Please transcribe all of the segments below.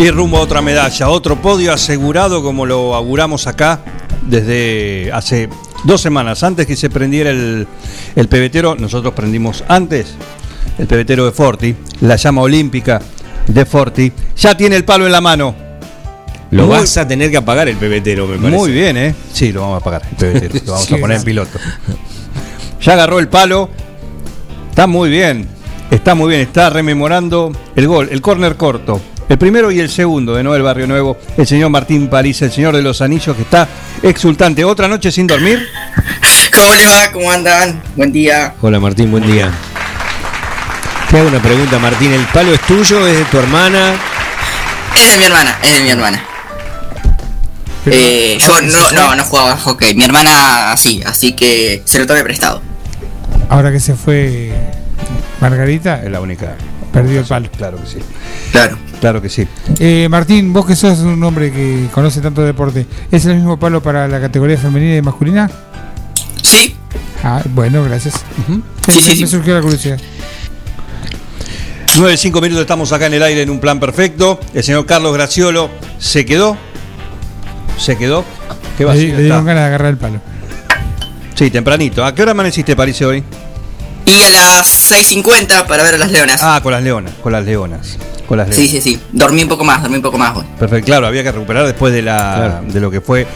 Y rumbo a otra medalla, otro podio asegurado como lo auguramos acá desde hace dos semanas. Antes que se prendiera el, el pebetero, nosotros prendimos antes el pebetero de Forti, la llama olímpica de Forti. Ya tiene el palo en la mano. Lo Muy- vas a tener que apagar el pebetero, me parece. Muy bien, ¿eh? Sí, lo vamos a apagar. el pebetero, lo vamos Sí, a poner en piloto. Ya agarró el palo. Está muy bien. Está muy bien. Está rememorando el gol, el córner corto. El primero y el segundo de Noel Barrio Nuevo. El señor Martín París, el señor de los anillos, que está exultante. Otra noche sin dormir. ¿Cómo les va? ¿Cómo andan? Buen día. Hola Martín, buen día. Te hago una pregunta, Martín. ¿El palo es tuyo? ¿Es de tu hermana? Es de mi hermana, es de mi hermana. Eh, yo no, no, no jugaba hockey. Mi hermana sí, así que se lo tomé prestado. Ahora que se fue Margarita, Es la única. perdió el palo. Claro que sí. Claro. Claro que sí. Eh, Martín, vos que sos un hombre que conoce tanto deporte, ¿es el mismo palo para la categoría femenina y masculina? Sí. Ah, bueno, gracias. Sí, Me- sí, sí. Me surgió la curiosidad. 9 5 minutos estamos acá en el aire en un plan perfecto. El señor Carlos Graciolo se quedó. Se quedó. Qué Le, vacío le dieron ganas de agarrar el palo. Sí, tempranito. ¿A qué hora amaneciste, París, hoy? Y a las 6.50 para ver a las leonas. Ah, con las leonas. Con las leonas. Con las leonas. sí, sí, sí. Dormí un poco más, dormí un poco más hoy. Perfecto, claro, había que recuperar después de la Claro. de lo que fue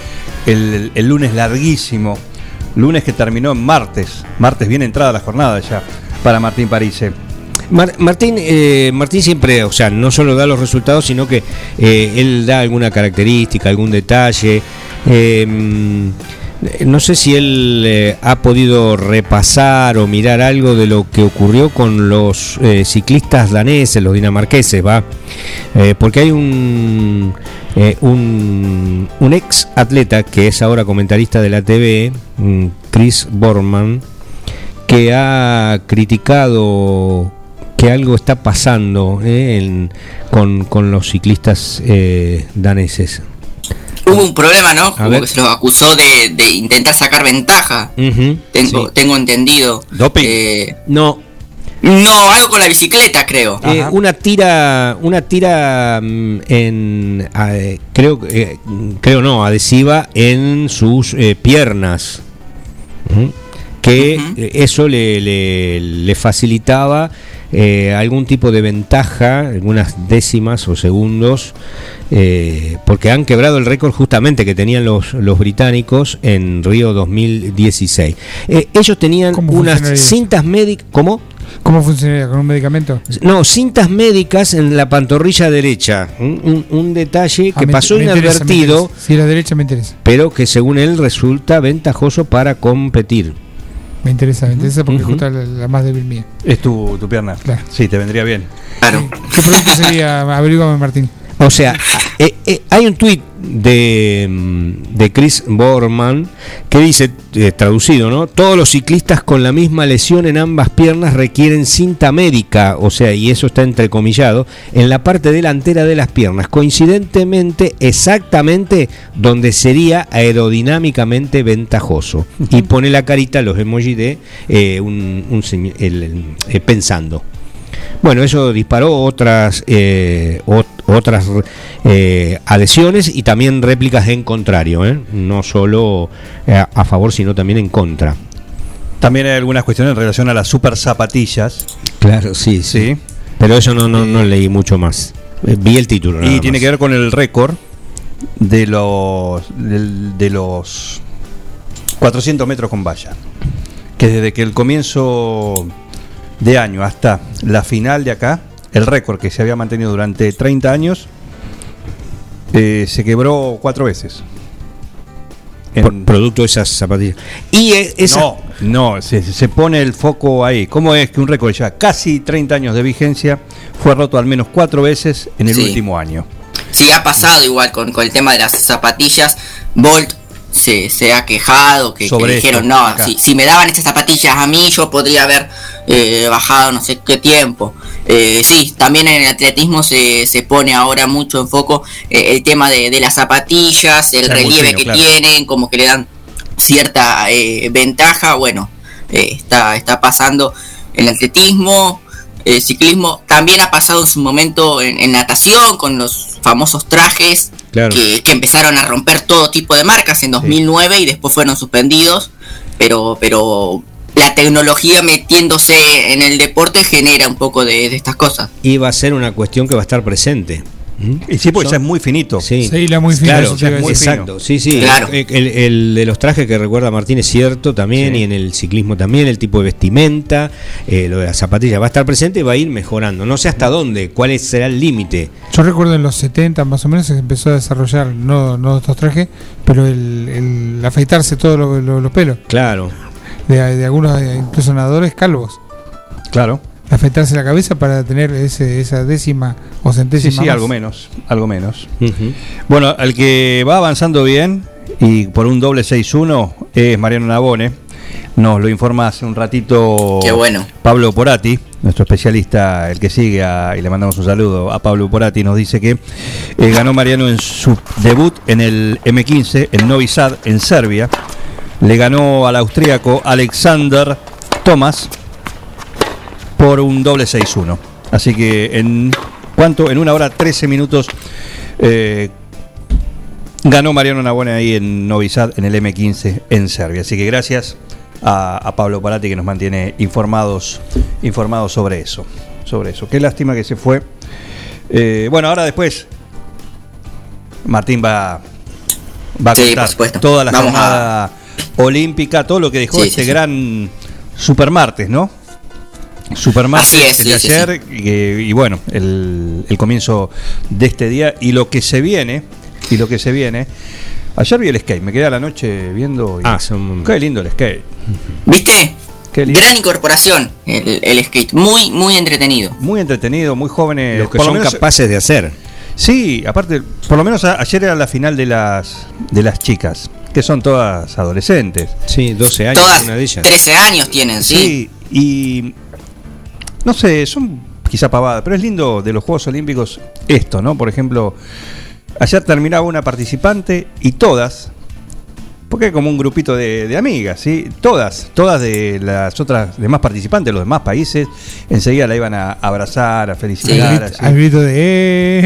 el, el lunes larguísimo. Lunes que terminó en martes. Martes bien entrada la jornada ya para Martín Parise. Mar- Martín, eh, Martín siempre, o sea, no solo da los resultados, sino que eh, él da alguna característica, algún detalle. Eh, no sé si él eh, ha podido repasar o mirar algo de lo que ocurrió con los eh, ciclistas daneses, los dinamarqueses, ¿va? Eh, porque hay un, eh, un, ex atleta que es ahora comentarista de la TV, mm, Chris Borman, que ha criticado que algo está pasando eh, con, con los ciclistas eh, daneses. Hubo un problema, ¿no? Como ver. que se los acusó de, de intentar sacar ventaja. Tengo, sí. tengo entendido. Doping. Eh, No, no, algo con la bicicleta, creo. eh, una tira, una tira mm, en, eh, creo, eh, creo no, adhesiva en sus eh, piernas, que eso le, le- le facilitaba eh, algún tipo de ventaja, algunas décimas o segundos, eh, porque han quebrado el récord justamente que tenían los, los británicos en Río 2016. Eh, ellos tenían ¿Cómo unas cintas médicas, ¿cómo? ¿Cómo funcionaría con un medicamento? No, cintas médicas en la pantorrilla derecha. Un, un- un detalle Ah, que pasó me interesa, me inadvertido, interesa. Si la derecha me interesa. pero que según él resulta ventajoso para competir. Me interesa, me interesa porque Ujú. justo la, la más débil mía. Es tu, tu pierna. Claro. Sí, te vendría bien. Claro. ¿Qué producto sería? Averígame, Martín. O sea, eh, eh, hay un tuit de, mm, de Chris Borman que dice, eh, traducido, ¿no? Todos los ciclistas con la misma lesión en ambas piernas requieren cinta médica, o sea, y eso está entrecomillado, en la parte delantera de las piernas, coincidentemente exactamente donde sería aerodinámicamente ventajoso. Y pone la carita, los emojis de eh, un, un el- el- pensando. Bueno, eso disparó otras eh, ot- otras eh, adhesiones y también réplicas en contrario, ¿eh? no solo eh, a favor, sino también en contra. También hay algunas cuestiones en relación a las super zapatillas. Claro, sí, Sí. Pero eso no, no, no leí mucho más. Vi el título. Y nada tiene más. que ver con el récord de los del- de los 400 metros con valla. Que desde que el comienzo de año hasta la final de acá, el récord que se había mantenido durante 30 años, eh, se quebró cuatro veces. En- Por- producto de esas zapatillas. Y eh, esa, No, no, se, se pone el foco ahí. ¿Cómo es que un récord ya casi 30 años de vigencia fue roto al menos cuatro veces en el Sí. último año? Sí, ha pasado igual con, con el tema de las zapatillas. Bolt se, se ha quejado, que, que dijeron, esto, no, si, si me daban estas zapatillas a mí, yo podría haber eh, bajado no sé qué tiempo. Eh, sí, también en el atletismo se, se pone ahora mucho en foco eh, el tema de, de las zapatillas, el relieve que claro. tienen, como que le dan cierta ventaja. Bueno, está, está pasando en el atletismo, el ciclismo. También ha pasado en su momento en, en natación con los famosos trajes Claro. que, que empezaron a romper todo tipo de marcas en 2009 y después fueron suspendidos. Pero, pero la tecnología metiéndose en el deporte genera un poco de, de estas cosas. iba a ser una cuestión que va a estar presente. ¿Mm? Y sí, porque ya es muy finito. Sí, Se hila muy Claro, a muy exacto. Sí, sí. Claro. El, el- el de los trajes que recuerda Martín es cierto también, Sí. y en el ciclismo también, el tipo de vestimenta, eh, lo de las zapatillas va a estar presente y va a ir mejorando. No sé hasta dónde, cuál es- será el límite. Yo recuerdo en los 70 más o menos se empezó a desarrollar, no, no estos trajes, pero el, el afeitarse todos lo- lo- los pelos. Claro. De, de algunos eh, incluso nadadores calvos. Claro. Afeitarse la cabeza para tener ese, esa décima o Sí, centésima. sí, más. algo menos. Algo menos. Bueno, el que va avanzando bien y por un doble 6-1 es Mariano Nabone. Nos lo informa hace un ratito Qué bueno. Pablo Porati, nuestro especialista, el que sigue, a- y le mandamos un saludo a Pablo Porati, nos dice que eh, ganó Mariano en su debut en el M15, en Novi Sad, en Serbia. Le ganó al austríaco Alexander Thomas por un doble 6-1. Así que en cuánto, en una hora 13 minutos eh, ganó Mariano Nabone ahí en Novi Sad, en el M15 en Serbia. Así que gracias a, a Pablo Parati que nos mantiene informados, informados sobre eso. Sobre eso. Qué lástima que se fue. Eh, bueno, ahora después Martín va, va a contar toda la Vamos jornada olímpica, todo lo que dejó Sí, este sí. gran supermartes, ¿no? Supermartes Así es, de sí, sí, ayer que- y bueno, el, el comienzo de este día y lo que se viene, y lo que se viene. Ayer vi el skate, me quedé a la noche viendo. y- Ah, son- Qué lindo el skate. ¿Viste? Qué lindo. Gran incorporación el, el skate. Muy, muy entretenido. Muy entretenido, muy jóvenes. Lo que por lo son menos- capaces de hacer. Sí, aparte, por lo menos a- ayer era la final de las de las chicas, que son todas adolescentes. Sí, 12 años, Todas una de ellas. 13 años tienen, sí. Sí, y no sé, son quizá pavadas, pero es lindo de los Juegos Olímpicos esto, ¿no? Por ejemplo, ayer terminaba una participante y todas, porque hay como un grupito de, de amigas, ¿sí? Todas, todas de las otras demás participantes, los demás países, enseguida la iban a abrazar, a felicitar. así. al grito de.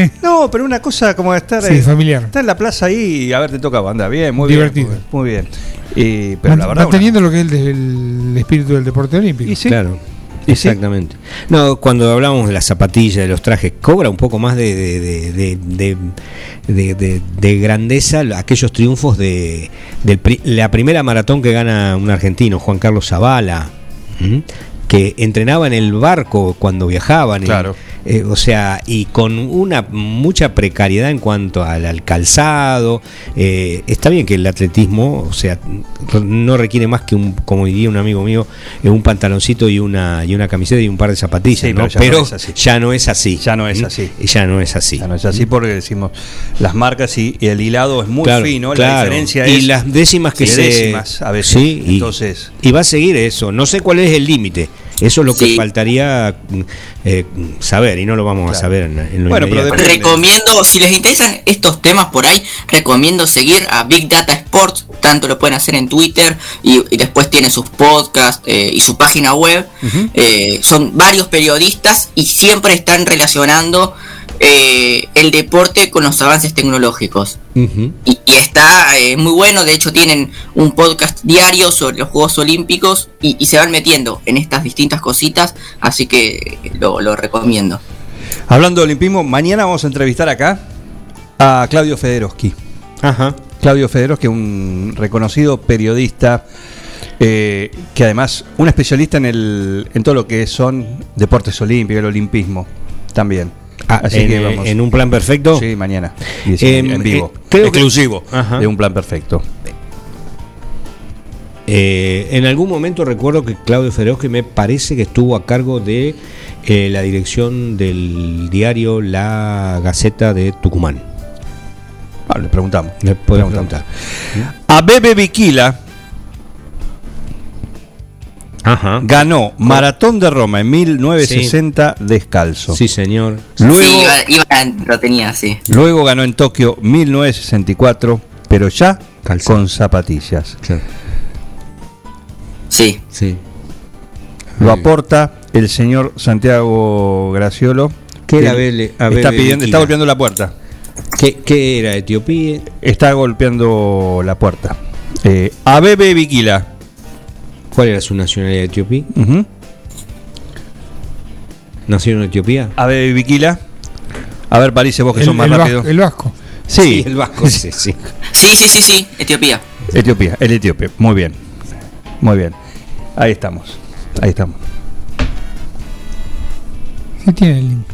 eh, No, pero una cosa como estar, Sí, eh, familiar. estar en la plaza ahí y a ver, te toca anda bien, muy Divertido. bien. Muy bien. Y, pero la verdad. manteniendo lo que es el, espíritu del deporte olímpico. y sí, Claro. Sí. Exactamente. No, cuando hablamos de las zapatillas, de los trajes, cobra un poco más de, de, de, de- de- de- de- de grandeza aquellos triunfos de, la primera maratón que gana un argentino, Juan Carlos Zavala, ¿m? que entrenaba en el barco cuando viajaban. y, Claro. Eh, o sea, y con una mucha precariedad en cuanto al, al calzado. eh, está bien que el atletismo, o sea, no requiere más que un, como diría un amigo mío, eh, un pantaloncito y una y una camiseta y un par de zapatillas, Sí, ¿no? pero ya pero no es así. ya no es así. Ya no es ¿Mm? así. Ya no es así. Ya no es así porque decimos las marcas y, y el hilado es muy Claro, fino, la claro. diferencia y es las décimas que se décimas a veces. Sí, y, Entonces, y va a seguir eso. No sé cuál es el límite. Eso es lo que Sí. faltaría eh, saber y no lo vamos a saber en, en lo Bueno, pero. Recomiendo, si les interesan estos temas por ahí, recomiendo seguir a Big Data Sports, tanto lo pueden hacer en Twitter y, y después tienen sus podcasts eh, y su página web. Eh, son varios periodistas y siempre están relacionando eh, el deporte con los avances tecnológicos. Y, y está eh, muy bueno, de hecho tienen un podcast diario sobre los Juegos Olímpicos y, y se van metiendo en estas distintas cositas, así que lo, lo recomiendo. hablando de olimpismo, mañana vamos a entrevistar acá a Claudio Federoski. Ajá. Claudio Federoski, un reconocido periodista eh, que además un especialista en el en todo lo que son deportes olímpicos, el olimpismo. también. Ah, Así en, que eh, vamos. en un plan perfecto. Sí, mañana. Em, en vivo. eh, creo que- Exclusivo Ajá. de un plan perfecto. Eh, en algún momento recuerdo que Claudio Feroz, que me parece que estuvo a cargo de eh, la dirección del diario La Gaceta de Tucumán. Ah, le preguntamos. Le podemos preguntar. A Bebe Viquila Ajá. ganó Maratón de Roma en 1960 descalzo. Sí, señor. Luego, Sí, iba, iba- lo tenía, sí. luego ganó en Tokio 1964, pero ya Calzado. con zapatillas. Sí. Sí. Lo aporta el señor Santiago Graciolo. ¿Qué era que Bele- a está, pidiendo, está golpeando la puerta. ¿Qué, qué era? ¿Etiopía? Está golpeando la puerta. Eh, a Bebe Viquila. ¿Cuál era su nacionalidad? ¿Etiopía? ¿Nació en Etiopía? A Bebe Viquila. A ver, París, vos que El, sos más el rápido. vasco, el vasco. Sí, el vasco. Sí, sí. Sí, sí, sí, sí. Etiopía. Etiopía, el etíope. Muy bien. Muy bien. Ahí estamos. Ahí estamos. Sí tiene el link.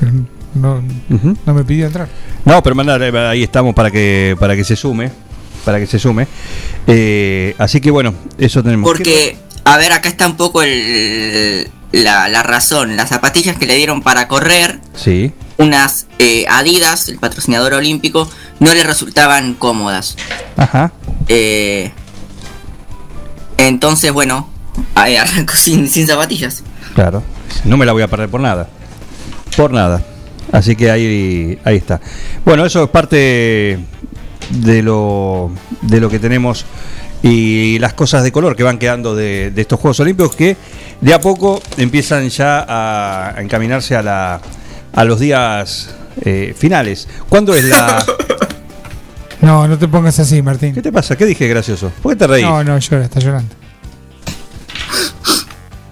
Pero no, no me pidió entrar. No, pero mandar, ahí estamos para que para que se sume, para que se sume. Eh, así que bueno, eso tenemos. Porque, a ver, acá está un poco el, la, la razón. Las zapatillas que le dieron para correr, Sí. unas eh, Adidas, el patrocinador olímpico, no le resultaban cómodas. Ajá. Eh, entonces, bueno, sin, sin zapatillas. Claro. No me la voy a perder por nada. Por nada. Así que ahí, ahí está. Bueno, eso es parte de lo, de lo que tenemos y las cosas de color que van quedando de, de estos Juegos Olímpicos que de a poco empiezan ya a, a encaminarse a, la, a los días eh, finales. ¿Cuándo es la...? No, no te pongas así, Martín. ¿Qué te pasa? ¿Qué dije gracioso? ¿Por qué te reís? No, no, llora, está llorando.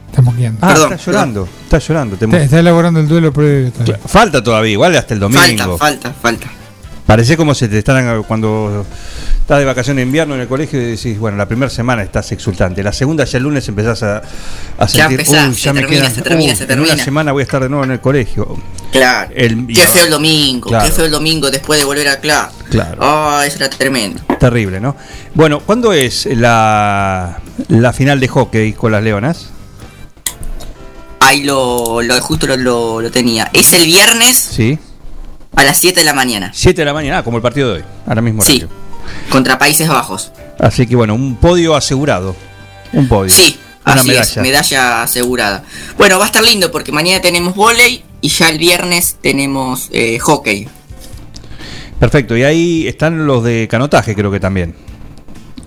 Está moqueando. ah, Perdón, está llorando. Está llorando. te está, está elaborando el duelo previo. todavía. Falta todavía, igual hasta el domingo. Falta, falta, falta. Parece como si te están cuando estás de vacaciones de invierno en el colegio y decís, bueno, la primera semana estás exultante, la segunda ya el lunes empezás a, a Ya empezás, "Uy, se termina, se termina, se En una termina". semana voy a estar de nuevo en el colegio. Claro. El- qué feo el domingo, Claro. qué feo el domingo después de volver a clase. Claro. Oh, eso era tremendo. Terrible, ¿no? Bueno, ¿cuándo es la, la final de hockey con las Leonas? Ahí lo, lo justo lo, lo- lo tenía. Es el viernes Sí. A las 7 de la mañana. 7 de la mañana, ah, como el partido de hoy, ahora mismo. Sí. horario. Contra Países Bajos. Así que bueno, un podio asegurado. Un podio. Sí, Una así medalla. es, medalla asegurada. Bueno, va a estar lindo porque mañana tenemos volei y ya el viernes tenemos eh, hockey. Perfecto, y ahí están los de canotaje, creo que también.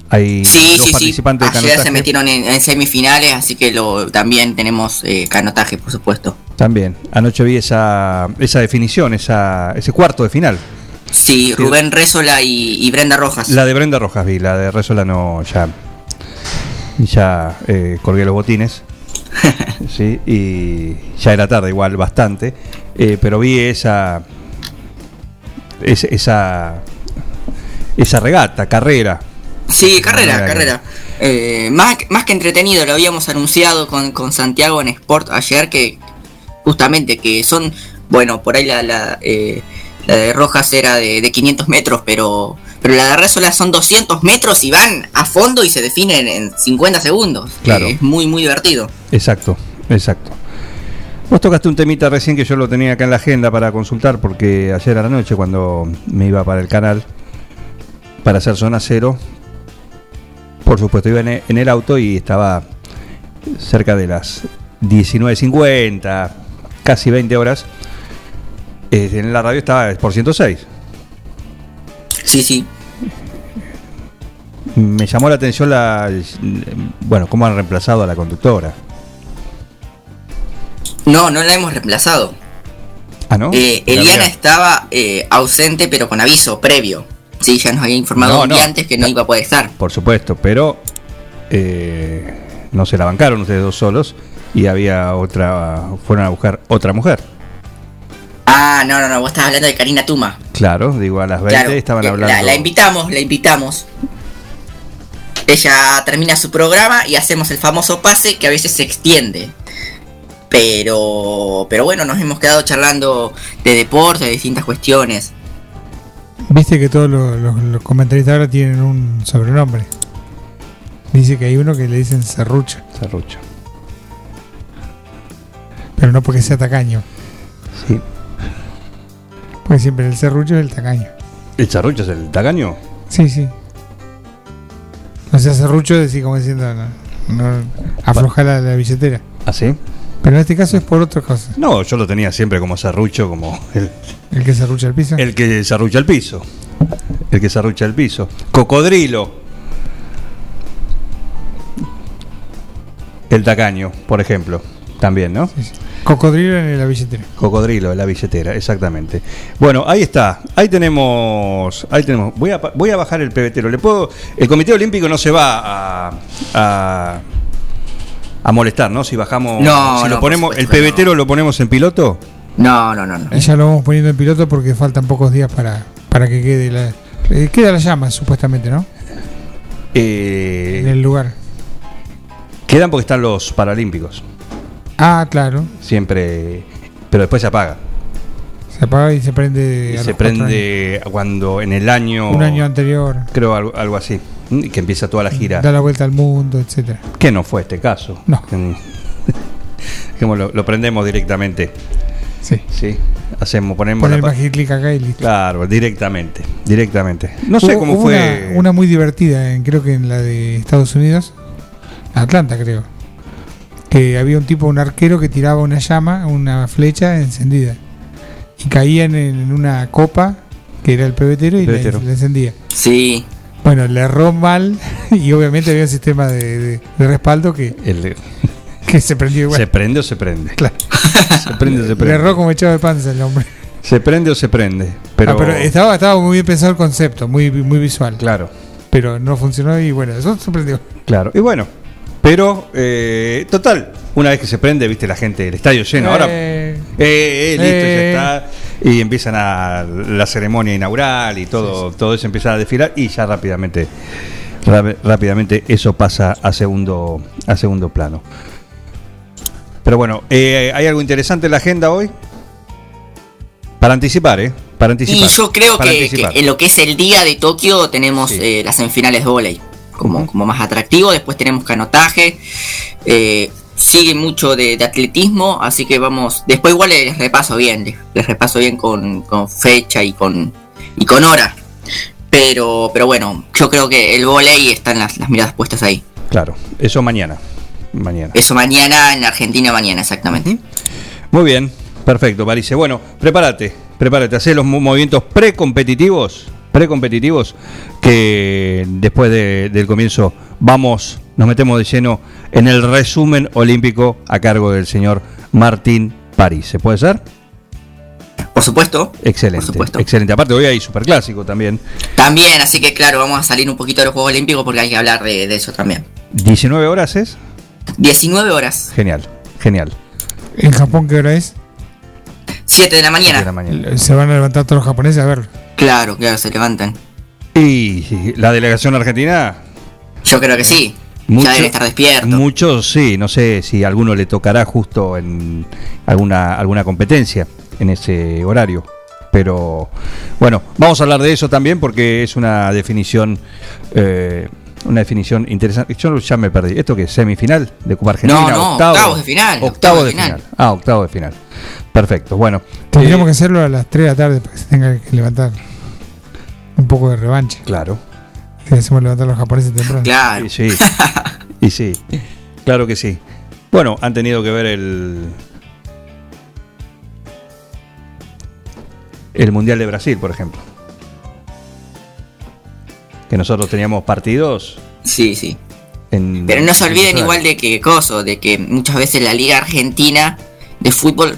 Hay Sí, dos sí, sí. participantes de Ayer canotaje. se metieron en, en semifinales, así que lo también tenemos eh, canotaje, por supuesto. También. Anoche vi esa, esa definición, esa, ese cuarto de final. Sí, Rubén Rézola y, y Brenda Rojas. La de Brenda Rojas vi, la de Resola no, ya. Ya eh, colgué los botines. sí, y ya era tarde, igual, bastante. eh, pero vi esa. es- esa. Esa regata, carrera. Sí, carrera, Carrera. carrera. Eh, más, más que entretenido, lo habíamos anunciado con, con Santiago en Sport ayer, que justamente que son, bueno, por ahí la, la, eh, la de Rojas era de, de 500 metros, pero, pero la de Résola son 200 metros y van a fondo y se definen en 50 segundos. Claro. Es muy, muy divertido. Exacto, exacto. Vos tocaste un temita recién que yo lo tenía acá en la agenda para consultar porque ayer a la noche cuando me iba para el canal para hacer zona cero, por supuesto iba en e- en el auto y estaba cerca de las 19.50, casi 20 horas. Eh, en la radio estaba por 106. Sí, sí. Me llamó la atención la, bueno, cómo han reemplazado a la conductora. No, no la hemos reemplazado. Ah, ¿no? Eh, Eliana había- estaba eh, ausente, pero con aviso previo. Sí, ya nos había informado No, un no. día antes que no iba a poder estar. Por supuesto, pero eh, no se la bancaron ustedes dos solos y había otra, fueron a buscar otra mujer. Ah, no, no, no, vos estás hablando de Karina Tuma. Claro, digo, a las 20 Claro, estaban hablando. La, la invitamos, la invitamos. Ella termina su programa y hacemos el famoso pase que a veces se extiende. Pero, pero bueno, nos hemos quedado charlando de deporte, de distintas cuestiones. Viste que todos los, los- los comentaristas ahora tienen un sobrenombre. Dice que hay uno que le dicen serrucho, Serrucho. pero no porque sea tacaño. Sí. Porque siempre el serrucho es el tacaño. ¿El serrucho es el tacaño? Sí, sí. O sea, serrucho decir como diciendo, no, no, afloja la, la billetera. ¿Ah, sí? Pero en este caso es por otra cosa. No, yo lo tenía siempre como serrucho, como el, El que serrucha el piso. el que serrucha el piso. El que serrucha el piso. Cocodrilo. El tacaño, por ejemplo. También, ¿no? Sí, sí. Cocodrilo en la billetera. Cocodrilo en la billetera, exactamente. Bueno, ahí está. Ahí tenemos. Ahí tenemos. Voy a, voy a bajar el pebetero. Le puedo. El Comité Olímpico no se va a. a, a molestar, ¿no? Si bajamos. No, si no, lo ponemos. supuesto El pebetero no. lo ponemos en piloto. No, no, no, no. Y ya lo vamos poniendo en piloto porque faltan pocos días para, para que quede la. eh, queda la llama, supuestamente, ¿no? Eh, En el lugar. Quedan porque están los Paralímpicos. Ah, claro. Siempre. Pero después se apaga. Se apaga y se prende. Y a se prende cuando en el año. Un año anterior. Creo algo, algo así. Y Que empieza toda la gira. Da la vuelta al mundo, etcétera. Que no fue este caso. No. Como lo, lo prendemos directamente. Sí. Sí. Hacemos, ponemos Poner la pa- magic click acá y listo. Claro, directamente. Directamente. No sé Hubo- cómo hubo fue. Una, una muy divertida, en- creo que en la de Estados Unidos. Atlanta, creo. Que había un tipo, un arquero que tiraba una llama, una flecha encendida. Y caía en, en una copa, que era el pebetero, y la- la encendía. Sí, Bueno, le erró mal y obviamente había un sistema de, de- de respaldo que, El- que se prendió igual. ¿Se prende o se prende? Claro. Se prende o se Le prende. erró como echado de panza el hombre. Se prende o se prende. Pero, Ah, pero estaba, estaba muy bien pensado el concepto, muy, muy visual. Claro, Pero no funcionó y bueno, eso se prendió. claro. Y bueno, pero, eh, total, una vez que se prende, viste la gente, el estadio lleno. Ahora, eh, Eh, eh, listo, Eh. ya está. Y empiezan a la ceremonia inaugural y todo, todo eso empieza a desfilar y ya rápidamente, rápidamente eso pasa a segundo, a segundo plano. Pero bueno, eh, ¿hay algo interesante en la agenda hoy? Para anticipar, ¿eh? Para anticipar. y yo creo que, en lo que es el día de Tokio tenemos Sí. eh, las semifinales de volei como, como más atractivo. Después tenemos canotaje. eh, sigue mucho de, de atletismo, así que vamos. Después igual les repaso bien, les, les repaso bien con, con fecha y con y con hora. Pero, pero bueno, yo creo que el volei están las, las miradas puestas ahí. Claro, eso mañana. Mañana. Eso mañana en Argentina, mañana exactamente. Muy bien, perfecto, Parice. Bueno, prepárate, prepárate, hacer los mo- movimientos precompetitivos, precompetitivos, que después de- del comienzo vamos, nos metemos de lleno en el resumen olímpico a cargo del señor Martín París. ¿Se puede ser? Por supuesto. Excelente, Por supuesto. excelente. Aparte hoy hay superclásico también. También, así que claro, vamos a salir un poquito de los Juegos Olímpicos porque hay que hablar de, de eso también. 19 horas es. 19 horas, Genial, genial. ¿En Japón qué hora es? 7 de la mañana. De la mañana. Se van a levantar todos los japoneses a ver. Claro, claro, se levantan. Y la delegación argentina Yo creo que sí. Mucho- ya deben estar despiertos. Muchos sí, no sé si a alguno le tocará justo en alguna, alguna competencia en ese horario. Pero bueno, vamos a hablar de eso también porque es una definición eh, una definición interesante. Yo ya me perdí. ¿Esto qué es? ¿Semifinal de Copa Argentina? No, no, octavos de final, Octavos de final. Ah, octavos de final. Perfecto. Bueno, Tendríamos eh, que hacerlo a las 3 de la tarde para que se tenga que levantar. Un poco de revancha. Claro. Si hacemos levantar a los japoneses temprano. Claro. Y sí. y sí. Claro que sí. Bueno, han tenido que ver el. El Mundial de Brasil, por ejemplo. Que nosotros teníamos partidos Sí, sí. en. Pero no se en olviden igual de que coso, de que muchas veces la Liga Argentina de fútbol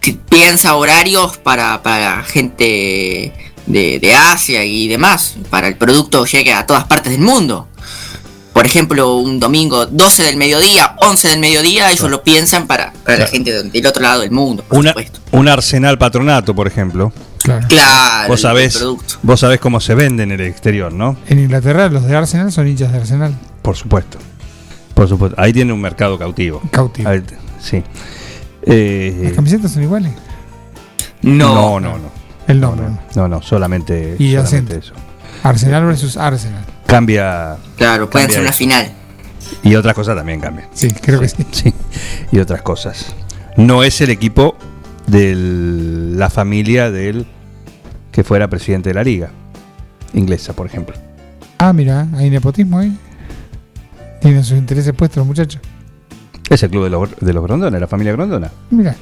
que piensa horarios para, para gente de, de Asia y demás, para el producto llegue a todas partes del mundo. Por ejemplo, un domingo 12 del mediodía, 11 del mediodía, ellos lo piensan para, para la gente de- del otro lado del mundo, por Una, supuesto. un Arsenal Patronato, por ejemplo. Claro. Claro, Vos sabés, vos sabés cómo se vende en el exterior, ¿no? En Inglaterra los de Arsenal son hinchas de Arsenal. Por supuesto. Por supuesto. Ahí tiene un mercado cautivo. Cautivo. Ahí- sí. Eh, ¿Las camisetas son iguales? No, no, no, no. El nombre. ¿no? No, no, solamente, Y solamente eso. Arsenal versus Arsenal. Cambia. Claro, pueden Cambia ser una final. Y otras cosas también cambian. Sí, creo que sí. Sí, y otras cosas. No es el equipo de la familia del que fuera presidente de la liga inglesa, por ejemplo. Ah, mira, hay nepotismo ahí. Tienen sus intereses puestos los muchachos. Es el club de los, de los Grondona, la familia Grondona. Mira,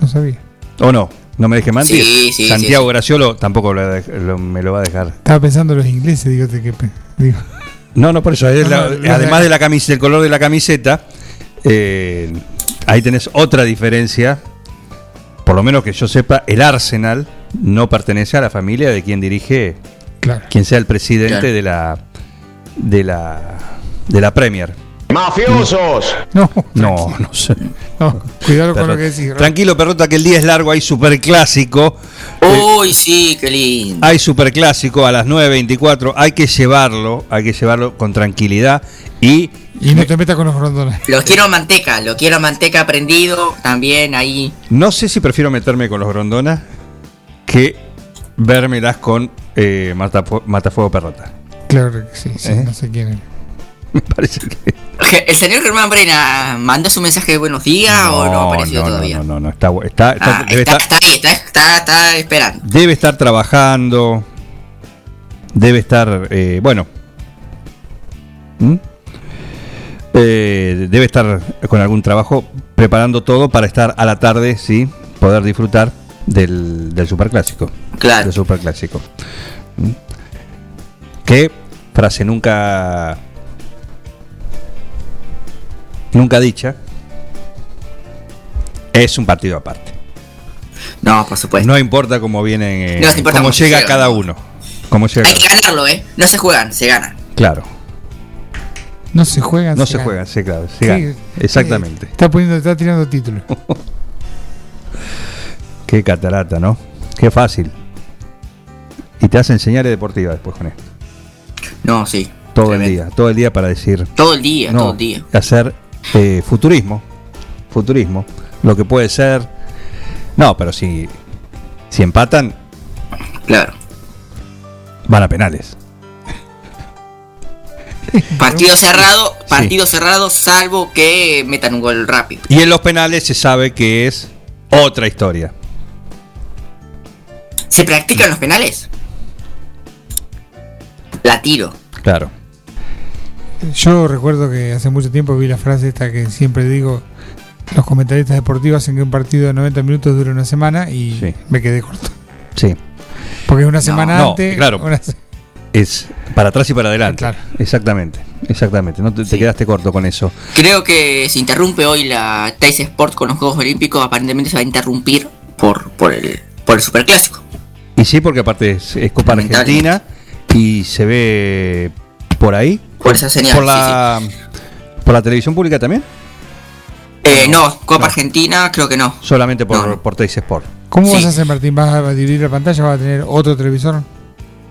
no sabía. ¿O no? No me deje mentir. Sí, sí, Santiago sí, sí. Graciolo tampoco lo, lo- me lo va a dejar. Estaba pensando en los ingleses, que digo. No, no, por eso. es No, la- no, no, además no. de la camiseta, el color de la camiseta, eh, ahí tenés otra diferencia. Por lo menos que yo sepa, el Arsenal no pertenece a la familia de quien dirige, Claro. quien sea el presidente Claro. de la de la de la Premier. ¡Mafiosos! No, No, no sé. no, cuidado con lo que decís. Ro- Tranquilo, perrota, que el día es largo, hay superclásico. Uy, sí, qué lindo. Hay superclásico a las 9.24, hay que llevarlo, hay que llevarlo con tranquilidad y Y no te metas con los grondones. Lo quiero manteca, lo quiero manteca prendido, también ahí. no sé si prefiero meterme con los Grondona que vérmelas con eh, Matafu- Matafuego Perrota. Claro que sí, sí, ¿Eh? no sé quién es. Me parece que... El señor Germán Brena mandó su mensaje de buenos días o no ha aparecido no, todavía. No, no, no, está, está- está- Ah, debe, está, estar, está ahí, está, está, está esperando. debe estar trabajando, debe estar, eh, bueno, ¿Mm? Eh, debe estar con algún trabajo preparando todo para estar a la tarde, sí, poder disfrutar del, del superclásico. Claro. Del superclásico. ¿Mm? Que frase nunca nunca dicha es un partido aparte. No, por supuesto. No importa cómo viene, eh, No, no importa cómo cómo llega cada uno. Cómo llega Hay que ganarlo, ¿eh? No se juegan, se ganan. Claro, No se juegan. no se ganan. juega, sí, claro, se Sí, gana. Exactamente. eh, Está poniendo, está tirando títulos. Qué catarata, ¿no? Qué fácil. Y te hacen señales deportivas después con esto. No, sí. Todo Tremendo. el día, todo el día para decir Todo el día, no, todo el día. hacer eh, futurismo, futurismo, lo que puede ser. No, pero si si empatan Claro. van a penales. Partido cerrado, partido cerrado, salvo que metan un gol rápido. Y en los penales se sabe que es otra historia. ¿Se practican los penales? La tiro. Claro. Yo recuerdo que hace mucho tiempo vi la frase esta que siempre digo, los comentaristas deportivos hacen que un partido de 90 minutos dure una semana y Sí. me quedé corto. Sí. Porque una semana no, antes... claro. una se- Es para atrás y para adelante. Claro. Exactamente. Exactamente. No te, quedaste corto con eso. Creo que se interrumpe hoy la Tais Sport con los Juegos Olímpicos. Aparentemente se va a interrumpir por, por el por el Superclásico. Y sí, porque aparte es, es Copa. Argentina y se ve por ahí. Por esa señal, Por sí, la, por la televisión pública también. Eh, no, Copa no. Argentina creo que no. Solamente por, No, por Teis Sport. ¿Cómo Sí. vas a hacer, Martín? ¿Vas a dividir la pantalla? ¿Vas a tener otro televisor?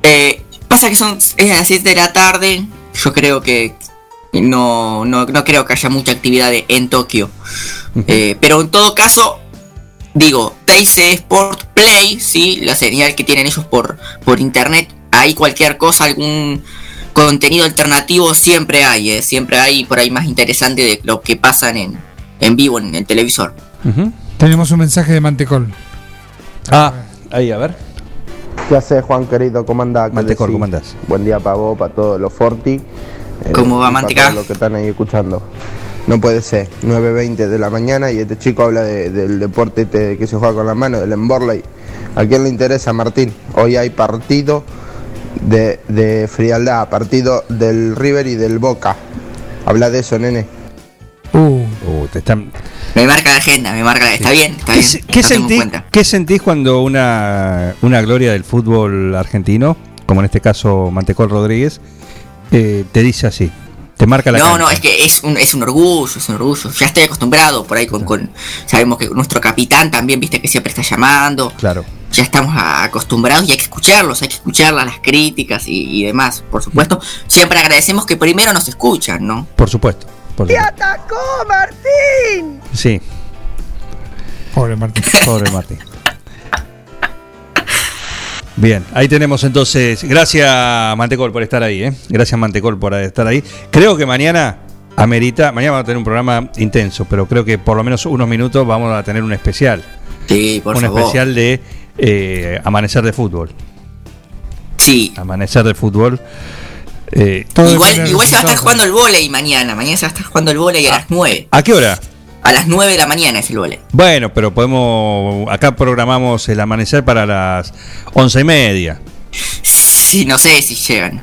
Eh, pasa que son es a las 7 de la tarde. Yo creo que no, no, no creo que haya mucha actividad de- en Tokio. Eh, pero en todo caso, digo, Teise Sport Play, sí, la señal que tienen ellos por, por internet, ahí cualquier cosa, algún contenido alternativo siempre hay, eh, siempre hay por ahí más interesante de lo que pasan en, en vivo en el televisor. Tenemos un mensaje de Mantecol. Ah, ahí, a ver. ¿Qué haces, Juan querido? ¿Cómo andás? ¿Qué Mantecor, decís? ¿cómo andás? Buen día para vos, para todos los Forti. eh, ¿Cómo va, Manteca? todos los que están ahí escuchando. No puede ser, 9.20 de la mañana y este chico habla de- del deporte este que se juega con la mano, del Emborley. ¿A quién le interesa, Martín? Hoy hay partido de, de frialdad, partido del River y del Boca. Habla de eso, nene. Uh, Uh, te están... Me marca la agenda, me marca la... Está bien, está ¿Qué, bien. sentís, qué sentís cuando una, una gloria del fútbol argentino, como en este caso Mantecol Rodríguez, eh, te dice así? Te marca la No, cancha. no, es que es un, es un orgullo, es un orgullo. Ya estoy acostumbrado por ahí con, con... Sabemos que nuestro capitán también, viste, que siempre está llamando. Claro. Ya estamos acostumbrados y hay que escucharlos, hay que escucharlas, las críticas y, y demás, por supuesto. Siempre agradecemos que primero nos escuchan, ¿no? Por supuesto, por ¡Te supuesto. atacó, Martín! Sí, Pobre Martín. pobre Martín. Bien, ahí tenemos entonces. Gracias Mantecol por estar ahí, ¿eh? Gracias Mantecol por estar ahí. Creo que mañana amerita, mañana vamos a tener un programa intenso, pero creo que por lo menos unos minutos vamos a tener un especial. Sí, por un favor. especial de eh, Amanecer de Fútbol. Sí. Amanecer de Fútbol. Eh, Igual, igual se va a estar jugando el volei mañana. Mañana se va a estar jugando el volei a las 9. ¿A qué hora? A las 9 de la mañana es el volei. Bueno, pero podemos. Acá programamos el amanecer para las once y media. Sí, no sé si llegan.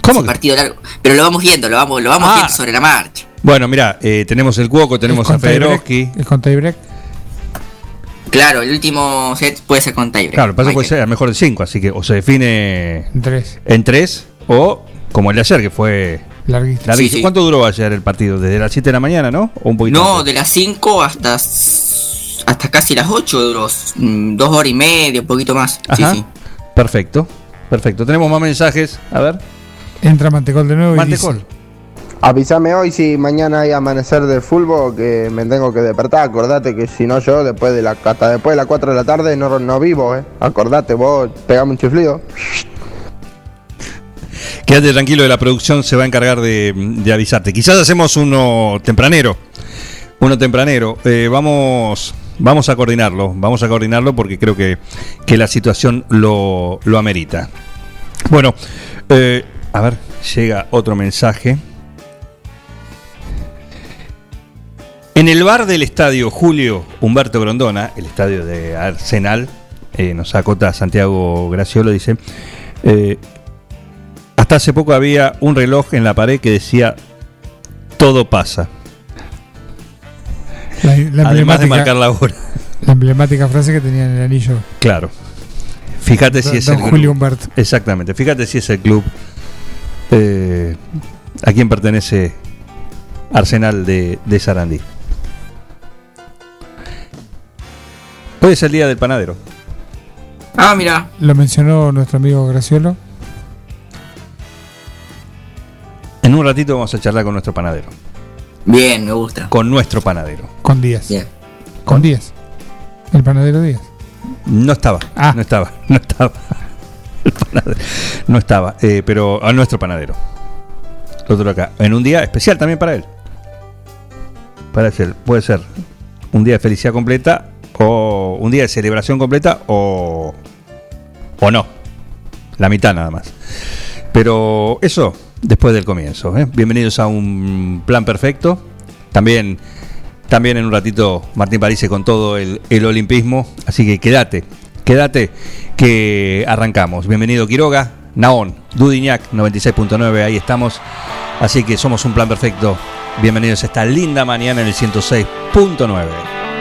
¿Cómo Es un partido largo. Pero lo vamos viendo, lo vamos, lo vamos Ah. viendo sobre la marcha. Bueno, mira, eh, tenemos el Cuoco, tenemos a Federoski. Es con tiebreak. Claro, el último set puede ser con tiebreak. Claro, es que puede ser a mejor de cinco, así que o se define En tres. en tres o como el de ayer, que fue Larguísimo. larguísimo. Sí, sí. ¿Cuánto duró ayer el partido? ¿Desde las 7 de la mañana, no? ¿O un poquito No, antes? de las 5 hasta hasta casi las 8 duró. mm, Dos horas y media, un poquito más. Ajá. Sí, sí. Perfecto, perfecto. Tenemos más mensajes. A ver, Entra Mantecol de nuevo y Mantecol. dice, Avísame hoy si mañana hay amanecer de fútbol que me tengo que despertar. Acordate que si no yo después de la hasta después de las 4 de la tarde no, no vivo, eh. Acordate, vos pegame un chiflido. Quédate tranquilo de la producción, se va a encargar de, avisarte. Quizás hacemos uno tempranero. Uno tempranero. Eh, vamos, vamos a coordinarlo. Vamos a coordinarlo porque creo que, que la situación lo, lo amerita. Bueno, eh, a ver, llega otro mensaje. En el bar del estadio Julio Humberto Grondona, el estadio de Arsenal, eh, nos acota Santiago Graciolo, dice, hasta hace poco había un reloj en la pared que decía todo pasa, la, la además de marcar la hora. la emblemática frase que tenía en el anillo. Claro. Fíjate si Don- es don el club. Julio Humberto. Exactamente, fíjate si es el club eh, a quien pertenece Arsenal de, de Sarandí. Hoy es el día del panadero. Ah, mira. Lo mencionó nuestro amigo Graciolo. En un ratito vamos a charlar con nuestro panadero. Bien, me gusta. Con nuestro panadero. Con Díaz. Bien. Con Díaz. El panadero Díaz. No estaba. Ah. No estaba. No estaba. El panadero. No estaba. eh, pero a nuestro panadero. Otro acá. En un día especial también para él. Para él. Puede ser un día de felicidad completa. O un día de celebración completa. O. O no. La mitad nada más. Pero eso después del comienzo. ¿eh? Bienvenidos a un plan perfecto. También, también en un ratito Martín París con todo el, el olimpismo. Así que quédate, quédate que arrancamos. Bienvenido Quiroga, Naón, Dudignac 96.9, ahí estamos. Así que somos un plan perfecto. Bienvenidos a esta linda mañana en el 106.9.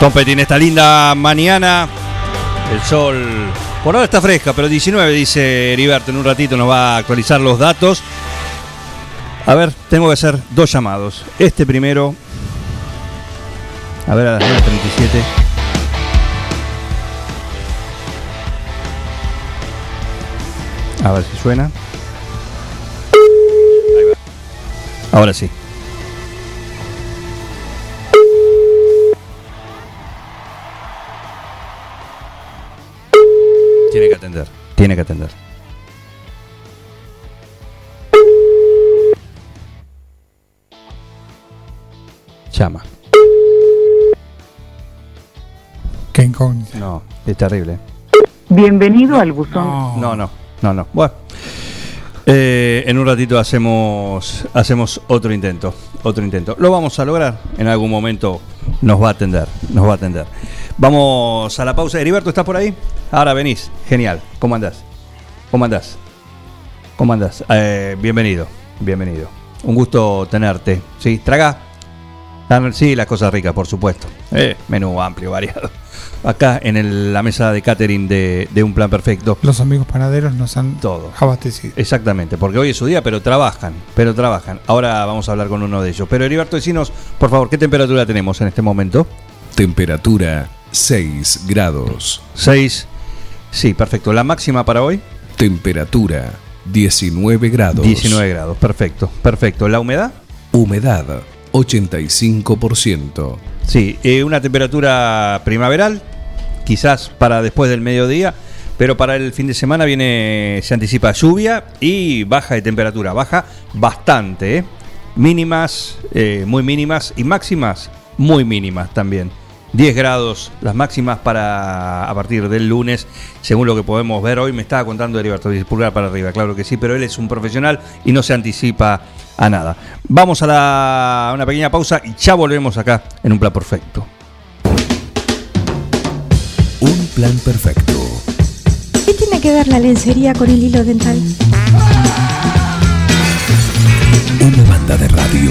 Tom Petty, esta linda mañana, el sol por ahora está fresca, pero 19 dice Heriberto, en un ratito nos va a actualizar los datos. A ver, tengo que hacer dos llamados. Este primero, a ver, a las 9.37. A ver si suena. Ahora sí. Tiene que atender. Tiene que atender. Llama. Qué incógnita. No, es terrible. Bienvenido al buzón. No, no, no, no. Bueno. Eh, en un ratito hacemos hacemos otro intento, otro intento. Lo vamos a lograr. En algún momento nos va a atender, nos va a atender. Vamos a la pausa. Heriberto, ¿estás por ahí? Ahora venís. Genial. ¿Cómo andás? ¿Cómo andás? ¿Cómo andás? Eh, bienvenido, bienvenido. Un gusto tenerte. ¿Sí? ¿Traga? Ah, Sí, las cosas ricas, por supuesto. Eh, menú amplio, variado. Acá en el- la mesa de catering de, de Un Plan Perfecto. Los amigos panaderos nos han Todo. abastecido. Exactamente, porque hoy es su día, pero trabajan, pero trabajan. Ahora vamos a hablar con uno de ellos. Pero Heriberto, decinos, por favor, ¿qué temperatura tenemos en este momento? Temperatura 6 grados. 6. Sí, perfecto. ¿La máxima para hoy? Temperatura 19 grados. 19 grados, perfecto, perfecto. ¿La humedad? Humedad 85%. Sí, eh, una temperatura primaveral, quizás para después del mediodía, pero para el fin de semana viene, se anticipa lluvia y baja de temperatura, baja bastante, ¿eh? mínimas, eh, muy mínimas y máximas, muy mínimas también. 10 grados las máximas para a partir del lunes, según lo que podemos ver hoy. Me estaba contando Heriberto, dice pulgar para arriba, claro que sí, pero él es un profesional y no se anticipa a nada. Vamos a, la- a una pequeña pausa y ya volvemos acá en un plan perfecto. Un plan perfecto. ¿Qué tiene que ver la lencería con el hilo dental? Una banda de radio.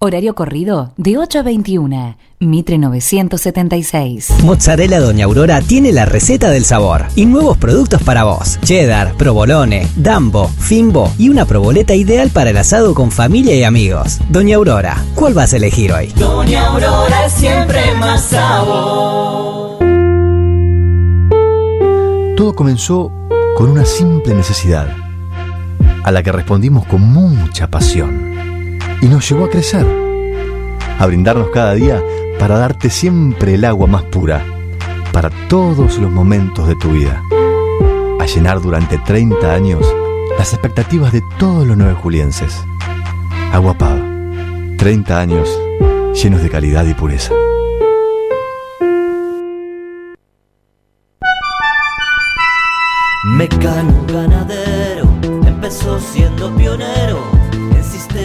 Horario corrido de 8 a 21. Mitre 976. Mozzarella Doña Aurora tiene la receta del sabor y nuevos productos para vos. Cheddar, provolone, dambo, fimbo y una proboleta ideal para el asado con familia y amigos. Doña Aurora, ¿cuál vas a elegir hoy? Doña Aurora es siempre más sabor. Todo comenzó con una simple necesidad, a la que respondimos con mucha pasión. Y nos llevó a crecer, a brindarnos cada día para darte siempre el agua más pura, para todos los momentos de tu vida. A llenar durante 30 años las expectativas de todos los nueve julienses. Agua Pava, 30 años llenos de calidad y pureza. Mecano ganadero empezó siendo pionero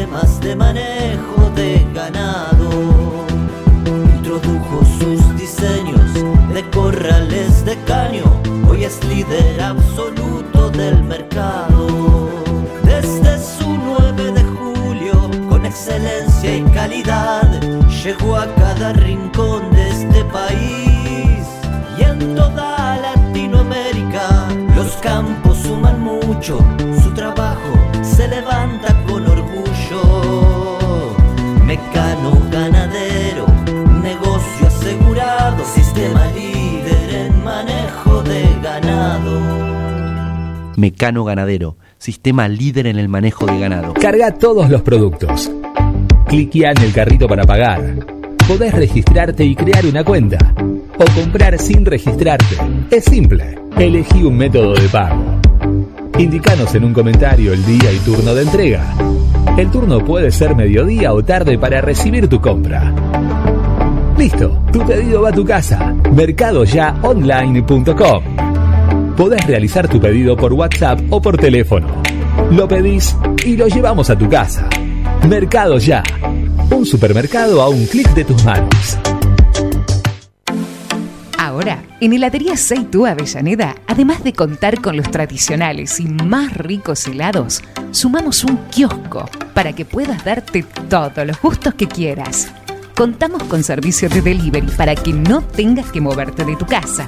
sistemas de manejo de ganado. Introdujo sus diseños de corrales de caño, hoy es líder absoluto del mercado. Desde su 9 de julio, con excelencia y calidad, llegó a cada rincón de este país y en toda Latinoamérica. Los campos suman mucho, su trabajo se levanta ganado. Mecano Ganadero, sistema líder en el manejo de ganado. Carga todos los productos. Cliquea en el carrito para pagar. Podés registrarte y crear una cuenta. O comprar sin registrarte. Es simple. Elegí un método de pago. Indicanos en un comentario el día y turno de entrega. El turno puede ser mediodía o tarde para recibir tu compra. Listo, tu pedido va a tu casa. Mercadoyaonline.com. Podés realizar tu pedido por WhatsApp o por teléfono. Lo pedís y lo llevamos a tu casa. Mercado Ya. Un supermercado a un clic de tus manos. Ahora, en Heladería Seitú Avellaneda, además de contar con los tradicionales y más ricos helados, sumamos un kiosco para que puedas darte todos los gustos que quieras. Contamos con servicio de delivery para que no tengas que moverte de tu casa.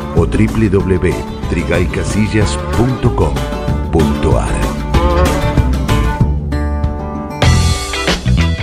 o www.trigaycasillas.com.ar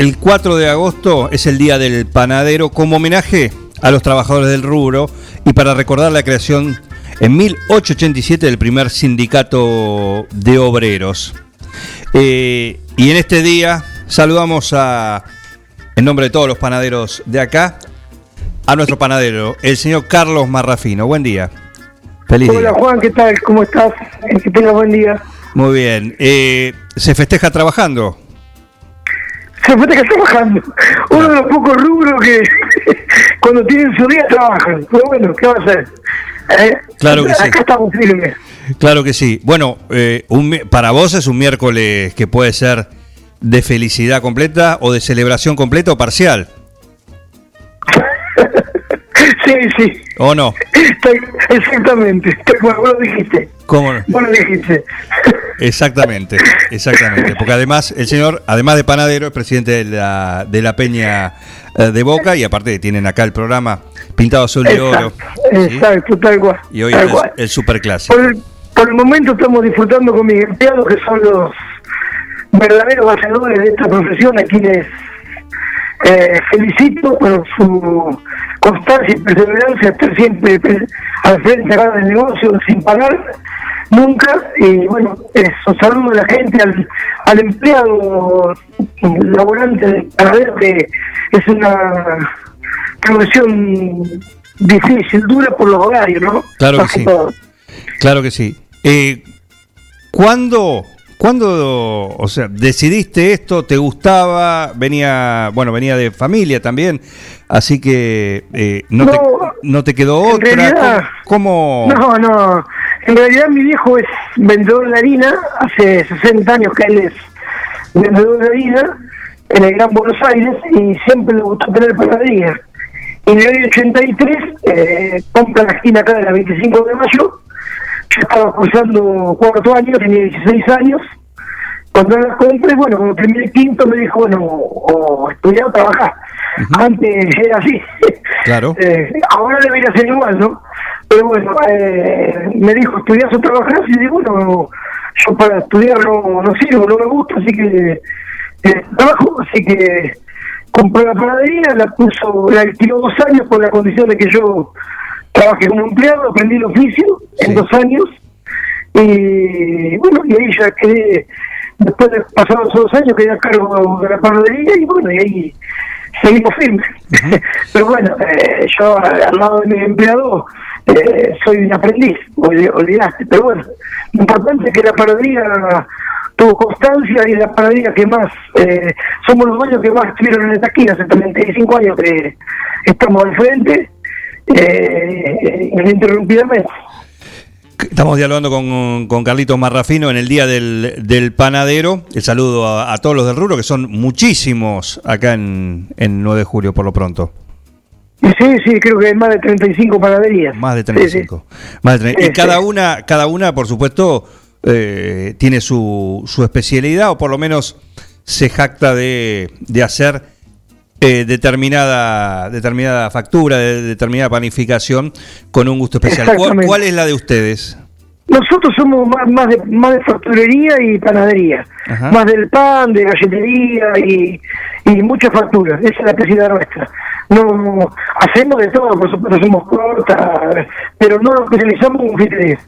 el 4 de agosto es el Día del Panadero como homenaje a los trabajadores del rubro y para recordar la creación en 1887 del primer sindicato de obreros. Eh, y en este día saludamos a, en nombre de todos los panaderos de acá, a nuestro panadero, el señor Carlos Marrafino. Buen día. Feliz Hola día. Juan, ¿qué tal? ¿Cómo estás? Que tengas buen día. Muy bien. Eh, ¿Se festeja trabajando? Se fue trabajando. Uno de los pocos rubros que cuando tienen su día trabajan. Pero bueno, ¿qué va a hacer? Eh, Claro que sí. Acá estamos firmes. Claro que sí. Bueno, eh, un para vos es un miércoles que puede ser de felicidad completa o de celebración completa o parcial, Sí, sí. ¿o no? Exactamente. Cual, vos lo dijiste. ¿Cómo no? Lo dijiste. Exactamente, exactamente. Porque además, el señor, además de panadero, es presidente de la, de la Peña eh, de Boca y aparte tienen acá el programa Pintado Azul de Oro Exacto, exacto, tal cual. y hoy tal es cual. el superclásico. Por el, por el momento estamos disfrutando con mis empleados, que son los verdaderos hacedores de esta profesión, a quienes eh, felicito por su constancia y perseverancia, estar siempre pre- al frente acá del negocio, sin parar nunca. Y bueno, eso, saludo a la gente, al, al empleado laborante del panadero, que es una profesión difícil, dura por los horarios, ¿no? Claro que sí. todo. Claro que sí. Eh, ¿Cuándo, cuándo, o sea, decidiste esto? ¿Te gustaba? Venía, bueno, venía de familia también, así que eh, no, te, No, no te quedó otra. realidad- cómo- No, no. En realidad mi viejo es vendedor de harina, hace 60 años que él es vendedor de harina en el Gran Buenos Aires y siempre le gustó tener panadería. Y en el año 83 eh, compra la esquina acá de la 25 de mayo. Yo estaba cursando cuarto año, tenía 16 años. Cuando la compré, bueno, como primer quinto me dijo, bueno, o estudiar o trabajar. Antes era así. Claro. Eh, ahora debería ser igual, ¿no? Pero bueno, eh, me dijo, ¿estudias o trabajas? Y digo, bueno, yo para estudiar no, no sirvo, no me gusta, así que eh, trabajo, así que compré la panadería, la puso, la alquiló dos años con la condición de que yo trabajé como empleado, aprendí el oficio en dos años, y bueno, y ahí ya quedé, después de pasados esos dos años quedé a cargo de la panadería, y bueno, y ahí seguimos firmes. Pero bueno, eh, yo al al lado de mi empleado eh, soy un aprendiz, ol- olvidaste. Pero bueno, lo importante es que la panadería tuvo constancia y la panadería que más, eh, somos los dueños que más estuvieron en esta esquina, hace 35 años que estamos al frente, eh, ininterrumpidamente. Estamos dialogando con, con Carlitos Marrafino en el Día del, del Panadero. El saludo a, a todos los del rubro, que son muchísimos acá en, en 9 de julio, por lo pronto. Sí, sí, creo que hay más de 35 panaderías. Más de Sí, sí. 35. Más de 30. Sí, y cada sí. una, cada una, por supuesto, eh, tiene su, su especialidad, o por lo menos se jacta de, de hacer eh, determinada, determinada factura, de, determinada panificación con un gusto especial. ¿Cuál, Exactamente. cuál es la de ustedes? Nosotros somos más, más, de, más de facturería y panadería, Ajá. más del pan, de galletería y, y muchas facturas, esa es la especialidad nuestra. No hacemos de todo, por supuesto hacemos torta, pero no nos especializamos en confitería.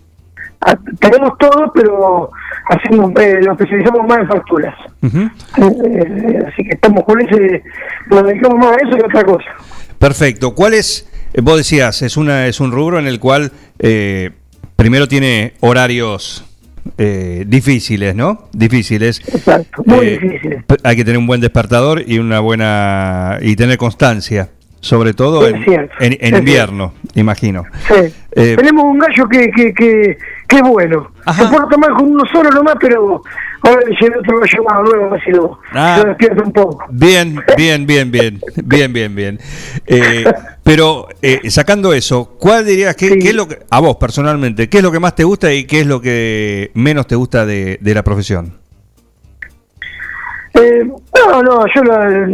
Ah, Tenemos todo, pero hacemos, eh, nos especializamos más en facturas. Eh, así que estamos con ese, nos dedicamos más a eso que a otra cosa. Perfecto. ¿Cuál es, vos decías, es, una, es un rubro en el cual eh, primero tiene horarios eh, difíciles, ¿no? Difíciles. Exacto, muy Eh, difícil. p- Hay que tener un buen despertador y una buena y tener constancia, sobre todo en, cierto, en- invierno, imagino. Sí. Eh, Tenemos un gallo que, que, que, que es bueno. Se porta mal con uno solo nomás, pero ahora gallo más nuevo, a ver si lo, Ah. lo despierta un poco. Bien, bien, bien, bien, bien, bien, bien. Eh, pero eh, sacando eso, ¿cuál dirías que qué es lo que, a vos personalmente, qué es lo que más te gusta y qué es lo que menos te gusta de, de la profesión? Eh, no, no, yo la,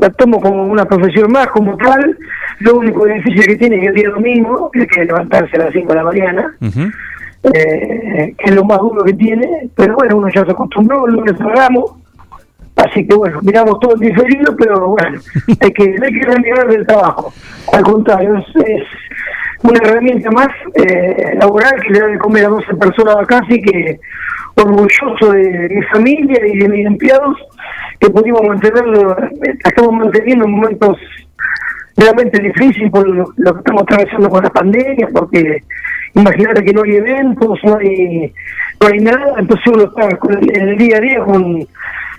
la tomo como una profesión más, como tal. Lo único difícil que tiene es que el día domingo, que hay que levantarse a las 5 de la mañana, eh, que es lo más duro que tiene. Pero bueno, uno ya se acostumbró, el lunes cerramos. Así que bueno, miramos todo en diferido, pero bueno, hay que, hay que remirar del trabajo. Al contrario, es, es una herramienta más eh, laboral que le da de comer a 12 personas acá, así que orgulloso de mi familia y de mis empleados que pudimos mantenerlo, eh, estamos manteniendo en momentos realmente difíciles por lo, lo que estamos atravesando con la pandemia, porque imagínate que no hay eventos, no hay, no hay nada, entonces uno está con el, en el día a día con,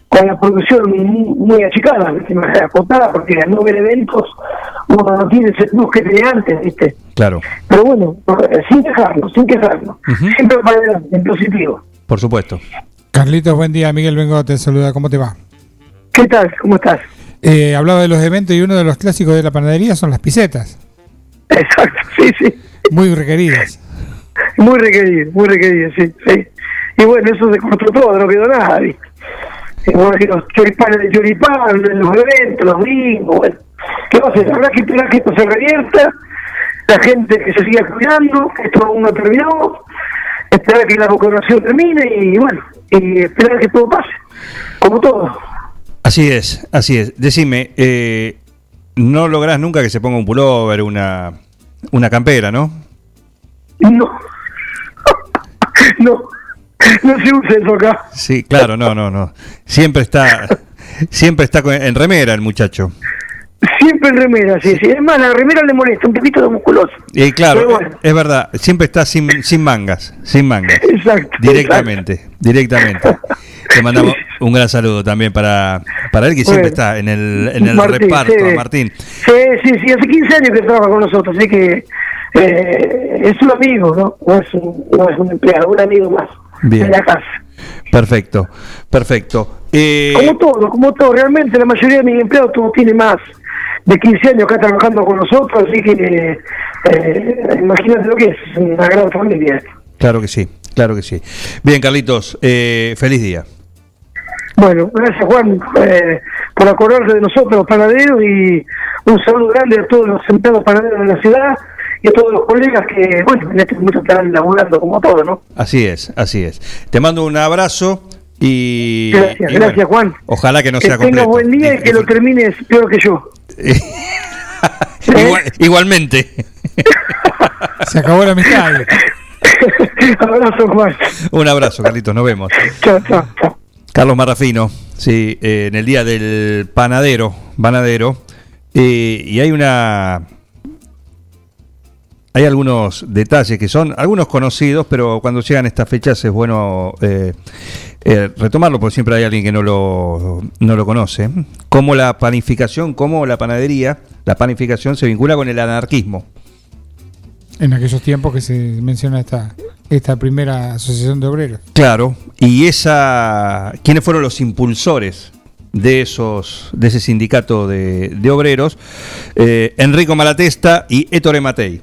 con la producción muy, muy achicada, acotada, porque al no ver eventos uno no tiene ese plus que tenía antes, ¿viste? Claro, Pero bueno, eh, sin dejarlo, sin quejarlo, siempre para adelante, en positivo. por supuesto. Carlitos, buen día. Miguel Vengo te saluda. ¿Cómo te va? ¿Qué tal? ¿Cómo estás? Eh, hablaba de los eventos y uno de los clásicos de la panadería son las pisetas. Exacto, sí, sí. Muy requeridas. Muy requerido, muy requerido, sí, sí. Y bueno, eso se cortó todo, no quedó nada, ¿viste? Bueno, los choripanes de choripán, los eventos, los bingos, bueno. ¿Qué va a hacer? Habrá que esperar que esto se revierta, la gente que se siga cuidando, que esto aún no terminó, esperar que la vacunación termine y bueno, y esperar que todo pase, como todo. Así es, así es. Decime, eh, no lográs nunca que se ponga un pullover, una, una campera, ¿no? No. no. No se usa eso acá. Sí, claro, no, no, no. Siempre está, siempre está con- en remera el muchacho. Siempre en remera, sí, sí. Es más, la remera le molesta un poquito de musculoso. Y claro, bueno. es verdad, siempre está sin, sin mangas, sin mangas. Exacto. Directamente, directamente. Le mandamos un gran saludo también para, para él que siempre está en el, en el Martín, reparto, sí. Martín. Sí, sí, sí, hace 15 años que trabaja con nosotros, así que eh, es un amigo, ¿no? No es un, no es un empleado, un amigo más Bien. de la casa. Perfecto, perfecto. Eh, Como todo, como todo, realmente la mayoría de mis empleados todos tienen más de 15 años acá trabajando con nosotros, así que eh, imagínate lo que es, una gran familia. claro que sí, claro que sí. Bien, Carlitos, eh, feliz día. Bueno, gracias Juan eh, por acordarte de nosotros los panaderos y un saludo grande a todos los empleados panaderos de la ciudad y a todos los colegas que, bueno, en este momento están laburando como todo, ¿no? Así es, así es. Te mando un abrazo y. Gracias, y gracias bueno, Juan. Ojalá que no que sea tengas completo. buen día y que lo termines peor que yo. Igual- igualmente. Se acabó la amistad. Abrazo, Juan. Un abrazo, Carlitos, nos vemos. Chao, chao, chao. Carlos Marrafino, sí, eh, en el día del panadero, panadero, eh, y hay una, hay algunos detalles que son algunos conocidos, pero cuando llegan estas fechas es bueno eh, eh, retomarlo, porque siempre hay alguien que no lo, no lo conoce. Como la panificación, como la panadería, la panificación se vincula con el anarquismo. En aquellos tiempos que se menciona esta, esta primera asociación de obreros. Claro, y esa, ¿quiénes fueron los impulsores de esos, de ese sindicato de, de obreros? Eh, Enrico Malatesta y Ettore Matei.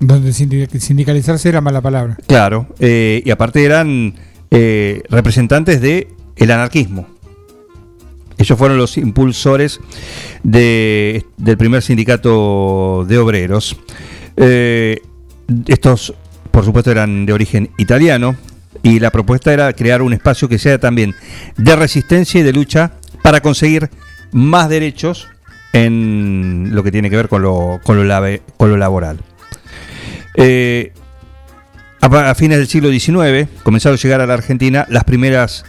Donde sindi- sindicalizarse era mala palabra. Claro, eh, y aparte eran eh, representantes de el anarquismo. Ellos fueron los impulsores de- del primer sindicato de obreros. Eh, estos, por supuesto, eran de origen italiano y la propuesta era crear un espacio que sea también de resistencia y de lucha para conseguir más derechos en lo que tiene que ver con lo, con lo, con lo laboral. Eh, a, fines del siglo XIX comenzaron a llegar a la Argentina las primeras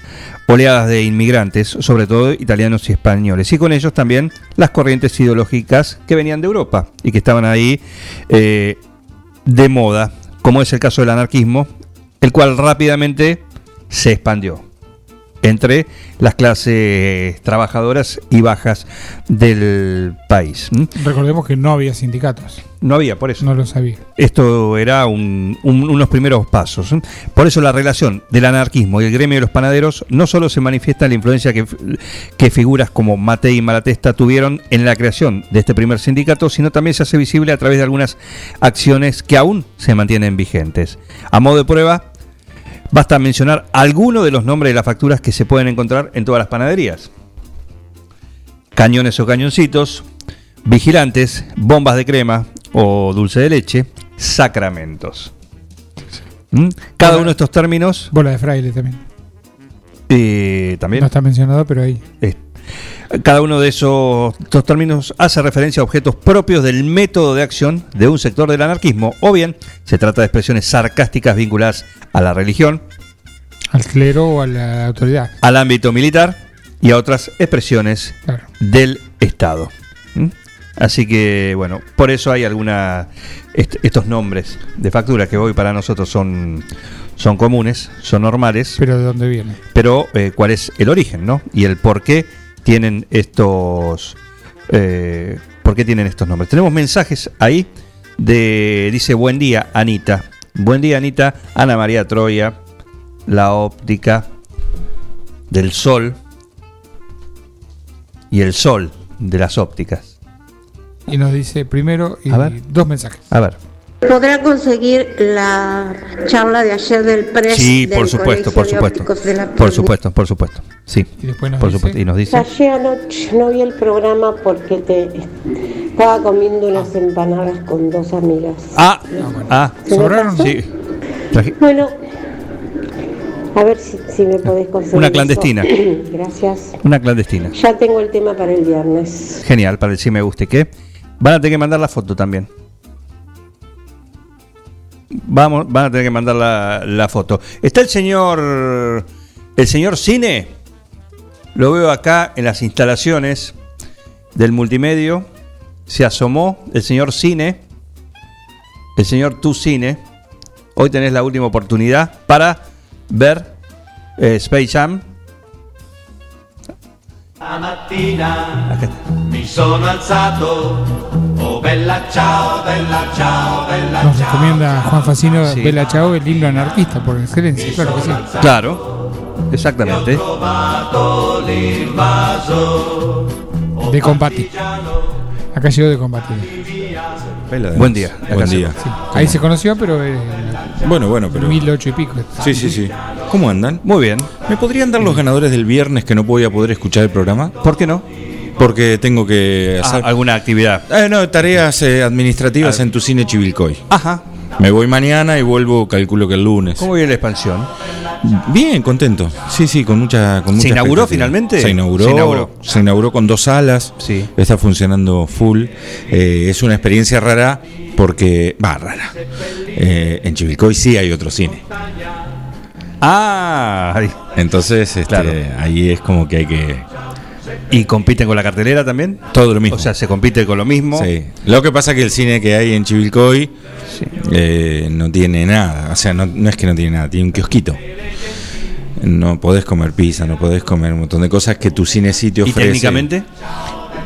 oleadas de inmigrantes, sobre todo italianos y españoles, y con ellos también las corrientes ideológicas que venían de Europa y que estaban ahí eh, de moda, como es el caso del anarquismo, el cual rápidamente se expandió entre las clases trabajadoras y bajas del país. Recordemos que no había sindicatos. No había, por eso. No lo sabía. Esto era un- un- unos primeros pasos. Por eso la relación del anarquismo y el gremio de los panaderos no solo se manifiesta en la influencia que, que figuras como Matei y Malatesta tuvieron en la creación de este primer sindicato, sino también se hace visible a través de algunas acciones que aún se mantienen vigentes. A modo de prueba, Basta mencionar alguno de los nombres de las facturas que se pueden encontrar en todas las panaderías. Cañones o cañoncitos, vigilantes, bombas de crema o dulce de leche, sacramentos. ¿Mm? Cada uno de estos términos Bola de fraile también. eh, también No está mencionado, pero ahí. Cada uno de esos términos hace referencia a objetos propios del método de acción de un sector del anarquismo, o bien se trata de expresiones sarcásticas vinculadas a la religión, Al clero o a la autoridad. al ámbito militar y a otras expresiones Claro. del Estado. ¿Mm? Así que, bueno, por eso hay alguna est- estos nombres de factura que hoy para nosotros son, son comunes, son normales. Pero ¿de dónde viene? Pero, eh, ¿cuál es el origen, no? Y el por qué tienen estos. eh, ¿Por qué tienen estos nombres? Tenemos mensajes ahí de. Dice: Buen día, Anita. Buen día, Anita. Ana María Troya. La óptica del sol. Y el sol de las ópticas. Y nos dice primero y A ver. dos mensajes. A ver. ¿Podrá conseguir la charla de ayer del PRES? Sí, del por supuesto, por supuesto. Por supuesto, por supuesto. Sí. Y después nos por dice- supuesto. Y nos dice. Ayer anoche no vi el programa porque te estaba comiendo unas empanadas con dos amigas. Ah, ah, ¿Se me ¿sobraron? pasó? Sí. Bueno, a ver si, si me podés conseguir. Una eso. clandestina. Gracias. Una clandestina. Ya tengo el tema para el viernes. Genial, para el sí me guste que. Van a tener que mandar la foto también. Vamos, van a tener que mandar la, la foto. Está el señor. El señor Cine. Lo veo acá en las instalaciones del multimedio. Se asomó el señor Cine. El señor Tu Cine. Hoy tenés la última oportunidad para ver eh, Space Jam. Mi sono alzato, oh bella ciao, bella ciao, bella Nos ciao. recomienda Juan Facino Sí. Bella Chao, el himno anarquista por excelencia, claro que sí. Claro, exactamente. L'invaso, De combate. Acá llegó de combate. Buen día. Buen día. Sí. Ahí se conoció, pero eh, Bueno, bueno, pero. mil ocho y pico. Sí, sí, sí. ¿Cómo andan? Muy bien. ¿Me podrían dar los ganadores del viernes que no voy a poder escuchar el programa? ¿Por qué no? Porque tengo que hacer. Ah, alguna actividad. Eh, no, tareas eh, administrativas en tu cine Chivilcoy. Ajá. Me voy mañana y vuelvo, calculo que el lunes. ¿Cómo viene la expansión? Bien, contento. Sí, sí, con mucha. Con ¿Se mucha inauguró expectativa. finalmente? Se inauguró. Se inauguró. se inauguró con dos salas. Sí. Está funcionando full. Eh, es una experiencia rara porque. Va, rara. Eh, en Chivilcoy sí hay otro cine. Ah. Entonces, este, Claro. ahí es como que hay que. ¿Y compiten con la cartelera también? Todo lo mismo. O sea, se compite con lo mismo. Sí. Lo que pasa que el cine que hay en Chivilcoy eh, no tiene nada. O sea, no, no es que no tiene nada, tiene un kiosquito. No podés comer pizza, no podés comer un montón de cosas que tu cine sí te ¿Y ofrece. técnicamente?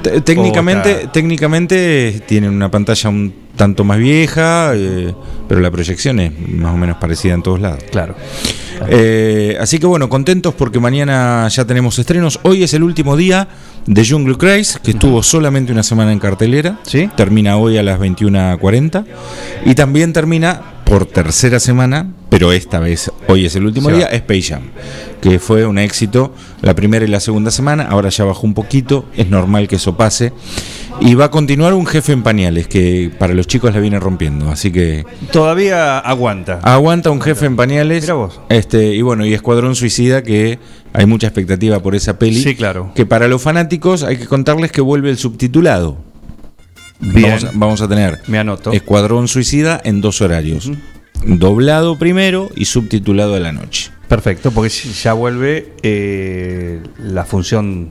Te- Técnicamente, técnicamente tienen una pantalla un tanto más vieja, eh, pero la proyección es más o menos parecida en todos lados. Claro. Eh, así que bueno, contentos porque mañana ya tenemos estrenos. Hoy es el último día de Jungle Craze, que estuvo solamente una semana en cartelera. ¿Sí? Termina hoy a las 21.40. Y también termina por tercera semana, pero esta vez, hoy es el último día, Space Jam, que fue un éxito la primera y la segunda semana. Ahora ya bajó un poquito, es normal que eso pase. Y va a continuar un jefe en pañales, que para los chicos la viene rompiendo. Así que Todavía aguanta. Aguanta un jefe en pañales. Mira vos. Este, y bueno, y Escuadrón Suicida, que hay mucha expectativa por esa peli. Sí, claro. Que para los fanáticos hay que contarles que vuelve el subtitulado. Bien. Vamos, a, vamos a tener Me anoto. Escuadrón Suicida en dos horarios. Doblado primero y subtitulado a la noche. Perfecto, porque ya vuelve eh, la función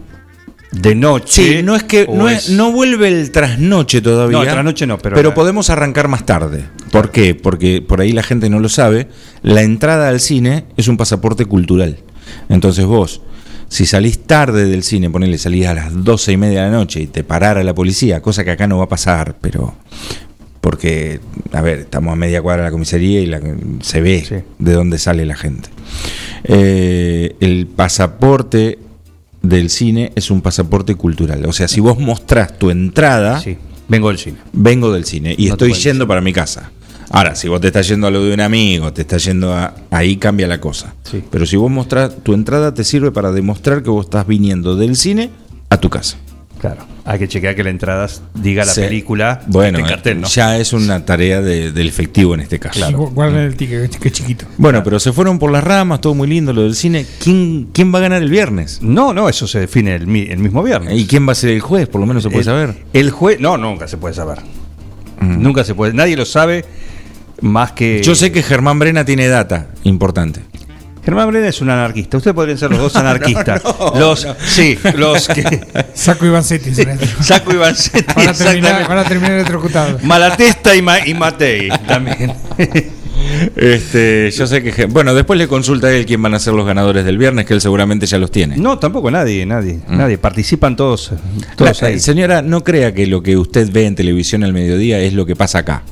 de noche. Sí, no es que no, es- no vuelve el trasnoche todavía. No, el trasnoche no, pero la- podemos arrancar más tarde. ¿Por qué? Porque por ahí la gente no lo sabe. La entrada al cine es un pasaporte cultural. Entonces vos, si salís tarde del cine, ponele salís a las doce y media de la noche y te parara la policía, cosa que acá no va a pasar, pero porque, a ver, estamos a media cuadra de la comisaría y la- se ve de dónde sale la gente. Eh, el pasaporte del cine es un pasaporte cultural. O sea, si vos mostrás tu entrada, Sí, vengo del cine. vengo del cine y No estoy yendo para mi casa. Ahora, si vos te estás yendo a lo de un amigo, te estás yendo a. Ahí cambia la cosa. Pero si vos mostrás. Tu entrada te sirve para demostrar que vos estás viniendo del cine a tu casa. Claro. Hay que chequear que la entrada diga la Sí. película Bueno, este cartel, ¿no? ya es una tarea de- del efectivo en este caso. Gu- Guarden el ticket, que chiquito. Bueno, pero se fueron por las ramas, todo muy lindo lo del cine. ¿Quién, quién va a ganar el viernes? No, no, eso se define el, mi- el mismo viernes. ¿Y quién va a ser el juez? Por lo menos se puede El- saber. El juez, no, nunca se puede saber. Nunca se puede, nadie lo sabe más que. Yo sé que Germán Brena tiene data importante. Germán Brena es un anarquista. Ustedes podrían ser los dos anarquistas. no, los, no. sí, los que. Saco Ivancetti. será. Saco Ivancetti. Van a terminar, a terminar electrocutados. Malatesta y, Ma- y Matei también. Este, yo sé que. Bueno, después le consulta a él quién van a ser los ganadores del viernes, que él seguramente ya los tiene. No, tampoco nadie, nadie, nadie. Participan todos, todos La- ahí. Señora, no crea que lo que usted ve en televisión al mediodía es lo que pasa acá.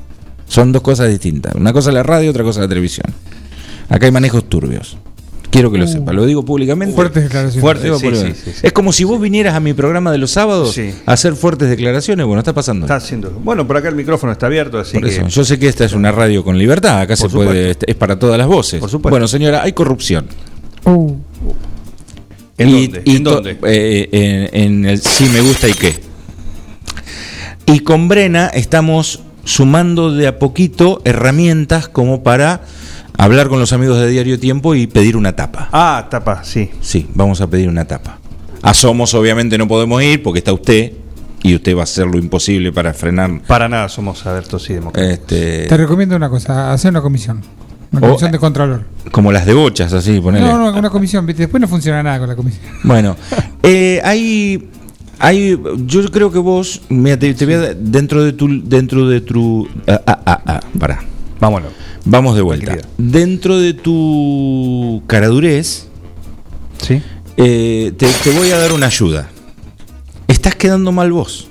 Son dos cosas distintas. Una cosa es la radio, otra cosa es la televisión. Acá hay manejos turbios. Quiero que lo sepa, lo digo públicamente. Fuertes declaraciones. Fuerte, Sí, sí, públicamente. sí, sí, sí. Es como si vos vinieras a mi programa de los sábados Sí. a hacer fuertes declaraciones. Bueno, está pasando. Está haciendo. Bueno, por acá el micrófono está abierto, así Por que. eso, yo sé que esta es una radio con libertad, acá se puede, es para todas las voces. Por supuesto. Bueno, señora, hay corrupción. Uh, ¿En Y- dónde? y ¿En dónde? eh, en, en el sí me gusta y qué. Y con Brena estamos sumando de a poquito herramientas como para hablar con los amigos de Diario Tiempo y pedir una tapa. Ah, tapa, sí. Sí, vamos a pedir una tapa. A Somos obviamente no podemos ir porque está usted y usted va a hacer lo imposible para frenar. Para nada somos abiertos y democráticos. Este, te recomiendo una cosa, hacer una comisión. Una O- comisión de controlor. como las de bochas, así, ponele. No, no, una comisión, ¿viste? después no funciona nada con la comisión. Bueno, eh, hay, hay, yo creo que vos, mira, te, te voy a- dentro de tu, dentro de tu, ah, ah, ah, ah, pará, Vámonos. vamos de vuelta. Tranquilidad. Dentro de tu caradurez, Sí. eh, te, te voy a dar una ayuda. Estás quedando mal vos.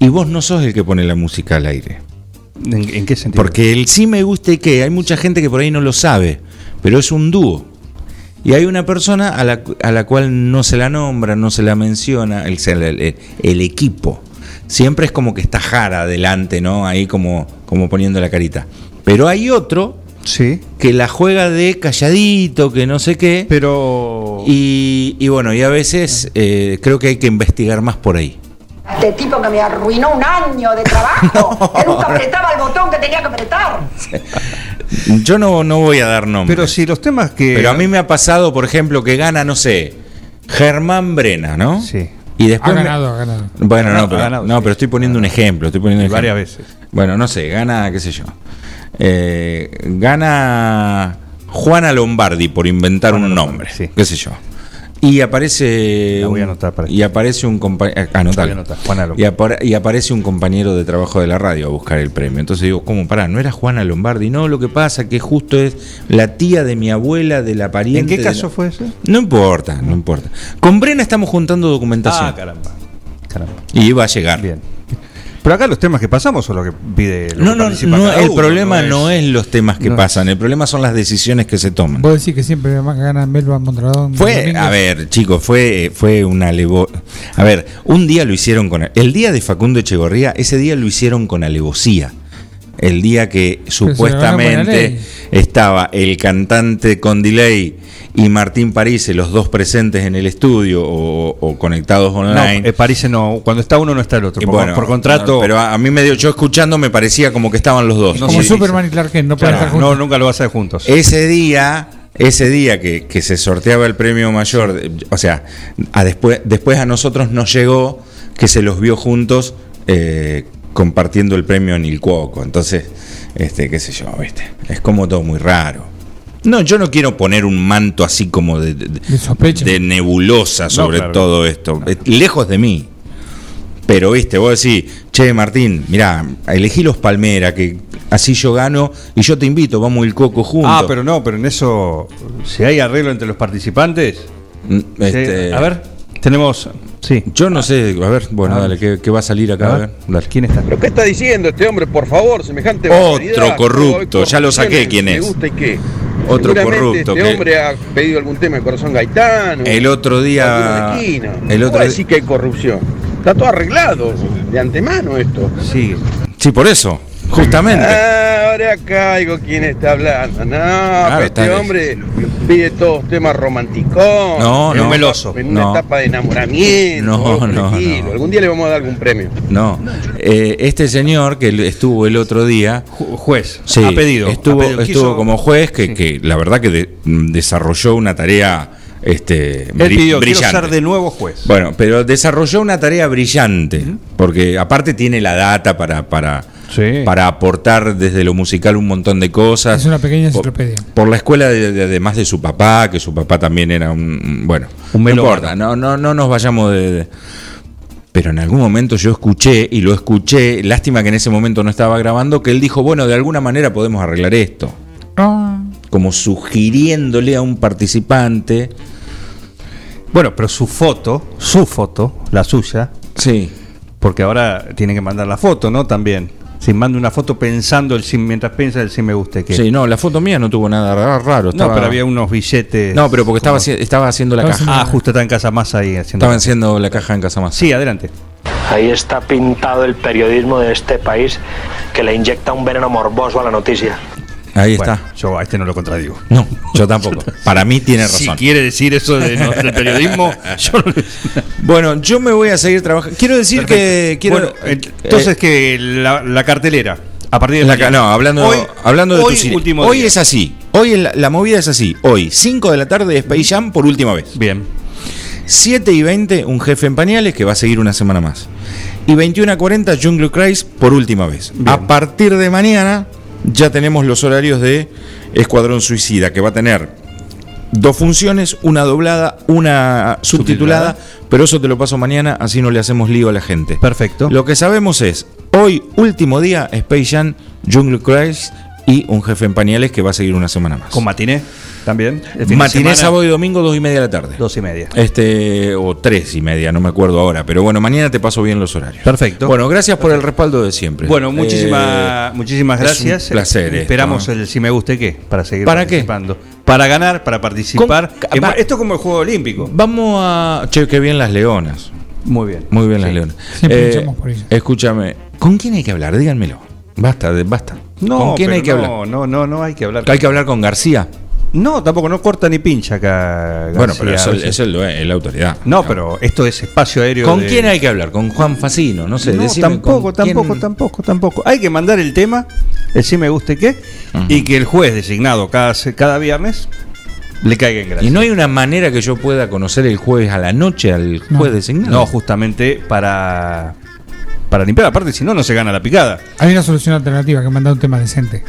Y vos no sos el que pone la música al aire. ¿En, en qué sentido? Porque el sí me gusta y qué, hay mucha gente que por ahí no lo sabe, pero es un dúo. Y hay una persona a la, a la cual no se la nombra, no se la menciona, el, el- el equipo. Siempre es como que está Jara adelante, ¿no? Ahí como, como poniendo la carita. Pero hay otro Sí. que la juega de calladito, que no sé qué. Pero. Y, y bueno, y a veces eh, creo que hay que investigar más por ahí. Este tipo que me arruinó un año de trabajo, que nunca apretaba el botón que tenía que apretar. Yo no, no voy a dar nombres. Pero si los temas que. Pero a mí me ha pasado, por ejemplo, que gana, no sé, Germán Brena, ¿no? Sí. Y después Ha me- ganado, ha ganado. Bueno, Ha no, pero, ha ganado, no, sí. pero estoy poniendo un ejemplo, estoy poniendo un Y varias ejemplo. veces. Bueno, no sé, gana, qué sé yo. Eh, gana Juana Lombardi por inventar un nombre, sí. qué sé yo. Y aparece La voy a anotar para y aparece un compañero La voy a anotar, Juana Lombardi. y, apare- y aparece un compañero de trabajo de la radio a buscar el premio. Entonces digo, ¿cómo pará? ¿No era Juana Lombardi? No, lo que pasa que justo es la tía de mi abuela, de la pariente. ¿En qué caso la- fue ese? No importa, no importa. Con Brena estamos juntando documentación. Ah, caramba. Caramba. y va a llegar. Bien. Pero acá los temas que pasamos son lo que pide. lo No, que no, participa no, cada el uno, problema no es, los temas que no es- pasan, el problema son las decisiones que se toman. Vos decís que siempre más gana Melba Mondragón. Fue, Domínguez. a ver, chicos, fue, fue una alevo... A ver, un día lo hicieron con... El día de Facundo Echegorría, ese día lo hicieron con alevosía. El día que se lo supuestamente ley. estaba el cantante con delay y Martín París, los dos presentes en el estudio o, o conectados No, online. eh, París no. Cuando está uno no está el otro. Por, bueno, por contrato. no, pero a, a mí me dio, yo escuchando me parecía como que estaban los dos. Como sí, Superman y Clark Kent, no pueden Claro, estar juntos. no, nunca lo vas a hacer juntos. Ese día, ese día que, que se sorteaba el premio mayor, o sea, a después, después a nosotros nos llegó que se los vio juntos eh, compartiendo el premio en el Cuoco. Entonces, este, qué sé yo, viste, es como todo muy raro. No, yo no quiero poner un manto así como de, de- De sospecha. de nebulosa sobre claro. todo esto, lejos de mí. Pero, viste, vos decís, che, Martín, mirá, elegí los Palmera, que así yo gano y yo te invito, vamos el coco juntos. Ah, pero no, pero en eso. Si hay arreglo entre los participantes. Mm, este, a ver, tenemos. Sí. Yo no sé, a ver, bueno, Ah. dale, ¿qué, qué va a salir acá? A ver. dale. ¿Quién está? ¿Pero qué está diciendo este hombre, por favor? Semejante Otro corrupto, ya lo saqué quién ¿Me es. gusta y qué? Otro corrupto Este que- hombre ha pedido algún tema de corazón gaitano. El otro día- alguno de esquina. el ¿Cómo otro va a di- decir que hay corrupción. Está todo arreglado de antemano esto. Sí. Sí, por eso, justamente. Ah, ahora caigo quién está hablando. No, este hombre pide todos temas románticos. No, en no. una- meloso. En una No. etapa de enamoramiento. No, no. Algún día le vamos a dar algún premio. No, eh, este señor que estuvo el otro día, juez, sí, ha pedido, estuvo, ha pedido, estuvo quiso- como juez que, que la verdad que de- desarrolló una tarea este, Él pidió, quiero brillante. ser de nuevo juez. Bueno, pero desarrolló una tarea brillante, porque aparte tiene la data para, para, para aportar desde lo musical un montón de cosas. Es una pequeña Por- enciclopedia. Por la escuela, de, de- además de su papá, que su papá también era un. Bueno, Un no importa, no, no, no nos vayamos de. de- Pero en algún momento yo escuché, y lo escuché, lástima que en ese momento no estaba grabando, que él dijo: Bueno, de alguna manera podemos arreglar esto. Como sugiriéndole a un participante. Bueno, pero su foto, su foto, la suya. Sí. Porque ahora tiene que mandar la foto, ¿no? También. Si manda una foto pensando el sí- mientras piensa el sí me guste que. Sí, no, la foto mía no tuvo nada ra- raro. No, pero había unos billetes. No, pero porque estaba, estaba haciendo la caja. Ah, justo está en casa más ahí haciendo. Estaba haciendo la caja en casa más. Sí, adelante. Ahí está pintado el periodismo de este país que le inyecta un veneno morboso a la noticia. Ahí Bueno, está. Yo a este no lo contradigo. No, yo tampoco. Para mí tiene razón. Si quiere decir eso de- no, del periodismo, yo no le- Bueno, yo me voy a seguir trabajando. Quiero decir que. Quiero, Bueno, entonces que la, la cartelera. A partir de La mañana. no, hablando, Hoy- hablando de hoy, tu cine. último Hoy día. es así. Hoy la, la movida es así. Hoy, 5 de la tarde, Space Jam por última vez. Bien. 7 y 20, un jefe en pañales que va a seguir una semana más. Y 21 a 40, Jungle Cruise por última vez. A partir de mañana ya tenemos los horarios de Escuadrón Suicida, que va a tener dos funciones, una doblada, una subtitulada, pero eso te lo paso mañana, así no le hacemos lío a la gente. Perfecto. Lo que sabemos es, hoy, último día, Space Jam, Jungle y un jefe en pañales que va a seguir una semana más. Con matiné también. Matiné, sábado y domingo, dos y media de la tarde. Dos y media. Este, o tres y media, no me acuerdo ahora. Pero bueno, mañana te paso bien los horarios. Perfecto. Bueno, gracias por el respaldo de siempre. Bueno, muchísimas, Eh, muchísimas es gracias. Un placer. esto, Esperamos ¿no? el si me guste qué para seguir ¿Para qué? participando. Para ganar, para participar. Con- En- va- esto es como el juego olímpico. Vamos a. Che, qué bien las leonas. Muy bien. Muy bien las leonas. Eh, por escúchame, ¿con quién hay que hablar? Díganmelo. Basta, de- basta. No, ¿Con quién hay que no, hablar? No, no, no hay que hablar. ¿Hay que hablar con García? No, tampoco, no corta ni pincha acá. bueno, pero García, eso, es lo- es la autoridad. No, pero esto es espacio aéreo. ¿Con de- quién hay que hablar? ¿Con Juan Facino? No sé, No, decime tampoco, tampoco, quién- tampoco, tampoco. Hay que mandar el tema, el sí me guste qué, y que el juez designado cada, se- cada viernes le caiga en gracia. Y no hay una manera que yo pueda conocer el jueves a la noche al juez designado. No, justamente para, para limpiar. Aparte, si no, no se gana la picada. Hay una solución alternativa que mandar un tema decente.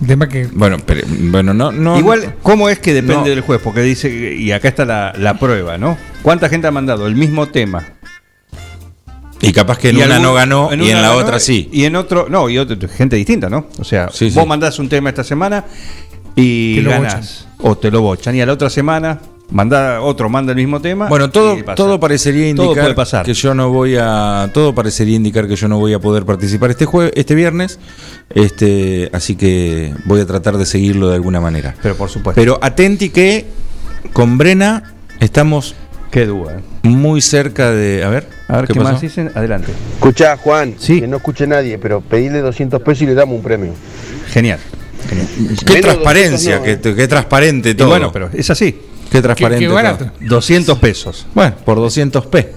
un tema que. Bueno, pero bueno, no, no. Igual, ¿cómo es que depende No. del juez? Porque dice, y acá está la, la prueba, ¿no? ¿Cuánta gente ha mandado el mismo tema? Y capaz que en Y una algún- no ganó y en la ganó, otra sí. Y en otro, no, y otro, gente distinta, ¿no? O sea, Sí, vos sí. mandás un tema esta semana y Te lo ganás. O te lo bochan. Y a la otra semana, manda otro, manda el mismo tema. Bueno, todo, todo parecería Todo indicar puede pasar. que yo no voy a. Todo parecería indicar que yo no voy a poder participar este jue- este viernes. Este, así que voy a tratar de seguirlo de alguna manera. Pero por supuesto. Pero atenti que con Brena estamos Qué duda. ¿eh? muy cerca de. A ver, A ver, ¿qué, más dicen? Adelante. Escuchá, Juan, Sí. que no escuche nadie, pero pedirle 200 pesos y le damos un premio. Genial. Qué Menos transparencia, 200 no, qué, qué transparente Y todo. bueno, pero es así. Qué transparente. Qué- qué todo. barato. 200 pesos. Bueno, por 200p.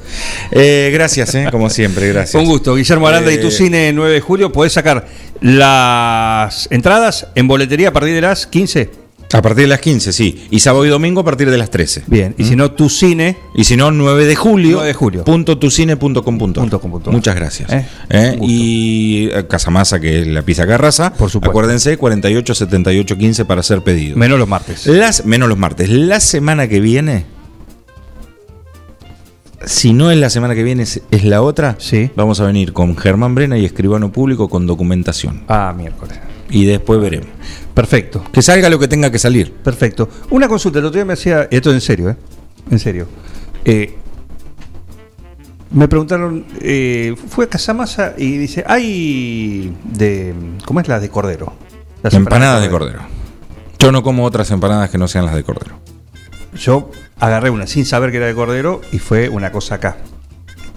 Eh, gracias, eh, como siempre, gracias. Un gusto, Guillermo Aranda y tu Eh, cine 9 de julio. Podés sacar las entradas en boletería a partir de las 15. A partir de las 15, sí. Y sábado y domingo a partir de las 13. Bien, y si no, tu cine. Y si no, 9 de julio. 9 de julio. Punto tucine.com.ar. Muchas gracias. Eh, Eh, y eh, Casamasa, que es la pizza Carraza. Por supuesto. Acuérdense, 48 78 15 para hacer pedido. Menos los martes. Las, menos los martes. La semana que viene. Si no es la semana que viene, es, es la otra. Sí. Vamos a venir con Germán Brena y escribano público con documentación. Ah, miércoles. Y después veremos. Perfecto. Que salga lo que tenga que salir. Perfecto. Una consulta, el otro día me hacía, esto en serio, ¿eh? En serio. Eh, me preguntaron, eh, fue a Casamasa y dice, hay de, ¿cómo es la de cordero? Las empanadas de cordero. Yo no como otras empanadas que no sean las de cordero. Yo agarré una sin saber que era de cordero y fue una cosa acá.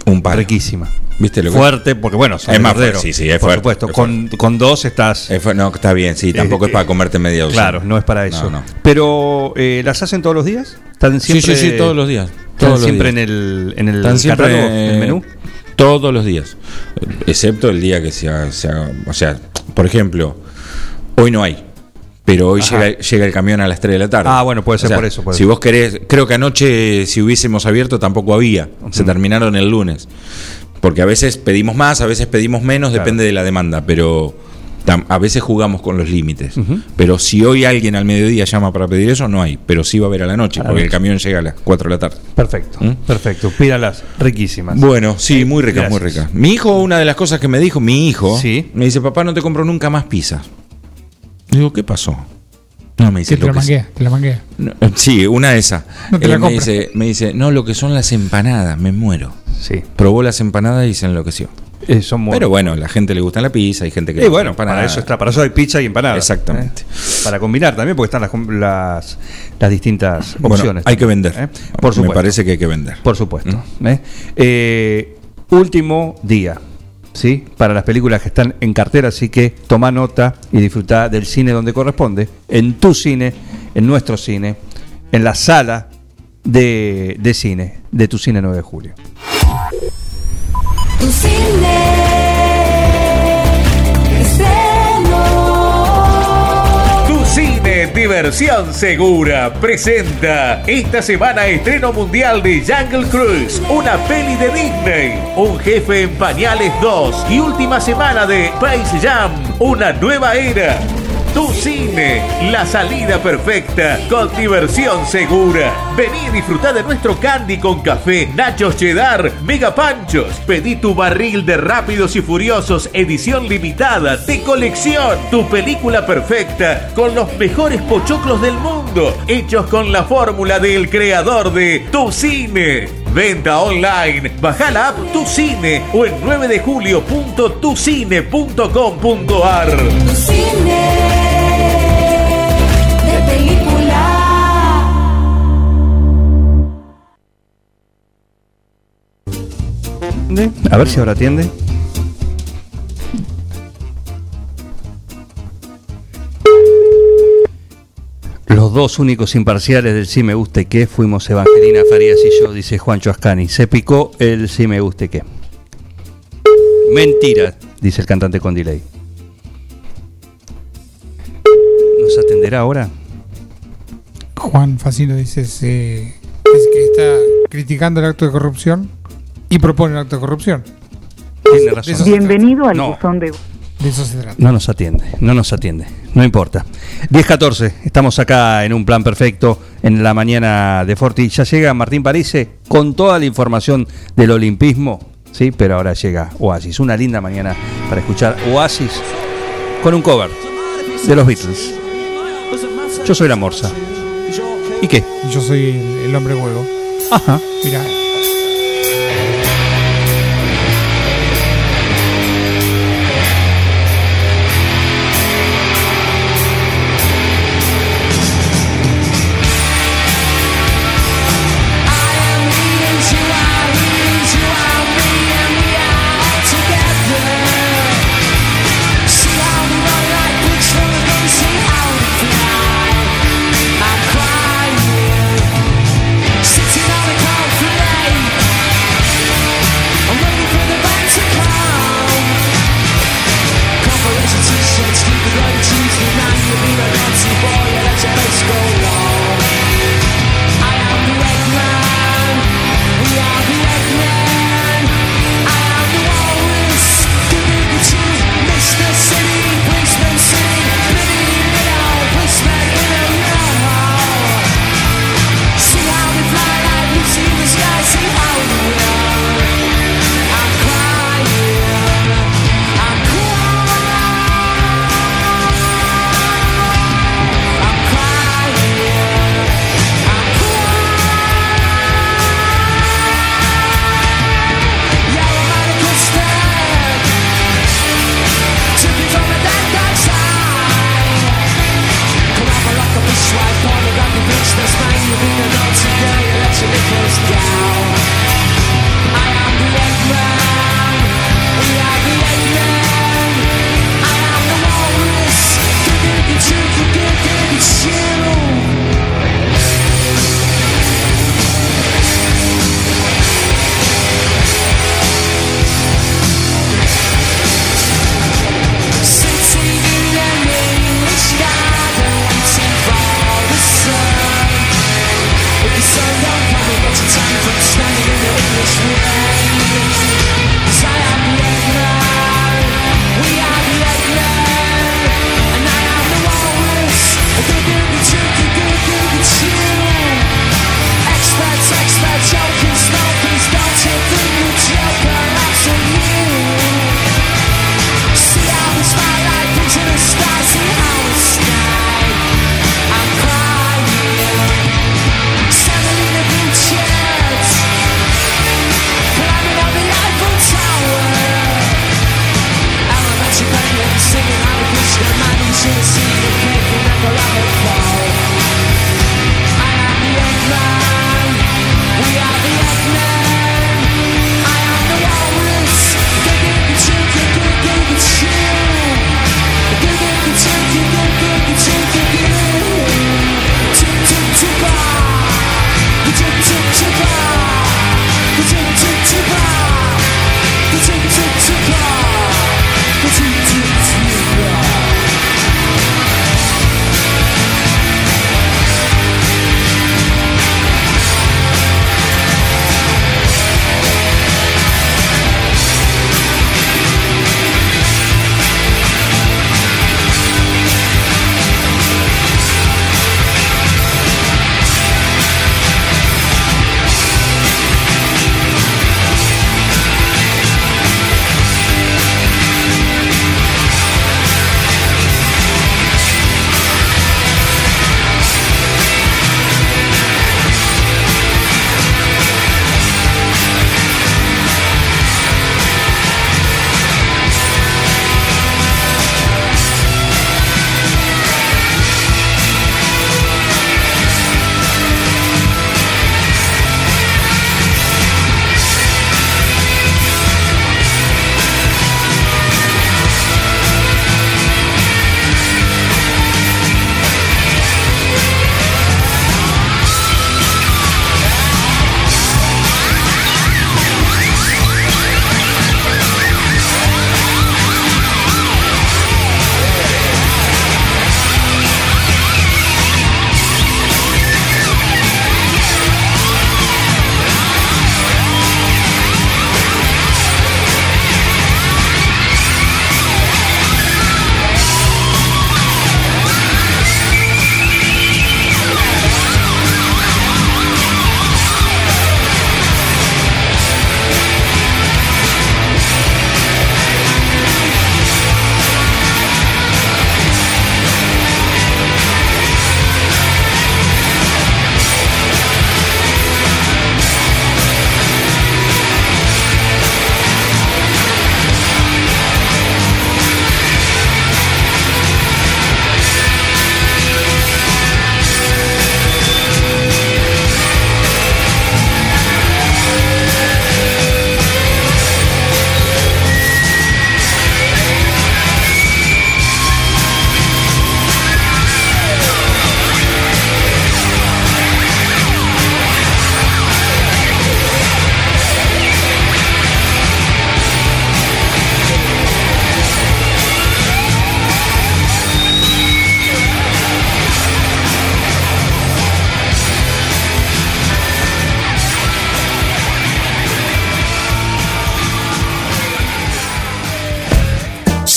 Un par. Riquísima. ¿Viste lo que- Fuerte, porque bueno, es más fuerte, sí, sí, es por fuerte, supuesto. es Con, con dos estás. Es no, está bien, sí, tampoco Eh, es para comerte media docena. Claro, no es para eso. No, no. Pero, eh, ¿las hacen todos los días? ¿Están Sí, siempre, sí, sí, todos los días. ¿Están los siempre días. en el, en el siempre catálogo, en el eh, menú? Todos los días. Excepto el día que se haga, se haga- O sea, por ejemplo, hoy no hay. Pero hoy llega, llega el camión a las 3 de la tarde. Ah, bueno, puede ser O sea, por eso, puede si ser. vos querés. Creo que anoche, si hubiésemos abierto, tampoco había. Se terminaron el lunes. Porque a veces pedimos más, a veces pedimos menos, Claro. depende de la demanda. Pero tam- a veces jugamos con los límites. Pero si hoy alguien al mediodía llama para pedir eso, no hay. Pero sí va a haber a la noche, A porque el camión llega a las 4 de la tarde. Perfecto, ¿Mm? perfecto. Pídalas, riquísimas. Bueno, sí, muy ricas, muy ricas. Mi hijo, una de las cosas que me dijo, mi hijo, Sí. me dice, papá, no te compro nunca más Digo, ¿qué pasó? No, me dice, Que te la lo que manguea, te la manguea. no, sí, una de esas. No te Eh, la me, dice, me dice, no, lo que son las empanadas, me muero. Sí. Probó las empanadas y se enloqueció. Eh, son muy- Pero bueno, a la gente le gusta la pizza, hay gente que Y le bueno, gusta la para eso está, para eso hay pizza y empanada. Exactamente. ¿eh? Para combinar también, porque están las, las, las distintas Bueno, opciones. hay que vender. ¿eh? Por Me supuesto. parece que hay que vender. Por supuesto. ¿eh? Eh, último día. ¿Sí? Para las películas que están en cartera, así que toma nota y disfruta del cine donde corresponde, en tu cine, en nuestro cine, en la sala de, de cine, de tu cine 9 de julio. Diversión Segura presenta esta semana estreno mundial de Jungle Cruise, una peli de Disney, Un jefe en pañales 2 y última semana de Space Jam, una nueva era. Tu cine, la salida perfecta con diversión segura. Vení y disfrutá de nuestro candy con café, nachos cheddar, mega panchos. Pedí tu barril de Rápidos y Furiosos edición limitada de colección. Tu película perfecta con los mejores pochoclos del mundo, hechos con la fórmula del creador de Tu cine. Venta online, baja la app Tu Cine o en 9 de julio.tucine.com.ar. Tu cine A ver si ahora atiende. Los dos únicos imparciales del sí me gusta y qué fuimos Evangelina Farías y yo, dice Juancho Ascani. Se picó el sí me gusta y qué. Mentira, dice el cantante con delay. ¿Nos atenderá ahora? Juan Facino dice es que está criticando el acto de corrupción y propone el acto de corrupción. Razón. Bienvenido al No. buzón de... De eso se trata. No nos atiende, no nos atiende, no importa. 10-14, estamos acá en un plan perfecto en la mañana de Forti. Ya llega Martín Parise con toda la información del olimpismo, ¿sí? Pero ahora llega Oasis, una linda mañana para escuchar Oasis con un cover de los Beatles. Yo soy la Morsa. ¿Y qué? Yo soy el, el hombre huevo. Ajá. Mira,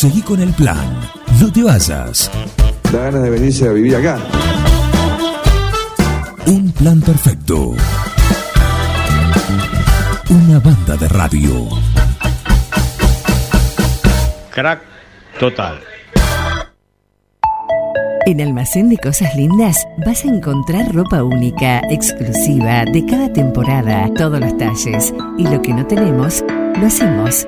Seguí con el plan. No te vayas. Da ganas de venirse a vivir acá. Un plan perfecto. Una banda de radio. Crack total. En Almacén de Cosas Lindas vas a encontrar ropa única, exclusiva, de cada temporada, todos los talles. Y lo que no tenemos, lo hacemos.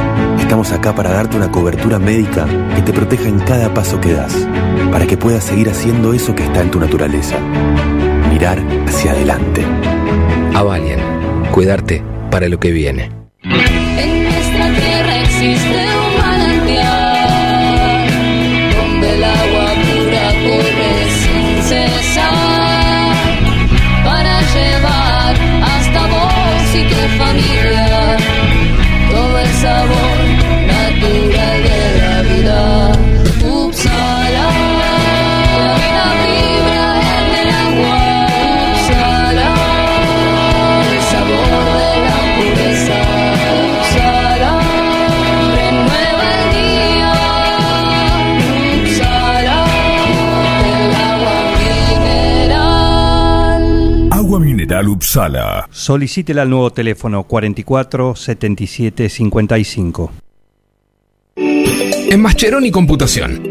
Estamos acá para darte una cobertura médica que te proteja en cada paso que das, para que puedas seguir haciendo eso que está en tu naturaleza. Mirar hacia adelante. Avalian, cuidarte para lo que viene. En nuestra tierra existe un manantial donde el agua pura corre sin cesar para llevar hasta vos y tu familia todo el sabor Uppsala. Solicítela al nuevo teléfono 44 77 55. En Mascheroni Computación,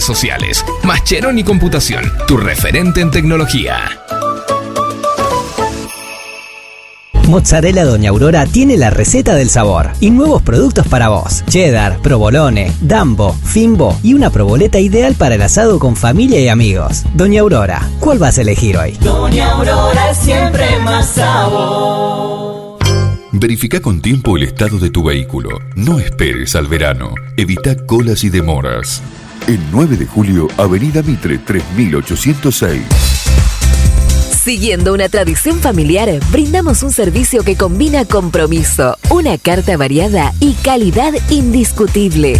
sociales. Mascheroni Computación, tu referente en tecnología. Mozzarella Doña Aurora tiene la receta del sabor y nuevos productos para vos. Cheddar, provolone, dambo, fimbo y una proboleta ideal para el asado con familia y amigos. Doña Aurora, ¿cuál vas a elegir hoy? Doña Aurora siempre más sabor. Verifica con tiempo el estado de tu vehículo. No esperes al verano. Evita colas y demoras. El 9 de julio, Avenida Mitre 3806. Siguiendo una tradición familiar, brindamos un servicio que combina compromiso, una carta variada y calidad indiscutible.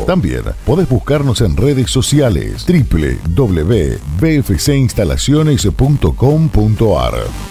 También podés buscarnos en redes sociales www.bfcinstalaciones.com.ar.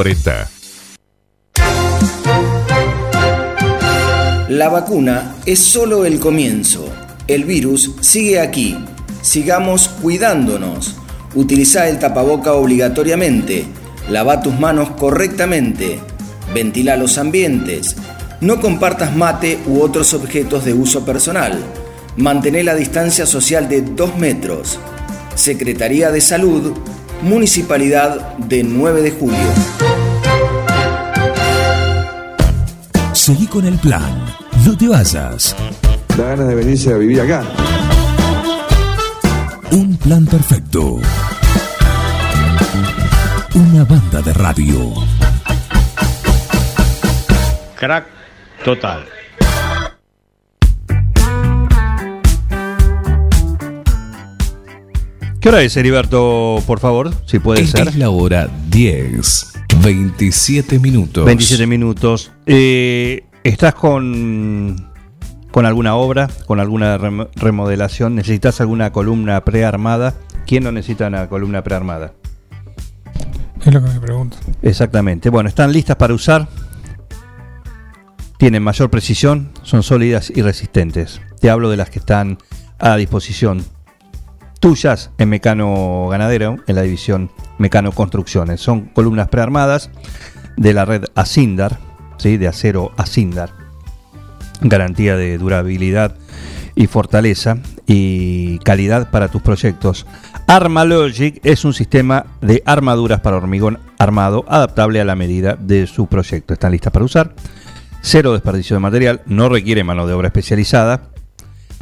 2040. La vacuna es solo el comienzo. El virus sigue aquí. Sigamos cuidándonos. Utiliza el tapaboca obligatoriamente. Lava tus manos correctamente. Ventila los ambientes. No compartas mate u otros objetos de uso personal. Mantén la distancia social de 2 metros. Secretaría de Salud, Municipalidad de 9 de Julio. Seguí con el plan. No te vayas. Da ganas de venirse a vivir acá. Un plan perfecto. Una banda de radio. Crack total. ¿Qué hora es, Heriberto, por favor? Si puede Esta ser. es la hora 10, 27 minutos. 27 minutos. Eh, ¿Estás con, con alguna obra, con alguna rem- remodelación? ¿Necesitas alguna columna prearmada? ¿Quién no necesita una columna prearmada? Es lo que me pregunto. Exactamente. Bueno, están listas para usar. Tienen mayor precisión, son sólidas y resistentes. Te hablo de las que están a disposición tuyas en Mecano Ganadero, en la división Mecano Construcciones. Son columnas prearmadas de la red Asindar, ¿sí? de acero Asindar. Garantía de durabilidad y fortaleza y calidad para tus proyectos. Armalogic es un sistema de armaduras para hormigón armado adaptable a la medida de su proyecto. Están listas para usar. Cero desperdicio de material, no requiere mano de obra especializada.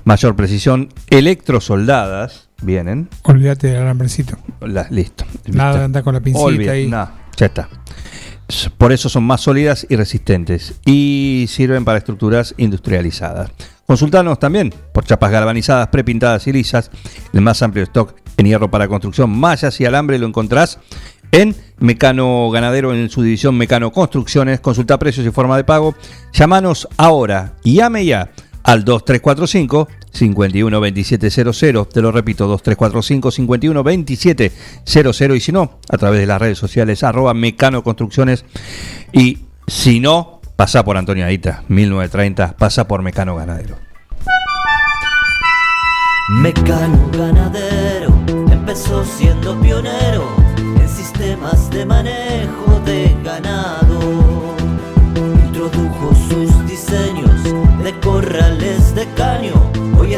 Mayor precisión, electrosoldadas vienen. Olvídate del alambrecito. La- listo. Nada listo. andar con la pincita Olvida- ahí. nah, ya está. Por eso son más sólidas y resistentes y sirven para estructuras industrializadas. Consultanos también por chapas galvanizadas, prepintadas y lisas. El más amplio stock en hierro para construcción, mallas y alambre lo encontrás en Mecano Ganadero en su división Mecano Construcciones. Consulta precios y forma de pago. Llámanos ahora y llame ya al 2345 51 2700. Te lo repito, 2345 51 2700. Y si no, a través de las redes sociales, arroba Mecano Construcciones. Y si no, pasa por Antonio Aita, 1930, pasa por Mecano Ganadero. Mecano ganadero empezó siendo pionero en sistemas de manejo de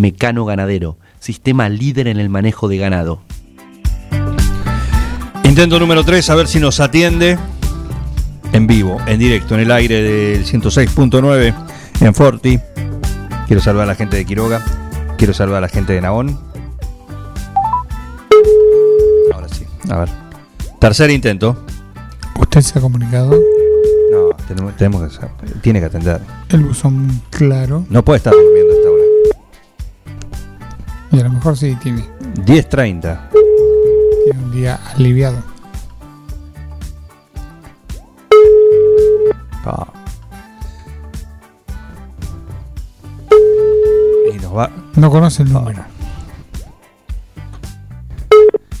Mecano Ganadero, sistema líder en el manejo de ganado. Intento número 3, a ver si nos atiende en vivo, en directo, en el aire del 106.9 en Forti. Quiero saludar a la gente de Quiroga, quiero saludar a la gente de Naón. Ahora sí, a ver. Tercer intento. ¿Usted se ha comunicado? No, tenemos, tenemos que saber, tiene que atender. El buzón claro. No puede estar durmiendo esta. Y a lo mejor sí tiene. 10.30. Tiene un día aliviado. Ah. Y nos va. No conoce el número.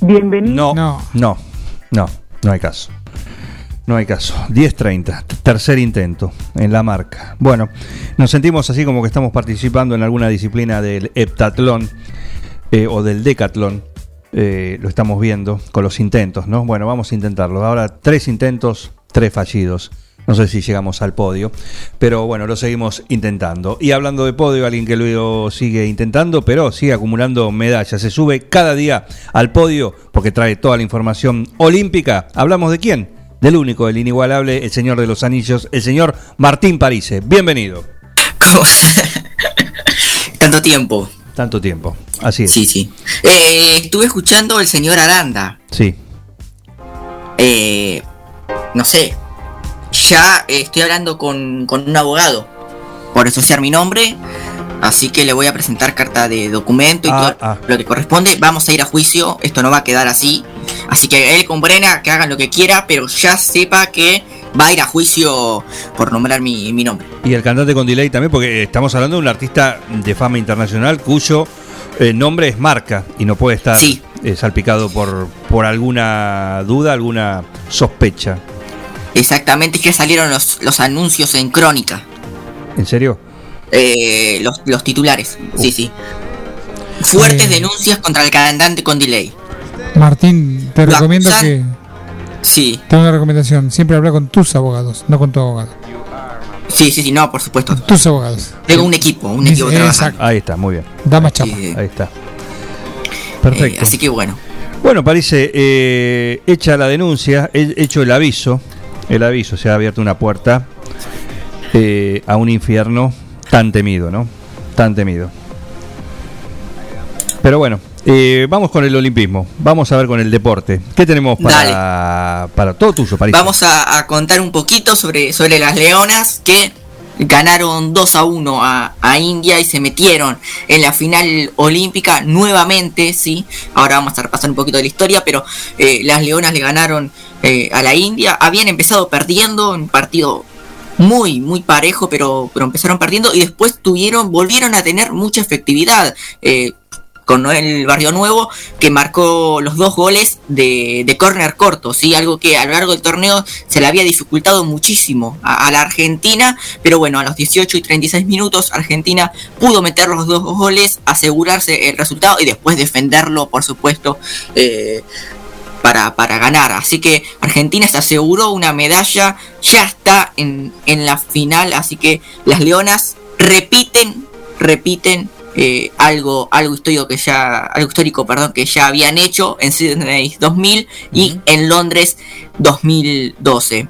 Bienvenido. No, no, no, no hay caso. No hay caso. 10.30, tercer intento en la marca. Bueno, nos sentimos así como que estamos participando en alguna disciplina del heptatlón eh, o del decatlón. Eh, lo estamos viendo con los intentos, ¿no? Bueno, vamos a intentarlo. Ahora tres intentos, tres fallidos. No sé si llegamos al podio, pero bueno, lo seguimos intentando. Y hablando de podio, alguien que lo sigue intentando, pero sigue acumulando medallas. Se sube cada día al podio porque trae toda la información olímpica. ¿Hablamos de quién? Del único, el inigualable, el señor de los anillos, el señor Martín Parise. Bienvenido. Tanto tiempo. Tanto tiempo. Así es. Sí, sí. Eh, estuve escuchando al señor Aranda. Sí. Eh, no sé. Ya estoy hablando con, con un abogado por asociar mi nombre. Así que le voy a presentar carta de documento y Ah, todo lo que corresponde. Vamos a ir a juicio. Esto no va a quedar así. Así que él con Brena que hagan lo que quiera, pero ya sepa que va a ir a juicio por nombrar mi, mi nombre. Y el cantante con delay también, porque estamos hablando de un artista de fama internacional cuyo eh, nombre es marca y no puede estar eh, salpicado por, por alguna duda, alguna sospecha. Exactamente, es que salieron los, los anuncios en crónica. ¿En serio? Eh, los, los titulares, sí, sí. Fuertes Eh. denuncias contra el cantante con delay. Martín, te Lo recomiendo acusan- que. Sí. Tengo una recomendación. Siempre habla con tus abogados, no con tu abogado. Sí, sí, sí, no, por supuesto. Tus abogados. Tengo un equipo, un Dice- equipo trabajando. Ahí está, muy bien. Da más chapa. Ahí está. Perfecto. Eh, así que bueno. Bueno, parece eh, hecha la denuncia, he- hecho el aviso, el aviso, se ha abierto una puerta eh, a un infierno tan temido, ¿no? Tan temido. Pero bueno, eh, vamos con el olimpismo, vamos a ver con el deporte. ¿Qué tenemos para, para todo tuyo, París? Vamos a, a contar un poquito sobre, sobre las leonas que ganaron 2 a 1 a, a India y se metieron en la final olímpica nuevamente, ¿sí? Ahora vamos a repasar un poquito de la historia, pero eh, las Leonas le ganaron eh, a la India. Habían empezado perdiendo un partido muy, muy parejo, pero, pero empezaron perdiendo y después tuvieron, volvieron a tener mucha efectividad. eh, con Noel Barrio Nuevo, que marcó los dos goles de, de córner corto, ¿sí? algo que a lo largo del torneo se le había dificultado muchísimo a, la Argentina, pero bueno, a los 18 y 36 minutos Argentina pudo meter los dos goles, asegurarse el resultado y después defenderlo, por supuesto, eh, para, para ganar. Así que Argentina se aseguró una medalla, ya está en, en la final, así que las Leonas repiten, repiten eh, algo, algo histórico que ya, algo histórico, perdón, que ya habían hecho en Sydney 2000 y en Londres 2012.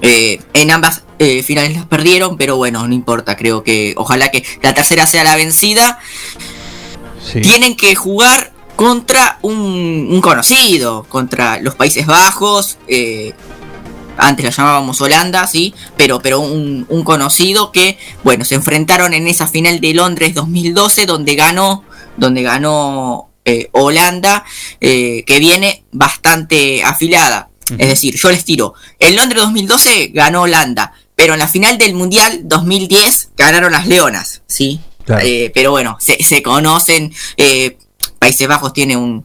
Eh, en ambas eh, finales las perdieron, pero bueno, no importa, creo que ojalá que la tercera sea la vencida. Tienen que jugar contra un, un conocido, contra los Países Bajos, eh, antes la llamábamos Holanda, sí, pero, pero un, un conocido que, bueno, se enfrentaron en esa final de Londres 2012 donde ganó, donde ganó eh, Holanda, eh, que viene bastante afilada. Es decir, yo les tiro, en Londres 2012 ganó Holanda, pero en la final del Mundial 2010 ganaron las Leonas, ¿sí? Claro. Eh, pero bueno, se, se conocen, eh, Países Bajos tiene un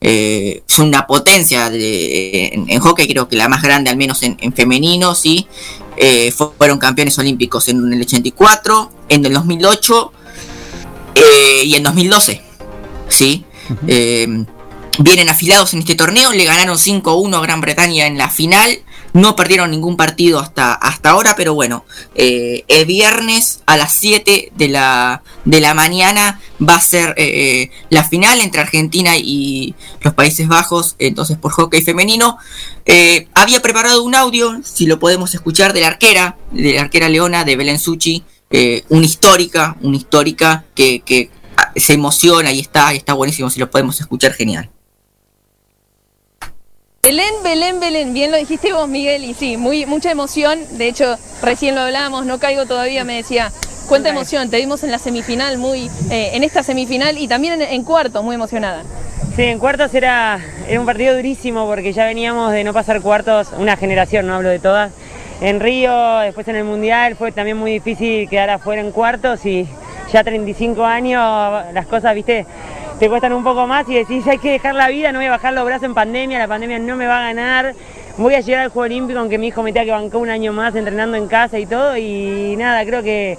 eh, es una potencia de- en, en hockey, creo que la más grande, al menos en, en femenino, sí. Eh, fu- fueron campeones olímpicos en el 84, en el 2008 eh, y en 2012, sí. Vienen afilados en este torneo, le ganaron 5-1 a Gran Bretaña en la final. No perdieron ningún partido hasta, hasta ahora, pero bueno, eh, el viernes a las 7 de la, de la mañana va a ser eh, la final entre Argentina y los Países Bajos, entonces por hockey femenino. Eh, había preparado un audio, si lo podemos escuchar, de la arquera, de la arquera Leona, de Belén Suchi, eh, una histórica, una histórica que, que ah, se emociona y está, y está buenísimo, si lo podemos escuchar, genial. Belén, Belén, Belén, bien lo dijiste vos, Miguel, y sí, muy, mucha emoción. De hecho, recién lo hablábamos, no caigo todavía, me decía, cuánta emoción, te vimos en la semifinal, muy, eh, en esta semifinal y también en, en cuartos, muy emocionada. Sí, en cuartos era, era un partido durísimo porque ya veníamos de no pasar cuartos, una generación, no hablo de todas. En Río, después en el Mundial, fue también muy difícil quedar afuera en cuartos y ya 35 años, las cosas, viste, te cuestan un poco más y decís, hay que dejar la vida, no voy a bajar los brazos en pandemia, la pandemia no me va a ganar, voy a llegar al Juego Olímpico, aunque mi hijo me tenga que bancar un año más entrenando en casa y todo, y nada, creo que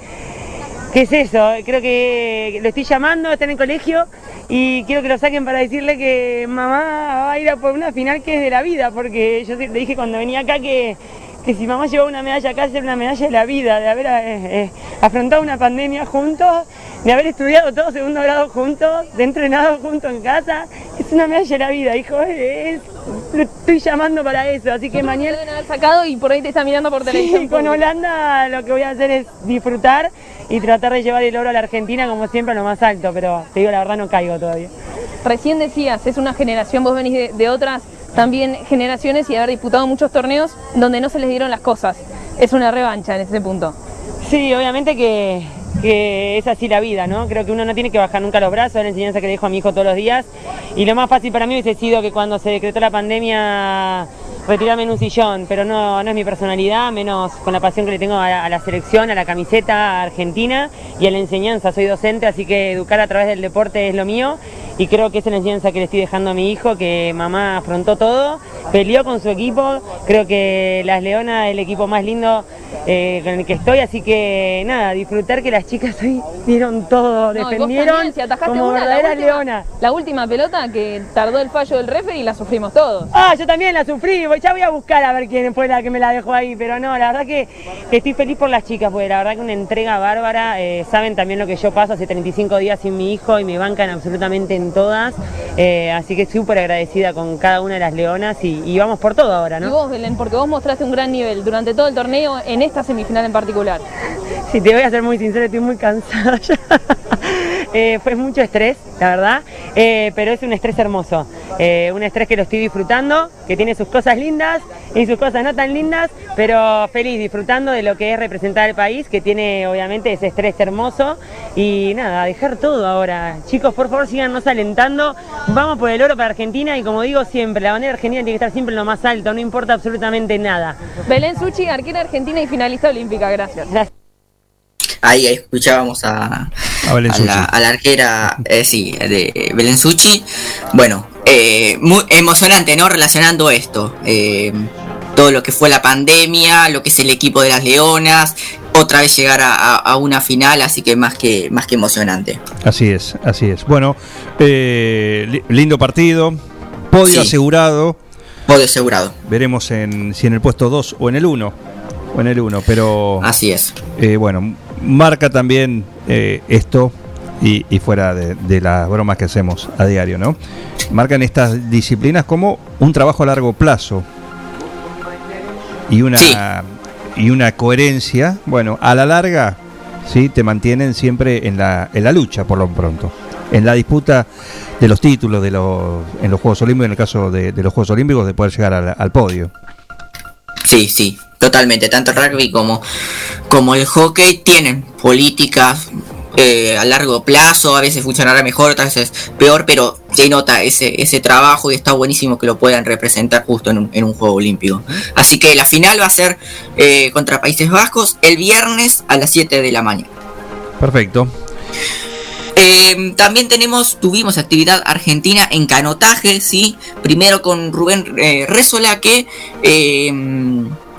¿Qué es eso? Creo que lo estoy llamando, está en el colegio y quiero que lo saquen para decirle que mamá va a ir a por una final que es de la vida, porque yo le dije cuando venía acá que, que si mamá llevaba una medalla acá, era una medalla de la vida, de haber eh, eh, afrontado una pandemia juntos, de haber estudiado todo segundo grado juntos, de entrenado juntos en casa, es una medalla de la vida, hijo, es- lo estoy llamando para eso, así que mañana... Deben haber sacado y por ahí te está mirando por televisión. Sí, con Holanda lo que voy a hacer es disfrutar y tratar de llevar el oro a la Argentina como siempre a lo más alto, pero te digo la verdad no caigo todavía. Recién decías, es una generación, vos venís de, de otras también generaciones y haber disputado muchos torneos donde no se les dieron las cosas. Es una revancha en ese punto. Sí, obviamente que, que es así la vida, ¿no? Creo que uno no tiene que bajar nunca los brazos, es la enseñanza que le dejo a mi hijo todos los días. Y lo más fácil para mí hubiese sido que cuando se decretó la pandemia retirarme en un sillón, pero no, no es mi personalidad, menos con la pasión que le tengo a la, selección, a la camiseta argentina y a la enseñanza. Soy docente, así que educar a través del deporte es lo mío y creo que es la enseñanza que le estoy dejando a mi hijo, que mamá afrontó todo, peleó con su equipo, creo que las Leonas es el equipo más lindo eh, con el que estoy, así que nada, disfrutar que las chicas hoy dieron todo, No, y defendieron también, si atajaste como una, la verdaderas última- leonas. La última pelota que tardó el fallo del referee y la sufrimos todos. Ah, yo también la sufrí, voy- ya voy a buscar a ver quién fue la que me la dejó ahí, pero no, la verdad que, estoy feliz por las chicas, porque la verdad que una entrega bárbara, eh, saben también lo que yo paso hace 35 días sin mi hijo y me bancan absolutamente en todas, eh, así que súper agradecida con cada una de las leonas y, y vamos por todo ahora, Y ¿no? vos, Belén, porque vos mostraste un gran nivel durante todo el torneo en esta semifinal en particular. Si te voy a ser muy sincero, estoy muy cansada ya. Eh, fue mucho estrés, la verdad, eh, pero es un estrés hermoso. Eh, un estrés que lo estoy disfrutando, que tiene sus cosas lindas y sus cosas no tan lindas, pero feliz, disfrutando de lo que es representar al país, que tiene obviamente ese estrés hermoso. Y nada, dejar todo ahora. Chicos, por favor, síganos alentando. Vamos por el oro para Argentina y como digo siempre, la bandera argentina tiene que estar siempre en lo más alto, no importa absolutamente nada. Belén Suchi, arquera argentina y finalista olímpica, gracias. Ahí escuchábamos a, A Belén a Suchi. la, a la arquera, eh, sí, de Belén Suchi. Bueno, eh, muy emocionante, ¿no? Relacionando esto. eh, todo lo que fue la pandemia, lo que es el equipo de las Leonas, otra vez llegar a, a- a una final, así que más que, más que emocionante. Así es, así es. Bueno, eh, li- lindo partido, podio Sí. asegurado. Podio asegurado. Veremos en, si en el puesto 2 o en el 1. O en el 1, pero. Así es. eh, bueno, marca también eh, esto y, y fuera de, de las bromas que hacemos a diario, ¿no? Marcan estas disciplinas como un trabajo a largo plazo y una y una coherencia, bueno, a la larga, sí, te mantienen siempre en la, en la lucha por lo pronto, en la disputa de los títulos de los, en los Juegos Olímpicos, en el caso de, de los Juegos Olímpicos, de poder llegar al, al podio. Sí, sí, totalmente. Tanto el rugby como, como el hockey tienen políticas eh, a largo plazo. A veces funcionará mejor, otras veces peor, pero se nota ese, ese trabajo y está buenísimo que lo puedan representar justo en un, en un juego olímpico. Así que la final va a ser eh, contra Países Bajos el viernes a las 7 de la mañana. Perfecto. Eh, también tenemos, tuvimos actividad argentina en canotaje, sí. Primero con Rubén eh, Rézola que eh,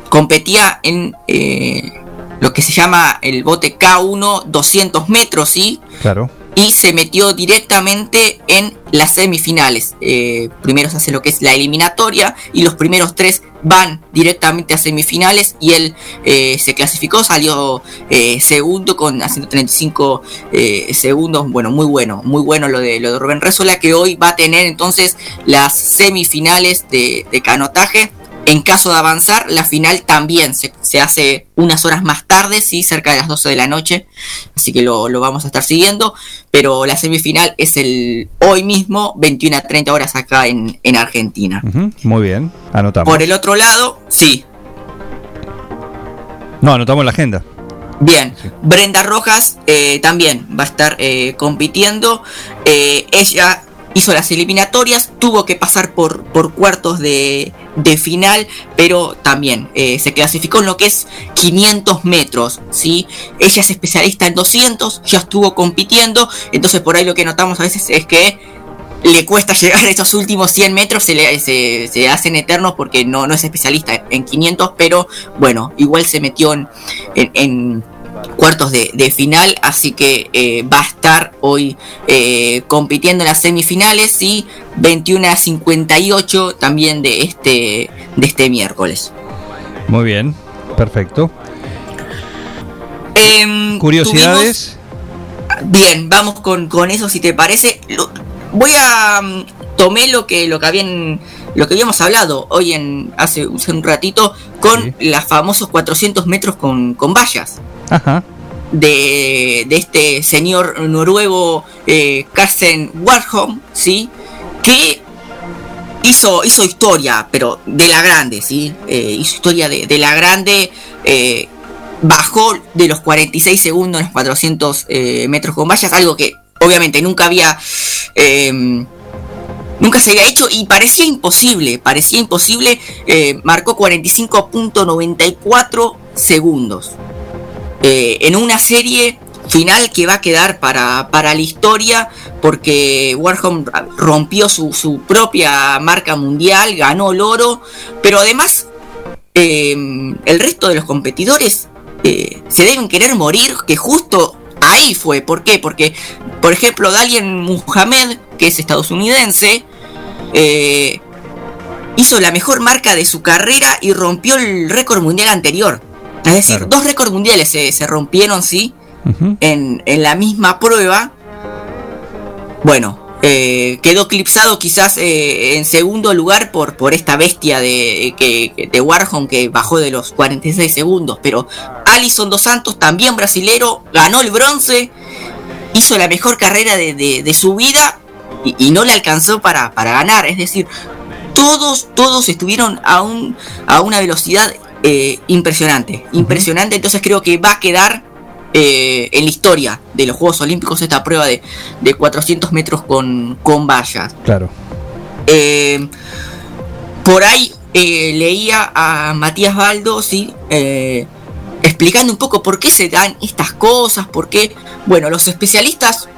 competía en eh, lo que se llama el bote K1 200 metros, sí. Claro. Y se metió directamente en las semifinales. Eh, primero se hace lo que es la eliminatoria y los primeros tres van directamente a semifinales y él eh, se clasificó, salió eh, segundo con 135 eh, segundos. Bueno, muy bueno, muy bueno lo de, lo de Rubén Rézola que hoy va a tener entonces las semifinales de canotaje. En caso de avanzar, la final también se, se hace unas horas más tarde, sí, cerca de las 12 de la noche. Así que lo, lo vamos a estar siguiendo. Pero la semifinal es el hoy mismo, 21 a 30 horas acá en, en Argentina. Muy bien, anotamos. Por el otro lado, sí, No, anotamos la agenda. Bien, Brenda Rojas eh, también va a estar eh, compitiendo. Eh, ella hizo las eliminatorias, tuvo que pasar por, por cuartos de, de final, pero también eh, se clasificó en lo que es 500 metros. ¿sí? Ella es especialista en 200, ya estuvo compitiendo, entonces por ahí lo que notamos a veces es que le cuesta llegar a estos últimos 100 metros, se, le, se, se hacen eternos porque no, no es especialista en 500, pero bueno, igual se metió en, en- en cuartos de, de final, así que eh, va a estar hoy eh, compitiendo en las semifinales y 21 a 58 también de este, de este miércoles. Muy bien, perfecto. Em, Curiosidades. tuvimos- Bien, vamos con, con eso si te parece. Lo- voy a mm, tomé lo que lo que habían lo que habíamos hablado hoy en hace, hace un ratito con los famosos 400 metros con, con vallas De, de este señor noruego eh, Carsten Warholm, ¿sí? Que hizo, hizo historia, pero de la grande, ¿sí? Eh, hizo historia de, de la grande. eh, bajó de los 46 segundos en los 400 eh, metros con vallas, algo que obviamente nunca había... eh, Nunca se había hecho y parecía imposible, parecía imposible. marcó 45.94 segundos. Eh, en una serie final que va a quedar para, para la historia porque Warholm rompió su, su propia marca mundial, ganó el oro, pero además eh, el resto de los competidores eh, se deben querer morir, que justo ahí fue. ¿Por qué? Porque, por ejemplo, Dalian Muhammad, que es estadounidense, hizo la mejor marca de su carrera y rompió el récord mundial anterior. Es decir, dos récords mundiales se, se rompieron, sí, en, en la misma prueba. Bueno, eh, quedó eclipsado quizás eh, en segundo lugar por, por esta bestia de, que, de Warhol que bajó de los 46 segundos. Pero Alison Dos Santos, también brasilero, ganó el bronce, hizo la mejor carrera de, de- de su vida y, y no le alcanzó para, para ganar. Es decir, todos, todos estuvieron a, un, a una velocidad eh, impresionante. Impresionante, entonces creo que va a quedar eh, en la historia de los Juegos Olímpicos esta prueba de, de 400 metros con, con vallas. Claro. Eh, por ahí leía a Matías Baldo, sí, explicando un poco por qué se dan estas cosas, por qué, bueno, los especialistas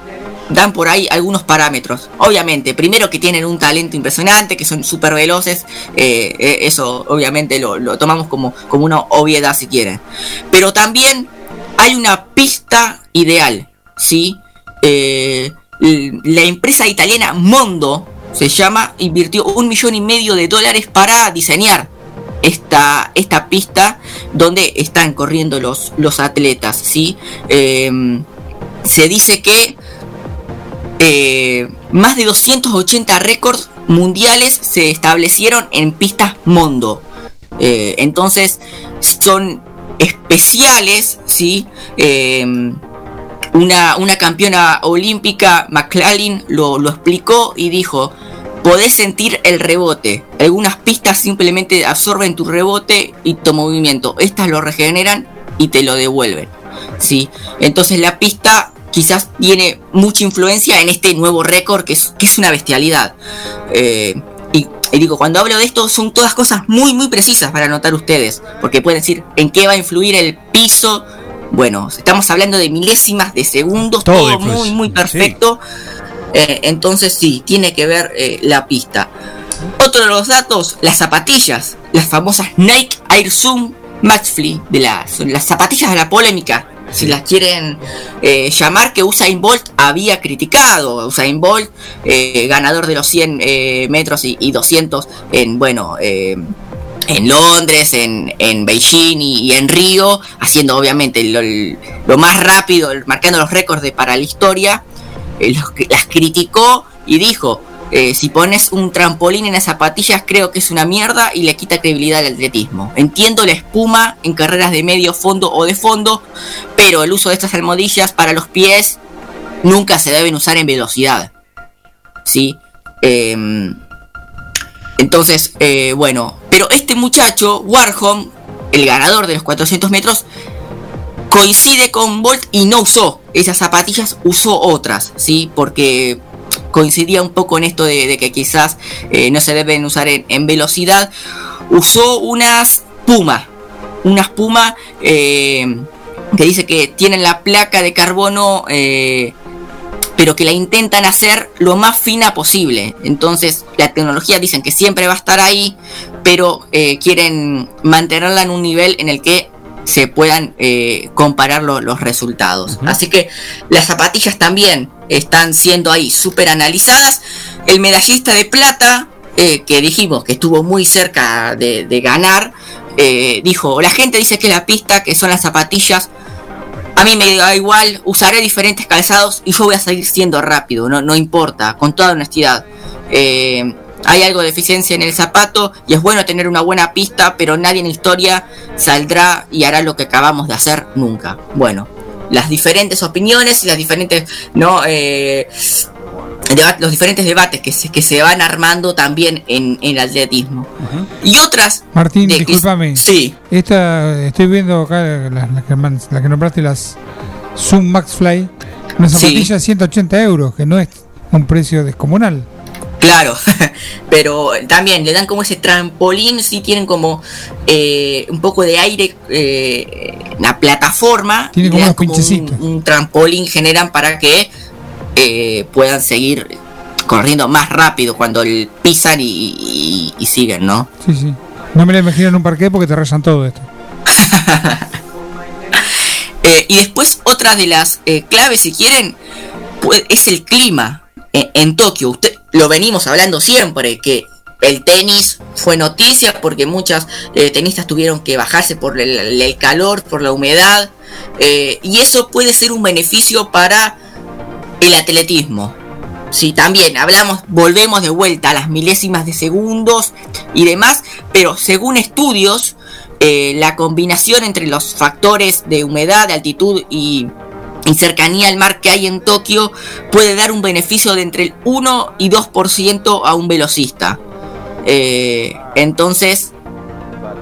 dan por ahí algunos parámetros. Obviamente, primero que tienen un talento impresionante, que son súper veloces, eh, eh, eso obviamente lo, tomamos como, como una obviedad si quieren. Pero también hay una pista ideal, ¿sí? Eh, la empresa italiana Mondo se llama, invirtió un millón y medio de dólares para diseñar esta, esta pista donde están corriendo los, los atletas, ¿sí? Se dice que eh, más de 280 récords mundiales se establecieron en pistas Mondo. Eh, entonces son especiales, ¿sí? Eh, una, una campeona olímpica, McLaren, lo, lo explicó y dijo, podés sentir el rebote. Algunas pistas simplemente absorben tu rebote y tu movimiento. Estas lo regeneran y te lo devuelven. ¿sí? Entonces la pista quizás tiene mucha influencia en este nuevo récord que es, que es una bestialidad. Eh, y, y digo, cuando hablo de esto son todas cosas muy muy precisas para anotar ustedes, porque pueden decir en qué va a influir el piso. Bueno, estamos hablando de milésimas de segundos, Todo muy muy perfecto. Eh, entonces sí, tiene que ver eh, la pista. Otro de los datos, las zapatillas, las famosas Nike Air Zoom Free, de las zapatillas de la polémica, si las quieren eh, llamar, que Usain Bolt había criticado. Usain Bolt, eh, ganador de los 100 eh, metros y, y 200 en, bueno, en Londres, en, en Beijing y, en Río, haciendo obviamente lo, más rápido, marcando los récords de para la historia, las criticó y dijo, eh, si pones un trampolín en las zapatillas creo que es una mierda y le quita credibilidad al atletismo. Entiendo la espuma en carreras de medio fondo o de fondo, pero el uso de estas almohadillas para los pies nunca se deben usar en velocidad. ¿Sí? Em, entonces, eh, bueno, pero este muchacho, Warhol, el ganador de los 400 metros, coincide con Bolt y no usó esas zapatillas, usó otras, ¿sí? Porque coincidía un poco en esto de, que quizás eh, no se deben usar en, velocidad. Usó unas Puma, unas Puma eh, que dice que tienen la placa de carbono, eh, pero que la intentan hacer lo más fina posible. Entonces, la tecnología dicen que siempre va a estar ahí, pero quieren mantenerla en un nivel en el que se puedan eh, comparar lo- los resultados. Así que las zapatillas también están siendo ahí súper analizadas. El medallista de plata, eh, que dijimos que estuvo muy cerca de, de ganar, eh, dijo, la gente dice que la pista, que son las zapatillas, a mí me da igual, usaré diferentes calzados y yo voy a seguir siendo rápido, no, no importa, con toda honestidad. Eh, hay algo de eficiencia en el zapato y es bueno tener una buena pista, pero nadie en la historia saldrá y hará lo que acabamos de hacer nunca. Bueno, las diferentes opiniones y las diferentes, no, eh, los diferentes debates que se, que se van armando también en, en el atletismo. Y otras Martín, de discúlpame. Sí. Esta, estoy viendo acá las la que, man- la que nombraste, las Zoom Max Fly. Una zapatilla de 180 euros, que no es un precio descomunal. Claro, pero también le dan como ese trampolín, si tienen como eh, un poco de aire, eh, la plataforma, Tiene como unos un, un trampolín generan para que eh, puedan seguir corriendo más rápido cuando el- pisan y, y- y siguen, ¿no? Sí, sí. No me la imagino en un parque porque te rayan todo esto. Eh, y después otra de las eh, claves, si quieren, pues, es el clima en, Tokio. Usted lo venimos hablando siempre que el tenis fue noticia porque muchas eh, tenistas tuvieron que bajarse por el, calor, por la humedad, eh, y eso puede ser un beneficio para el atletismo. Sí, también hablamos, volvemos de vuelta a las milésimas de segundos y demás, pero según estudios, eh, la combinación entre los factores de humedad, de altitud y, y cercanía al mar que hay en Tokio puede dar un beneficio de entre el 1 y 2% a un velocista. Eh, entonces,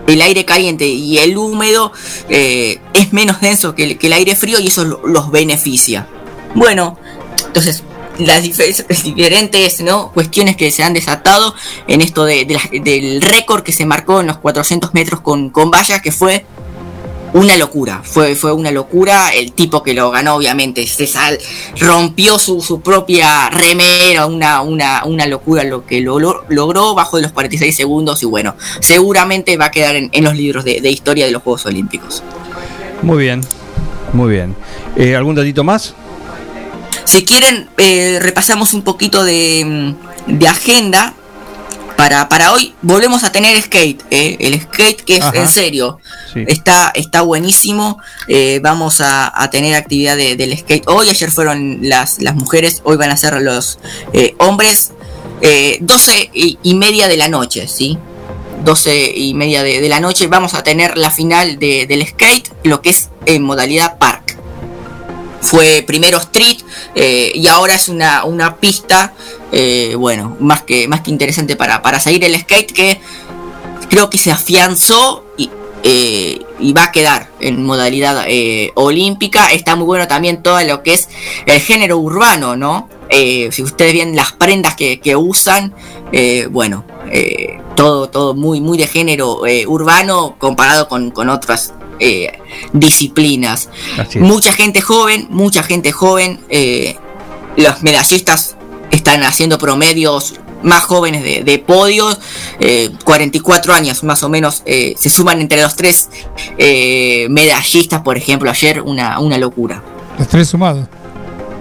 el aire caliente y el húmedo eh, es menos denso que el, aire frío y eso lo- los beneficia. Bueno, entonces las difer- diferentes ¿no? cuestiones que se han desatado en esto del récord que se marcó en los 400 metros con, con que fue una locura, fue, fue una locura. El tipo que lo ganó, obviamente, se sal, rompió su, su propia remera, una, una, una locura lo que lo, lo- logró bajo de los 46 segundos. Y bueno, seguramente va a quedar en, en los libros de, de historia de los Juegos Olímpicos. Muy bien, muy bien. Eh, ¿Algún datito más? Si quieren, eh, repasamos un poquito de, mm, de agenda. Para, para hoy volvemos a tener skate, eh, el skate que es Ajá. en serio, Sí. está, está buenísimo. eh, vamos a, a tener actividad de- del skate hoy. Ayer fueron las, las mujeres, hoy van a ser los eh, hombres. eh, 12 y, y media de la noche, ¿sí? 12 y media de, de la noche vamos a tener la final de- del skate, lo que es en modalidad park fue primero street eh, y ahora es una, una pista eh, bueno más que más que interesante para, para seguir el skate que creo que se afianzó y, eh, y va a quedar en modalidad eh, olímpica. Está muy bueno también todo lo que es el género urbano no si ustedes ven las prendas que, que usan bueno todo todo muy muy de género urbano comparado con, con otras eh, disciplinas. Mucha gente joven, mucha gente joven. eh, los medallistas están haciendo promedios más jóvenes de, de podios, eh, 44 años más o menos, eh, se suman entre los tres eh, medallistas, por ejemplo, ayer una, una locura. Los tres sumados.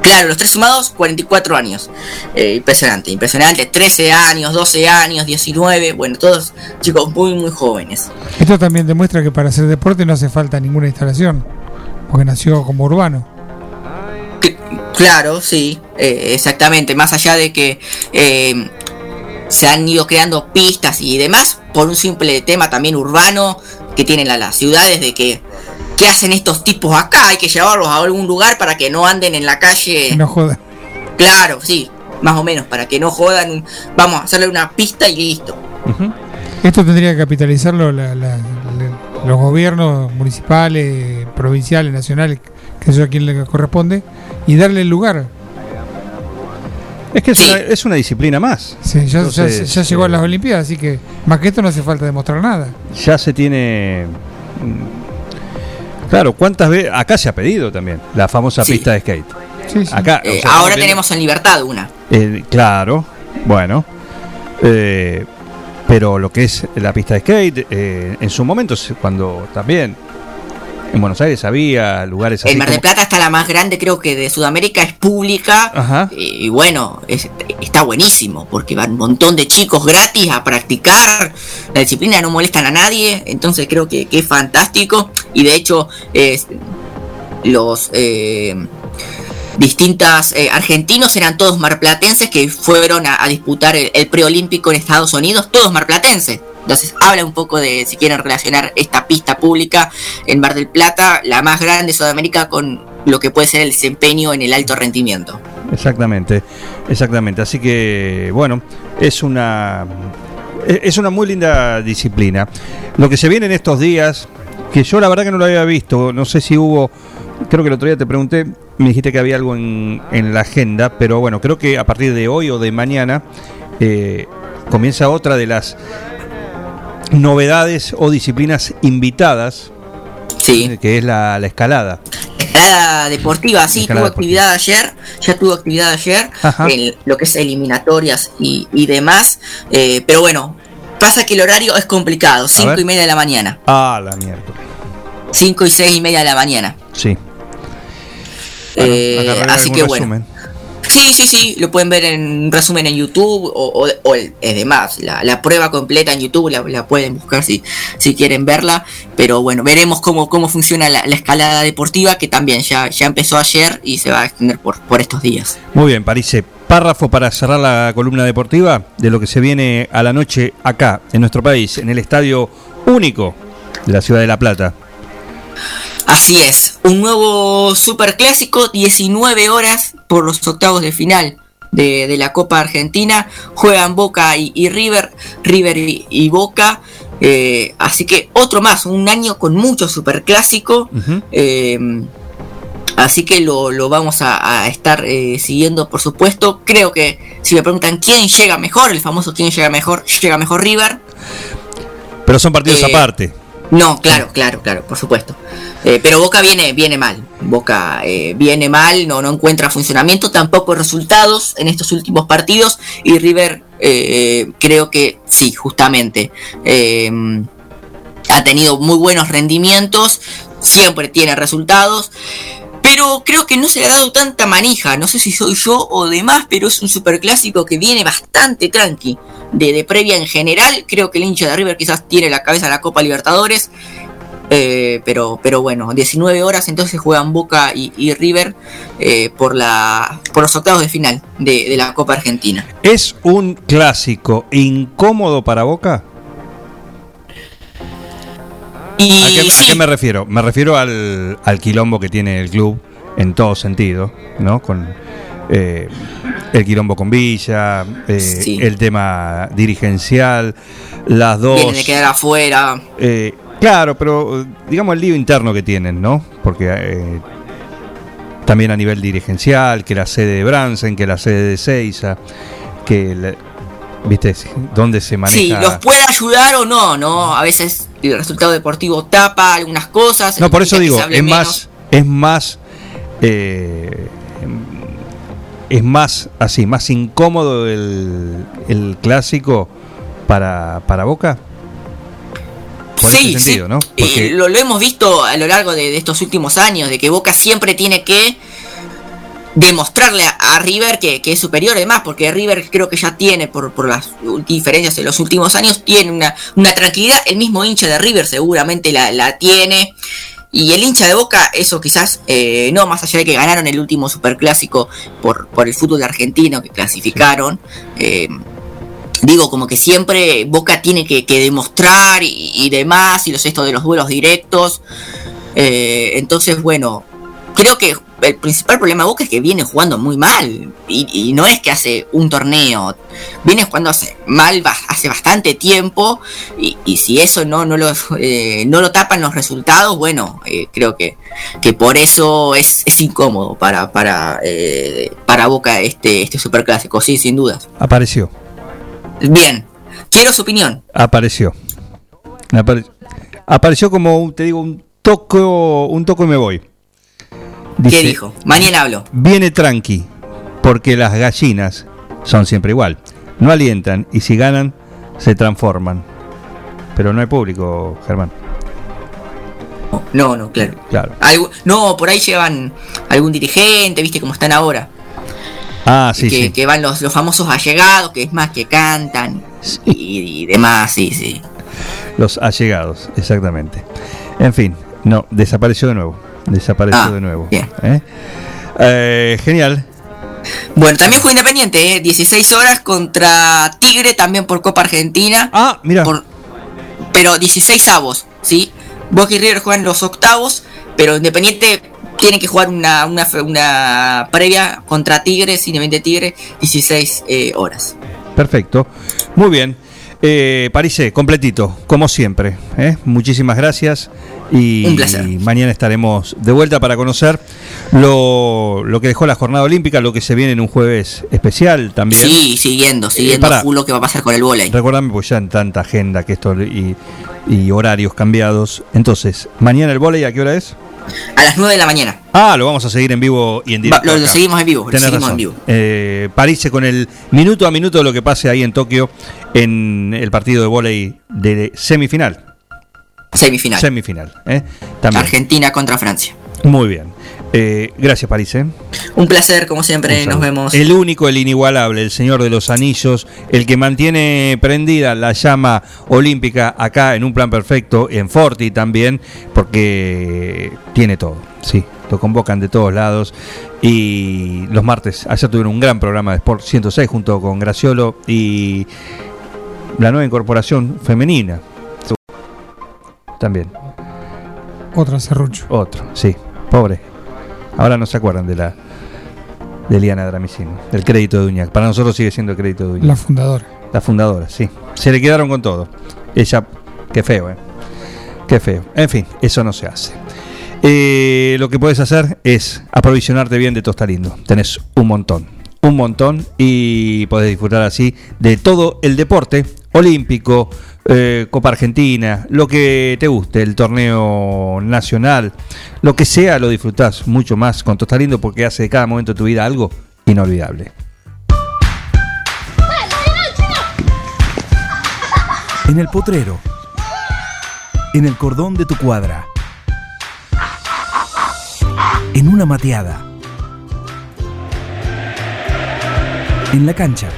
Claro, los tres sumados, 44 años. Eh, impresionante, impresionante. 13 años, 12 años, 19, bueno, todos chicos muy, muy jóvenes. Esto también demuestra que para hacer deporte no hace falta ninguna instalación, porque nació como urbano. Claro, sí, eh, exactamente. Más allá de que eh, se han ido creando pistas y demás, por un simple tema también urbano que tienen la- las ciudades de que ¿qué hacen estos tipos acá? Hay que llevarlos a algún lugar para que no anden en la calle. No joda. Claro, sí, más o menos, para que no jodan. Vamos a hacerle una pista y listo. Esto tendría que capitalizarlo la- los gobiernos municipales, provinciales, nacionales, que eso a quien le corresponde, y darle el lugar. Es que es, una, es una disciplina más. Sí, ya, ya- Entonces, ya llegó a eh, las Olimpiadas, así que más que esto no hace falta demostrar nada. Ya se tiene. mm, Claro, ¿cuántas veces? Acá se ha pedido también la famosa Sí. pista de skate. Acá, o Eh, sea, ahora tenemos en libertad una. eh, claro, bueno. Eh, pero lo que es la pista de skate, eh, en su momento, cuando también en Buenos Aires había lugares así. En Mar del Plata está la más grande, creo que de Sudamérica, es pública. Ajá. Y, y bueno, es- está buenísimo, porque van un montón de chicos gratis a practicar. La disciplina no molestan a nadie, entonces creo que, que es fantástico. Y de hecho, los eh, distintas eh, argentinos eran todos marplatenses que fueron a, a disputar el, el preolímpico en Estados Unidos, todos marplatenses. Entonces habla un poco de si quieren relacionar esta pista pública en Mar del Plata, la más grande de Sudamérica, con lo que puede ser el desempeño en el alto rendimiento. Exactamente, exactamente. Así que, bueno, es una e- es una muy linda disciplina. Lo que se viene en estos días, que yo la verdad que no lo había visto, no sé si hubo, creo que el otro día te pregunté, me dijiste que había algo en, en la agenda, pero bueno, creo que a partir de hoy o de mañana eh, comienza otra de las novedades o disciplinas invitadas, sí. que es la, la escalada. Escalada deportiva, sí, Escalada tuvo actividad ayer, ya tuvo actividad ayer, en lo que es eliminatorias y, y demás, eh, pero bueno, pasa que el horario es complicado, 5 ver. y media de la mañana, Ah, la mierda. 5 y 6 y media de la mañana. Sí. Eh, así que bueno. resumen. Sí, sí, sí, lo pueden ver en resumen en YouTube o, o, o demás, la, la prueba completa en YouTube la, pueden buscar si, si quieren verla, pero bueno, veremos cómo, cómo funciona la, la escalada deportiva que también ya, ya empezó ayer y se va a extender por, por estos días. Muy bien, Parise. párrafo para cerrar la columna deportiva de lo que se viene a la noche acá, en nuestro país, en el estadio único de la ciudad de La Plata. Así es, un nuevo superclásico, 19 horas por los octavos de final de, de la Copa Argentina. Juegan Boca y, y River, River y, y Boca. eh, así que otro más, un año con mucho superclásico. eh, así que lo, lo vamos a, a estar eh, siguiendo, por supuesto. Creo que si me preguntan quién llega mejor, el famoso quién llega mejor, llega mejor River. Pero son partidos Eh, aparte. No, claro, claro, claro, por supuesto. Eh, pero Boca viene, viene mal. Boca eh, viene mal, no, no encuentra funcionamiento, tampoco resultados en estos últimos partidos. Y River, eh, creo que sí, justamente. eh, ha tenido muy buenos rendimientos, siempre tiene resultados. Pero creo que no se le ha dado tanta manija. No sé si soy yo o demás, pero es un superclásico que viene bastante tranqui. De, de previa en general, creo que el hincha de River quizás tiene la cabeza a la Copa Libertadores. Eh, pero, pero bueno, 19 horas entonces juegan Boca y, River eh, por, la, por los octavos de final de la Copa Argentina. ¿Es un clásico incómodo para Boca? Y ¿A qué, a sí. qué me refiero? Me refiero al, al quilombo que tiene el club en todo sentido, ¿no? Con eh, el quilombo con Villa, eh, Sí. el tema dirigencial, las dos. Vienen de quedar afuera. Eh, claro, pero digamos el lío interno que tienen, ¿no? Porque eh, también a nivel dirigencial, que la sede de Bransen, que la sede de Seiza, que, la- ¿viste? Dónde se maneja. Sí, los puede ayudar o no, ¿no? A veces el resultado deportivo tapa algunas cosas. No, por eso digo, es más, es más, eh, es más así, más incómodo el, el clásico para, para Boca. Por Sí, sentido, sí. ¿no? Lo, lo hemos visto a lo largo de, de estos últimos años, de que Boca siempre tiene que demostrarle a, River que, es superior, además, porque River creo que ya tiene, por, las diferencias de los últimos años, tiene una, una tranquilidad, el mismo hincha de River seguramente la, la tiene. Y el hincha de Boca, eso quizás, eh, no, más allá de que ganaron el último superclásico por, por el fútbol argentino que clasificaron, eh, digo, como que siempre Boca tiene que, demostrar y, y demás, y los esto de los duelos directos. Eh, entonces, bueno, creo que el principal problema de Boca es que viene jugando muy mal. Y, y no es que hace un torneo, viene jugando hace mal hace bastante tiempo. Y, y si eso no, no, lo, eh, no lo tapan los resultados, bueno, eh, creo que, que por eso es, es incómodo para, para, eh, para Boca este, este superclásico, sí, sin dudas. apareció, Bien, quiero su opinión. apareció. Apare- apareció como, te digo, un toco, un toco y me voy. ¿Qué dijo? Mañana hablo. Viene tranqui, porque las gallinas son siempre igual. No alientan y si ganan, se transforman. Pero no hay público, Germán. No, no, claro. Claro. No, por ahí llevan algún dirigente, viste cómo están ahora. Ah, sí, que, sí. que van los, los famosos allegados, que es más que cantan y, y demás, sí, sí. Los allegados, exactamente. En fin, no, desapareció de nuevo. Desapareció Ah, de nuevo. bien. ¿Eh? Eh, genial. Bueno, también fue Independiente, ¿eh? 16 horas contra Tigre, también por Copa Argentina. Ah, mira. pero 16 avos, ¿sí? Boca y River juegan los octavos, pero Independiente tiene que jugar una, una, una previa contra Tigres, Independiente Tigre, 16 eh, horas. Perfecto. Muy bien. Eh, Parise, completito, como siempre. ¿eh? Muchísimas gracias. Y Un placer. mañana estaremos de vuelta para conocer lo, lo que dejó la jornada olímpica, lo que se viene en un jueves especial también. Sí, siguiendo, siguiendo Eh, pará. full lo que va a pasar con el volei. Recordame, pues ya en tanta agenda que esto y, y horarios cambiados. Entonces, mañana el volei, ¿a qué hora es? A las 9 de la mañana. Ah, lo vamos a seguir en vivo y en directo. lo- seguimos en vivo, lo seguimos razón. en vivo. Eh, París con el minuto a minuto de lo que pase ahí en Tokio en el partido de volei de semifinal. Semifinal. Semifinal. ¿eh? También. Argentina contra Francia. Muy bien. Eh, gracias, París. ¿eh? Un placer, como siempre, nos vemos. El único, el inigualable, el señor de los anillos, el que mantiene prendida la llama olímpica acá en un plan perfecto, en Forti también, porque tiene todo. Sí, Lo convocan de todos lados. Y los martes, ayer tuvieron un gran programa de Sport 106 junto con Graciolo y la nueva incorporación femenina. También. Otra serrucho. Otro, sí. Pobre. Ahora no se acuerdan de la de Liana Dramicino, del crédito de Uñac. Para nosotros sigue siendo el crédito de Uñac. La fundadora. La fundadora, sí. Se le quedaron con todo. Ella, qué feo, ¿eh? Qué feo. En fin, eso no se hace. Eh, lo que puedes hacer es aprovisionarte bien de Tostalindo. Tenés un montón, un montón y podés disfrutar así de todo el deporte olímpico, eh, Copa Argentina, lo que te guste, el torneo nacional, lo que sea, lo disfrutás mucho más con Tostalindo porque hace de cada momento de tu vida algo inolvidable. En el potrero. En el cordón de tu cuadra. En una mateada. En la cancha.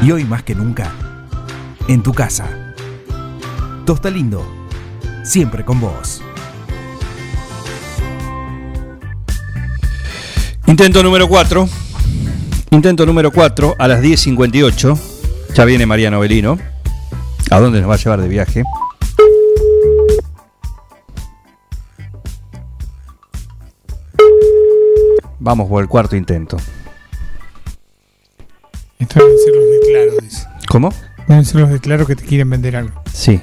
Y hoy más que nunca, en tu casa. Tosta Lindo, siempre con vos. Intento número 4. Intento número 4 a las 10.58. Ya viene Mariano Belino. ¿A dónde nos va a llevar de viaje? Vamos por el cuarto intento. Esto deben ser los de Claro, dice. ¿Cómo? Deben ser los de Claro que te quieren vender algo. Sí.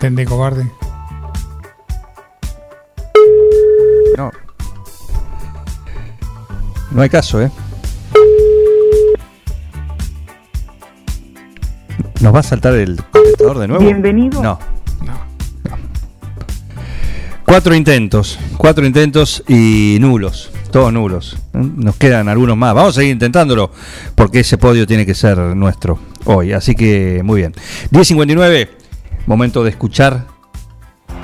Tende cobarde. No. No hay caso, ¿eh? ¿Nos va a saltar el contestador de nuevo? Bienvenido. No. No. Cuatro intentos. Cuatro intentos y nulos. Todos nulos. Nos quedan algunos más. Vamos a seguir intentándolo porque ese podio tiene que ser nuestro hoy. Así que muy bien. 10.59. Momento de escuchar.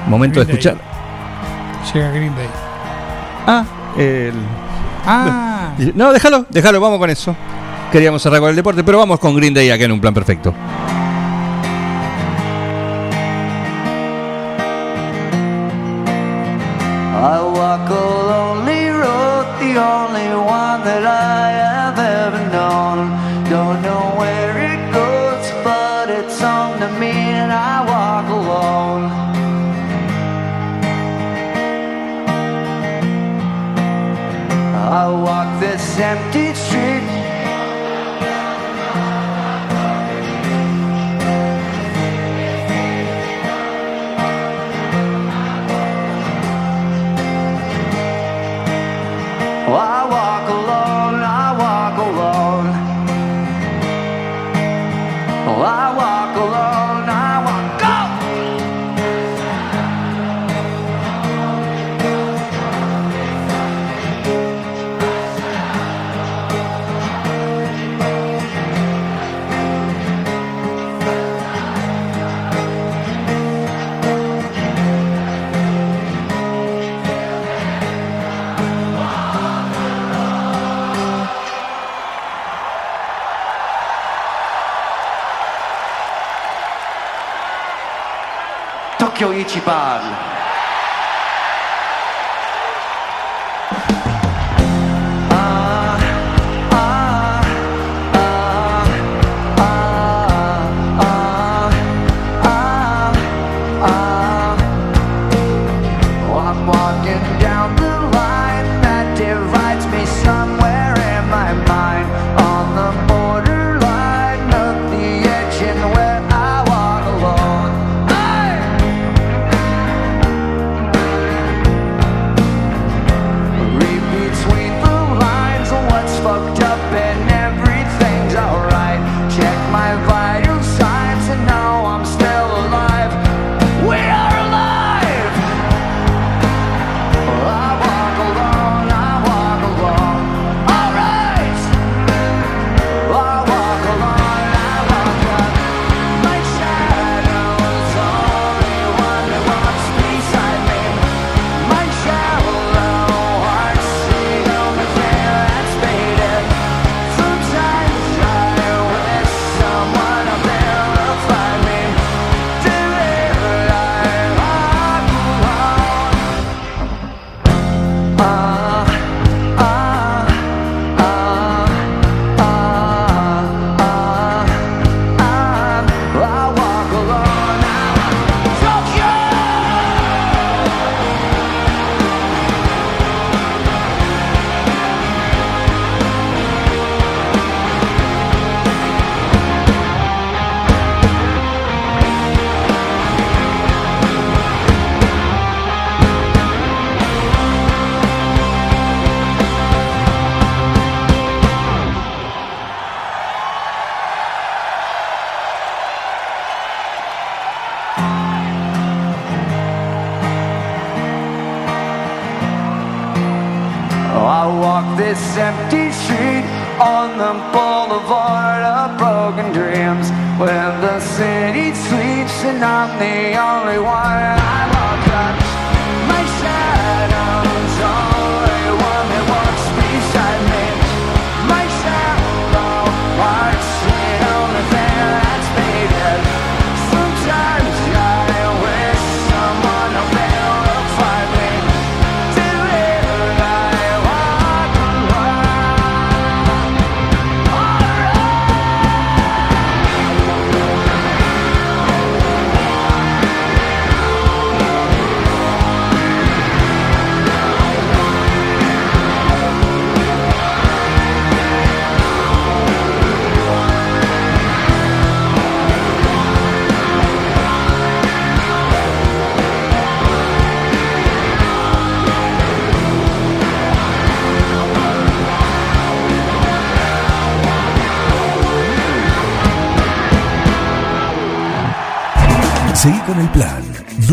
Momento de escuchar. Day. Llega Green Day. Ah, el. Ah. No, déjalo, déjalo, vamos con eso. Queríamos cerrar con el deporte, pero vamos con Green Day acá en un plan perfecto.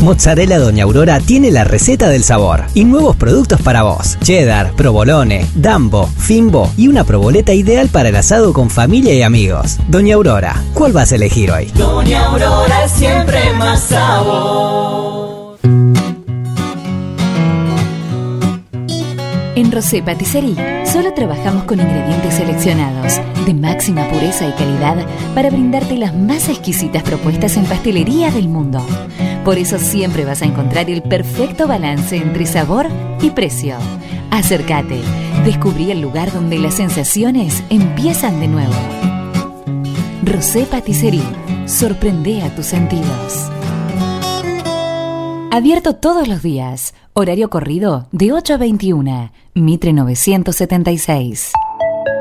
Mozzarella Doña Aurora tiene la receta del sabor y nuevos productos para vos. Cheddar, provolone, dambo, fimbo y una proboleta ideal para el asado con familia y amigos. Doña Aurora, ¿cuál vas a elegir hoy? Doña Aurora es siempre más sabor. En Rosé Patisserie solo trabajamos con ingredientes seleccionados de máxima pureza y calidad para brindarte las más exquisitas propuestas en pastelería del mundo. Por eso siempre vas a encontrar el perfecto balance entre sabor y precio. Acércate, descubrí el lugar donde las sensaciones empiezan de nuevo. Rosé Patisserie, sorprende a tus sentidos. Abierto todos los días. Horario corrido de 8 a 21. Mitre 976.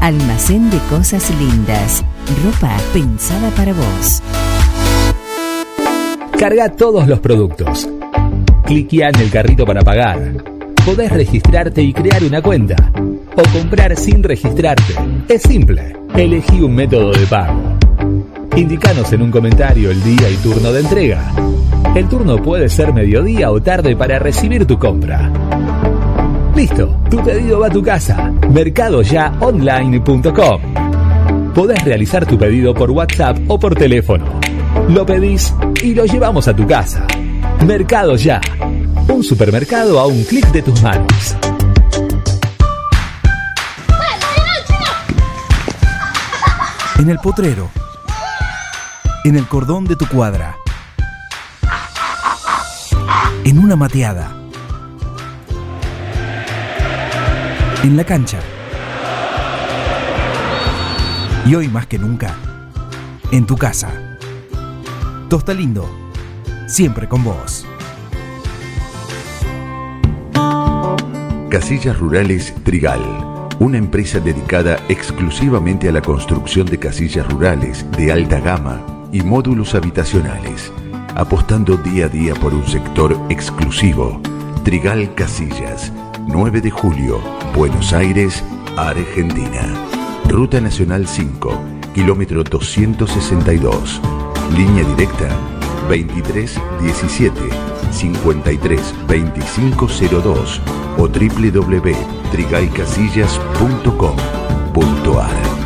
Almacén de Cosas Lindas. Ropa pensada para vos. Carga todos los productos. Cliquea en el carrito para pagar. Podés registrarte y crear una cuenta. O comprar sin registrarte. Es simple. Elegí un método de pago. Indicanos en un comentario el día y turno de entrega. El turno puede ser mediodía o tarde para recibir tu compra. Listo, tu pedido va a tu casa. Mercadoyaonline.com. Podés realizar tu pedido por WhatsApp o por teléfono. Lo pedís y lo llevamos a tu casa. Mercado Ya. Un supermercado a un clic de tus manos. En el potrero. En el cordón de tu cuadra. En una mateada. En la cancha. Y hoy más que nunca, en tu casa. Tosta Lindo, siempre con vos. Casillas Rurales Trigal, una empresa dedicada exclusivamente a la construcción de casillas rurales de alta gama y módulos habitacionales, apostando día a día por un sector exclusivo. Trigal Casillas, 9 de julio, Buenos Aires, Argentina. Ruta Nacional 5, kilómetro 262. Línea directa 2317 53 2502 o www.trigaycasillas.com.ar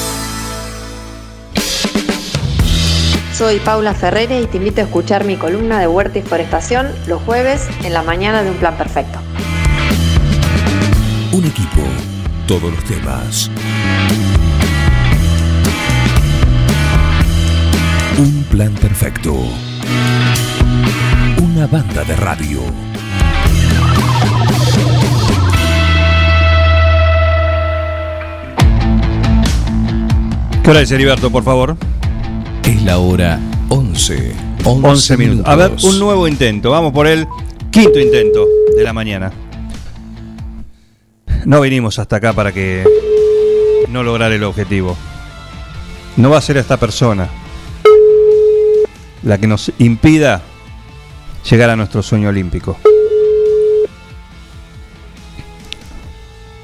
Soy Paula Ferreira y te invito a escuchar mi columna de Huerta y Forestación los jueves en la mañana de Un Plan Perfecto. Un equipo, todos los temas. Un plan perfecto. Una banda de radio. ¿Qué hora es, Heriberto, por favor? Es la hora 11. 11, 11 minutos. A ver, un nuevo intento. Vamos por el quinto intento de la mañana. No vinimos hasta acá para que no lograr el objetivo. No va a ser esta persona la que nos impida llegar a nuestro sueño olímpico.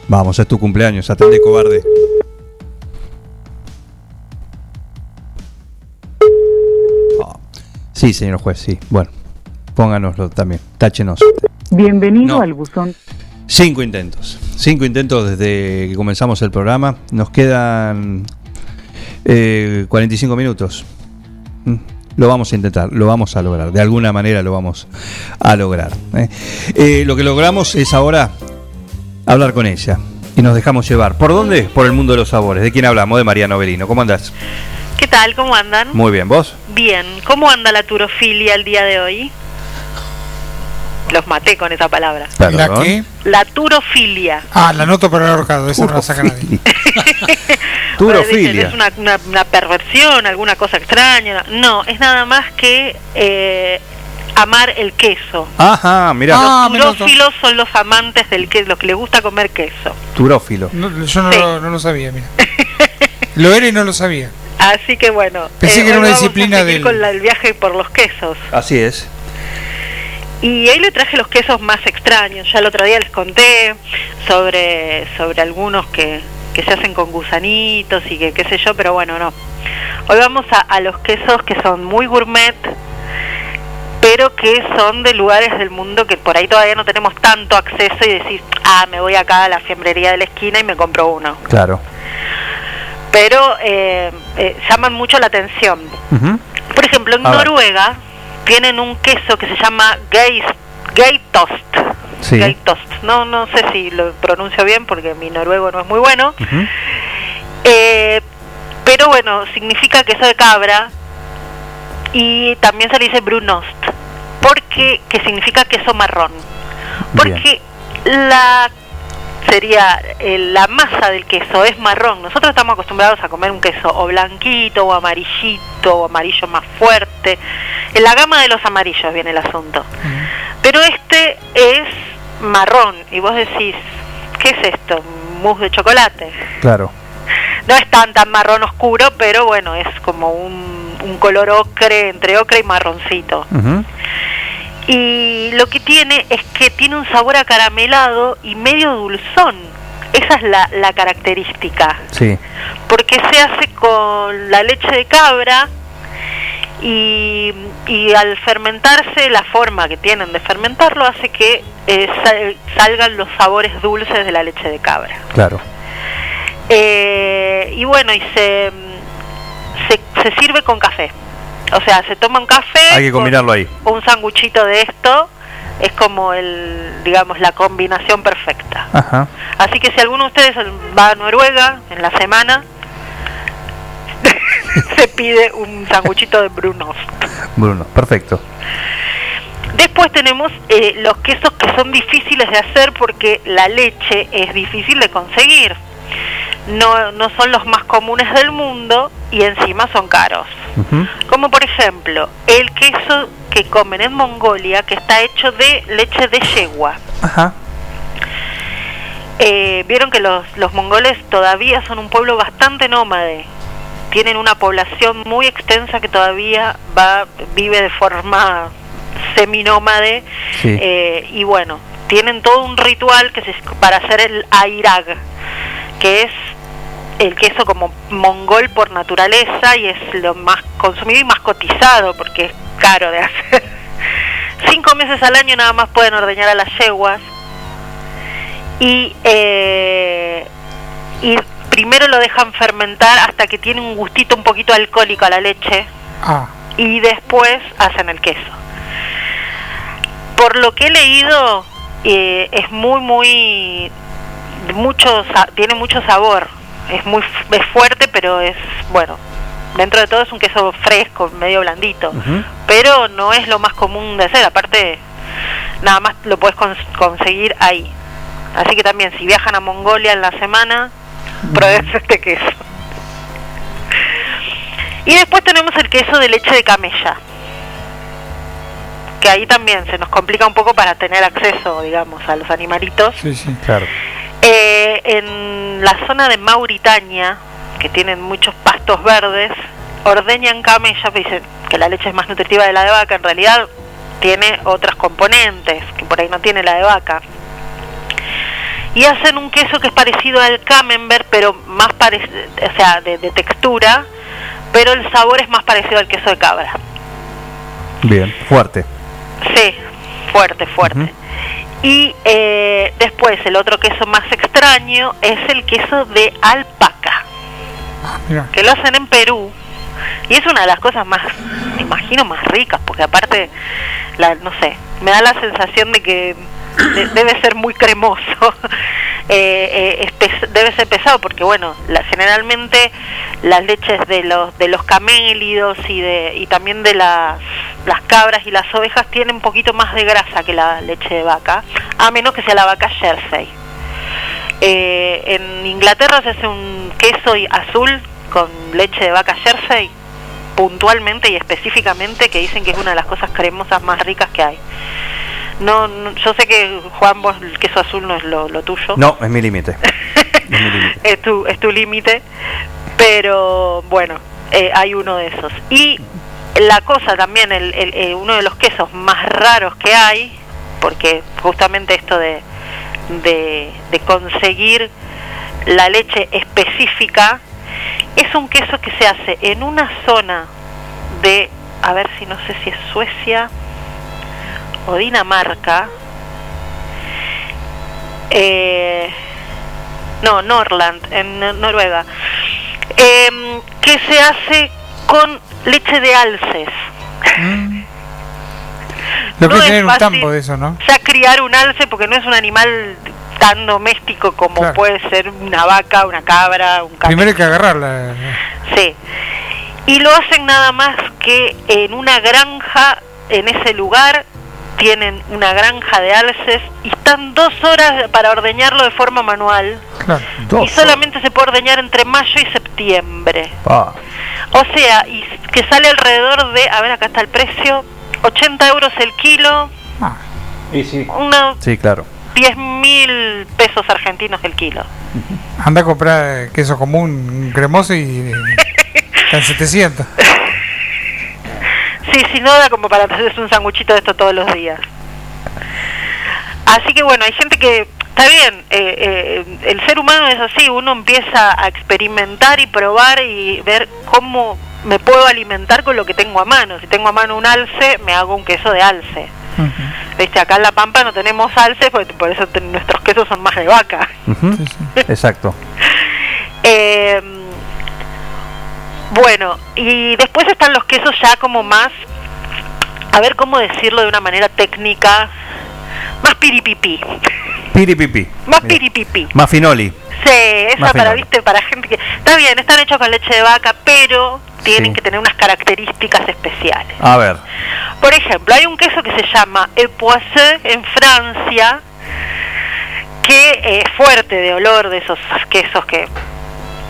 Vamos, es tu cumpleaños, atende cobarde. Sí, señor juez, sí. Bueno, pónganoslo también. Táchenos. Bienvenido No. al buzón. Cinco intentos. Cinco intentos desde que comenzamos el programa. Nos quedan eh, 45 minutos. Mm, Lo vamos a intentar, lo vamos a lograr. De alguna manera lo vamos a lograr. ¿eh? Eh, lo que logramos es ahora hablar con ella. Y nos dejamos llevar. ¿Por dónde? Por el mundo de los sabores. ¿De quién hablamos? De María Novelino. ¿Cómo andás? ¿Qué tal? ¿Cómo andan? Muy bien, ¿vos? Bien. ¿Cómo anda la turofilia el día de hoy? Los maté con esa palabra. ¿La qué? La turofilia. Ah, la noto para el ahorcado, esa no la saca nadie. Turofilia. Es una, una- una perversión, alguna cosa extraña. No, es nada más que eh, amar el queso. Ajá, mira. los turófilos son los amantes del queso, los que les gusta comer queso. Turófilo. No, yo no, lo, no lo sabía, mira. Lo era y no lo sabía. Así que bueno. eh, Pensé que era una vamos a disciplina seguir del- con la- el viaje por los quesos. Así es. Y ahí le traje los quesos más extraños. Ya el otro día les conté sobre, sobre algunos que, que se hacen con gusanitos y que qué sé yo, pero bueno, no. Hoy vamos a, a los quesos que son muy gourmet, pero que son de lugares del mundo que por ahí todavía no tenemos tanto acceso y decir, ah, me voy acá a la fiambrería de la esquina y me compro uno. Claro. Pero eh, eh, llaman mucho la atención. Por ejemplo, en A ver. Noruega tienen un queso que se llama Geitost. Sí. Geitost. No, no sé si lo pronuncio bien porque mi noruego no es muy bueno. Eh, pero bueno, significa queso de cabra y también se le dice brunost, porque que significa queso marrón. Porque la sería eh, la masa del queso es marrón. Nosotros estamos acostumbrados a comer un queso o blanquito o amarillito o amarillo más fuerte. En la gama de los amarillos viene el asunto. Pero este es marrón y vos decís, ¿qué es esto? Mousse de chocolate. Claro. No es tan tan marrón oscuro, pero bueno, es como un, un color ocre, entre ocre y marroncito. Y lo que tiene es que tiene un sabor acaramelado y medio dulzón. Esa es la, la característica. Sí. Porque se hace con la leche de cabra y, y al fermentarse, la forma que tienen de fermentarlo hace que eh, sal- salgan los sabores dulces de la leche de cabra. Claro. Eh, y bueno, y se, se, se sirve con café. O sea, se toma un café, Hay que con combinarlo ahí. un sanguchito de esto, es como el, digamos, la combinación perfecta. Ajá. Así que si alguno de ustedes va a Noruega en la semana, se pide un sanguchito de brunost. Bruno, perfecto. Después tenemos eh, los quesos que son difíciles de hacer porque la leche es difícil de conseguir. No, no son los más comunes del mundo y encima son caros. Como por ejemplo el queso que comen en Mongolia que está hecho de leche de yegua. Ajá. Eh, Vieron que los, los mongoles todavía son un pueblo bastante nómade. Tienen una población muy extensa que todavía va vive de forma seminómade. Sí. Eh, y bueno, tienen todo un ritual que se, para hacer el airag, que es el queso como mongol por naturaleza y es lo más consumido y más cotizado porque es caro de hacer. Cinco meses al año nada más pueden ordeñar a las yeguas y, eh, y primero lo dejan fermentar hasta que tiene un gustito un poquito alcohólico a la leche Ah, y después hacen el queso. Por lo que he leído, eh, es muy, muy, mucho, tiene mucho sabor. Es muy, es fuerte, pero es, bueno, dentro de todo es un queso fresco, medio blandito. Pero no es lo más común de hacer, aparte, nada más lo puedes cons- conseguir ahí. Así que también, si viajan a Mongolia en la semana, prueben este queso. Y después tenemos el queso de leche de camella. Que ahí también se nos complica un poco para tener acceso, digamos, a los animalitos. sí, sí. Claro. Eh, en la zona de Mauritania, que tienen muchos pastos verdes, ordeñan camella, pues dicen que la leche es más nutritiva de la de vaca, en realidad tiene otras componentes que por ahí no tiene la de vaca. Y hacen un queso que es parecido al camembert, pero más parecido, o sea, de, de textura, pero el sabor es más parecido al queso de cabra. Bien, fuerte. Sí, fuerte, fuerte. Y eh, después el otro queso más extraño es el queso de alpaca, Mira. que lo hacen en Perú. Y es una de las cosas más, me imagino, más ricas, porque aparte, la, no sé, me da la sensación de que de- debe ser muy cremoso. Eh, eh, debe ser pesado porque bueno la- generalmente las leches de los de los camélidos y de y también de las cabras y las ovejas tienen un poquito más de grasa que la leche de vaca a menos que sea la vaca Jersey Eh, en Inglaterra se hace un queso azul con leche de vaca Jersey puntualmente y específicamente que dicen que es una de las cosas cremosas más ricas que hay no, no- yo sé que Juan vos el queso azul no es lo, lo tuyo No, es mi límite. Es mi límite. es tu, es tu límite, pero bueno, eh, hay uno de esos. Y la cosa también, el, el- eh, uno de los quesos más raros que hay, porque justamente esto de, de, de conseguir la leche específica es un queso que se hace en una zona de, a ver si no sé si es Suecia o Dinamarca. Eh, no, Norland, en Nor- Noruega. Em, que se hace con leche de alces. Lo que No es tener un tambo de eso, ¿no? O sea, criar un alce porque no es un animal tan doméstico como Claro. puede ser una vaca, una cabra, un camello. Primero hay que agarrarla. Sí. Y lo hacen nada más que en una granja, en ese lugar, tienen una granja de alces y están dos horas para ordeñarlo de forma manual. Claro. y solamente se puede ordeñar entre mayo y septiembre. Ah, O sea, y que sale alrededor de, a ver, acá está el precio, 80 euros el kilo, y sí. Sí, claro. 10 mil pesos argentinos el kilo. Anda a comprar queso común, cremoso y está en 700. Sí, sin duda como para hacerse un sanguchito de esto todos los días. Así que bueno, hay gente que está bien, eh, eh, el ser humano es así, uno empieza a experimentar y probar y ver cómo me puedo alimentar con lo que tengo a mano. Si tengo a mano un alce, me hago un queso de alce. Viste, acá en La Pampa no tenemos alce, por, por eso nuestros quesos son más de vaca. Exacto. Eh, bueno, y después están los quesos ya como más, a ver cómo decirlo de una manera técnica, más piripipí, Piripipi. más piripipí. Más finoli. Sí, esa Más para, finoli. viste, para gente que... Está bien, están hechos con leche de vaca, pero tienen Sí. que tener unas características especiales. A ver. Por ejemplo, hay un queso que se llama Epoiseux en Francia, que es fuerte de olor, de esos quesos que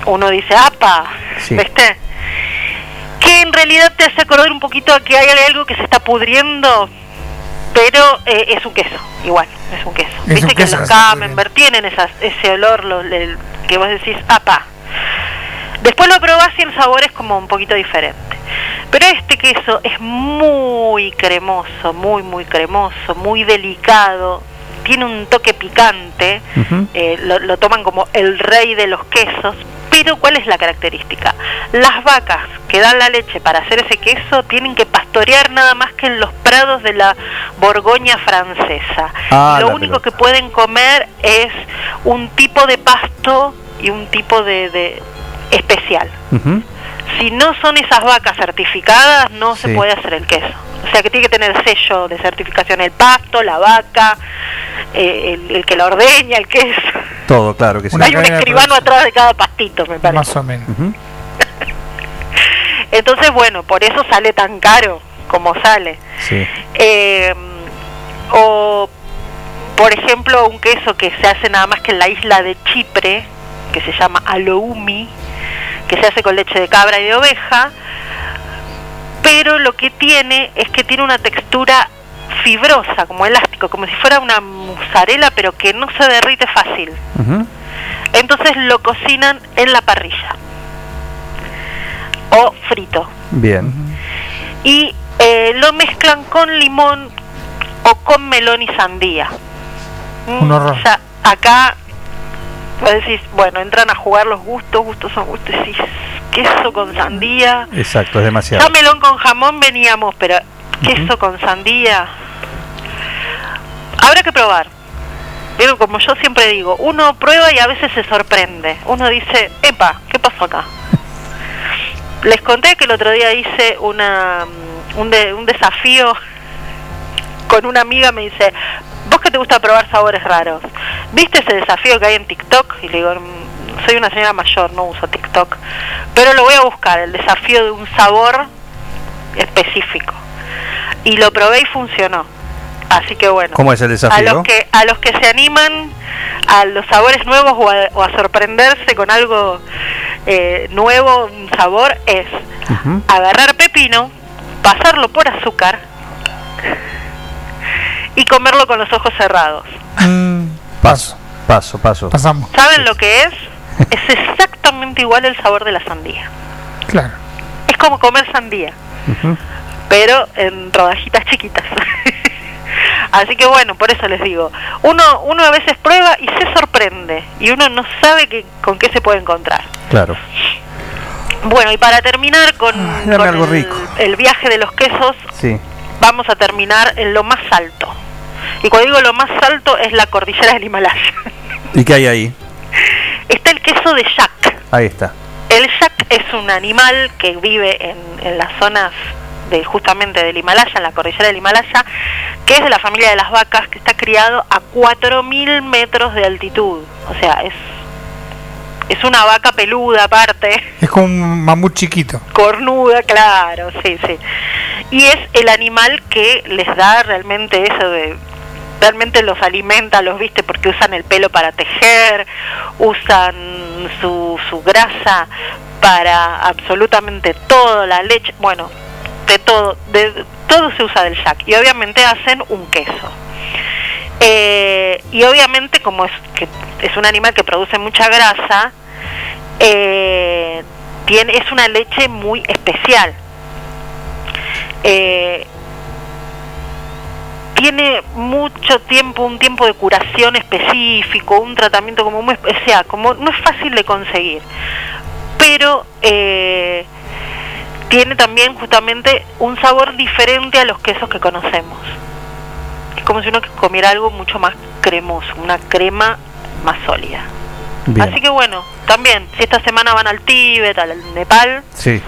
uno dice, ¡apa! Sí. ¿Viste? Que en realidad te hace acordar un poquito a que hay algo que se está pudriendo, pero eh, es un queso, igual, es un queso. Es Viste un que queso, los camembert tienen esas, ese olor el- que vos decís, ¡apa! Después lo probás y el sabor es como un poquito diferente. Pero este queso es muy cremoso, muy, muy cremoso, muy delicado. Tiene un toque picante. eh, lo, lo toman como el rey de los quesos. Pero ¿cuál es la característica? Las vacas que dan la leche para hacer ese queso tienen que pastorear nada más que en los prados de la Borgoña francesa. Ah, lo único que pueden comer es un tipo de pasto y un tipo de, de especial. Si no son esas vacas certificadas, no se puede hacer el queso. O sea que tiene que tener sello de certificación el pasto, la vaca, eh, el, el que la ordeña, el queso. Todo, claro que sí. Hay un escribano atrás de cada pastito, me parece. Más o menos. Entonces, bueno, por eso sale tan caro como sale. Sí. Eh, o, por ejemplo, un queso que se hace nada más que en la isla de Chipre, que se llama aloumi, que se hace con leche de cabra y de oveja, pero lo que tiene es que tiene una textura fibrosa, como elástico, como si fuera una mozzarella, pero que no se derrite fácil. Entonces lo cocinan en la parrilla o frito Bien. y eh, lo mezclan con limón o con melón y sandía. Un horror. O sea, acá vos decís, bueno, entran a jugar los gustos, gustos son gustos, decís, queso con sandía. Exacto, es demasiado. Ya melón con jamón veníamos, pero queso con sandía. Habrá que probar. Pero como yo siempre digo, uno prueba y a veces se sorprende. Uno dice, epa, ¿qué pasó acá? Les conté que el otro día hice una, mm, un, de- un desafío con una amiga, me dice, vos que te gusta probar sabores raros, ¿viste ese desafío que hay en TikTok? Y le digo, "Mm, soy una señora mayor, no uso TikTok, pero lo voy a buscar, el desafío de un sabor específico. Y lo probé y funcionó. Así que bueno. ¿Cómo es el A desafío? los que a los que se animan a los sabores nuevos o a, o a sorprenderse con algo eh, nuevo, un sabor, es agarrar pepino, pasarlo por azúcar y comerlo con los ojos cerrados. Paso, paso, paso. Pasamos. ¿Saben lo que es? Es exactamente igual el sabor de la sandía. Claro. Es como comer sandía, pero en rodajitas chiquitas. Así que bueno, por eso les digo, uno uno a veces prueba y se sorprende y uno no sabe que, con qué se puede encontrar. Claro. Bueno, y para terminar con algo el, rico. el viaje de los quesos, Sí. vamos a terminar en lo más alto. Y cuando digo lo más alto es la cordillera del Himalaya. ¿Y qué hay ahí? Está el queso de yak. Ahí está. El yak es un animal que vive en, en las zonas de justamente del Himalaya, en la cordillera del Himalaya, que es de la familia de las vacas, que está criado a 4.000 metros de altitud. O sea, es, es una vaca peluda aparte, Es como un mamut chiquito. cornuda, claro, sí, sí. Y es el animal que les da realmente eso de... Realmente los alimenta, los viste, porque usan el pelo para tejer, usan su, su grasa para absolutamente todo, la leche, bueno, de todo, de todo se usa del yak. Y obviamente hacen un queso. Eh, y obviamente como es, que es un animal que produce mucha grasa, eh, es una leche muy especial. Eh, tiene mucho tiempo, un tiempo de curación específico, un tratamiento como muy, o sea, como no es fácil de conseguir, pero eh, tiene también justamente un sabor diferente a los quesos que conocemos. Es como si uno comiera algo mucho más cremoso, una crema más sólida. Bien. Así que bueno, también, si esta semana van al Tíbet, al Nepal, Sí.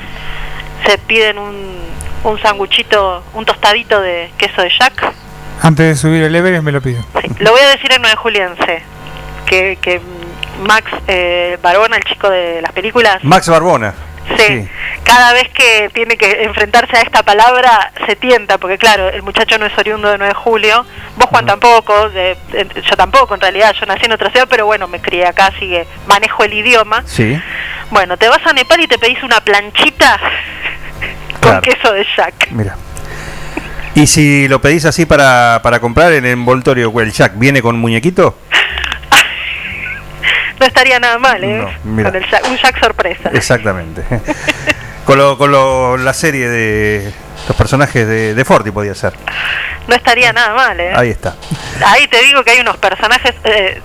se piden un, un sanguchito, un tostadito de queso de yak. Antes de subir el Everest me lo pido. Lo voy a decir en 9 juliense, que, que Max eh, Barona, el chico de las películas, Max Barbona. sí, cada vez que tiene que enfrentarse a esta palabra se tienta, porque claro, el muchacho no es oriundo de 9 de julio, vos Juan tampoco, de- de- yo tampoco en realidad, yo nací en otra ciudad, pero bueno, me crié acá, así que manejo el idioma. Sí. Bueno, te vas a Nepal y te pedís una planchita con Claro. queso de yak. Mira. Y si lo pedís así para, para comprar en el envoltorio, el Jack viene con muñequito, No estaría nada mal, ¿eh? No. Con el jack- un jack sorpresa. exactamente. con lo, con lo- la serie de los personajes de, de Forti podía ser. No estaría nada mal, ¿eh? Ahí está. Ahí te digo que hay unos personajes, eh,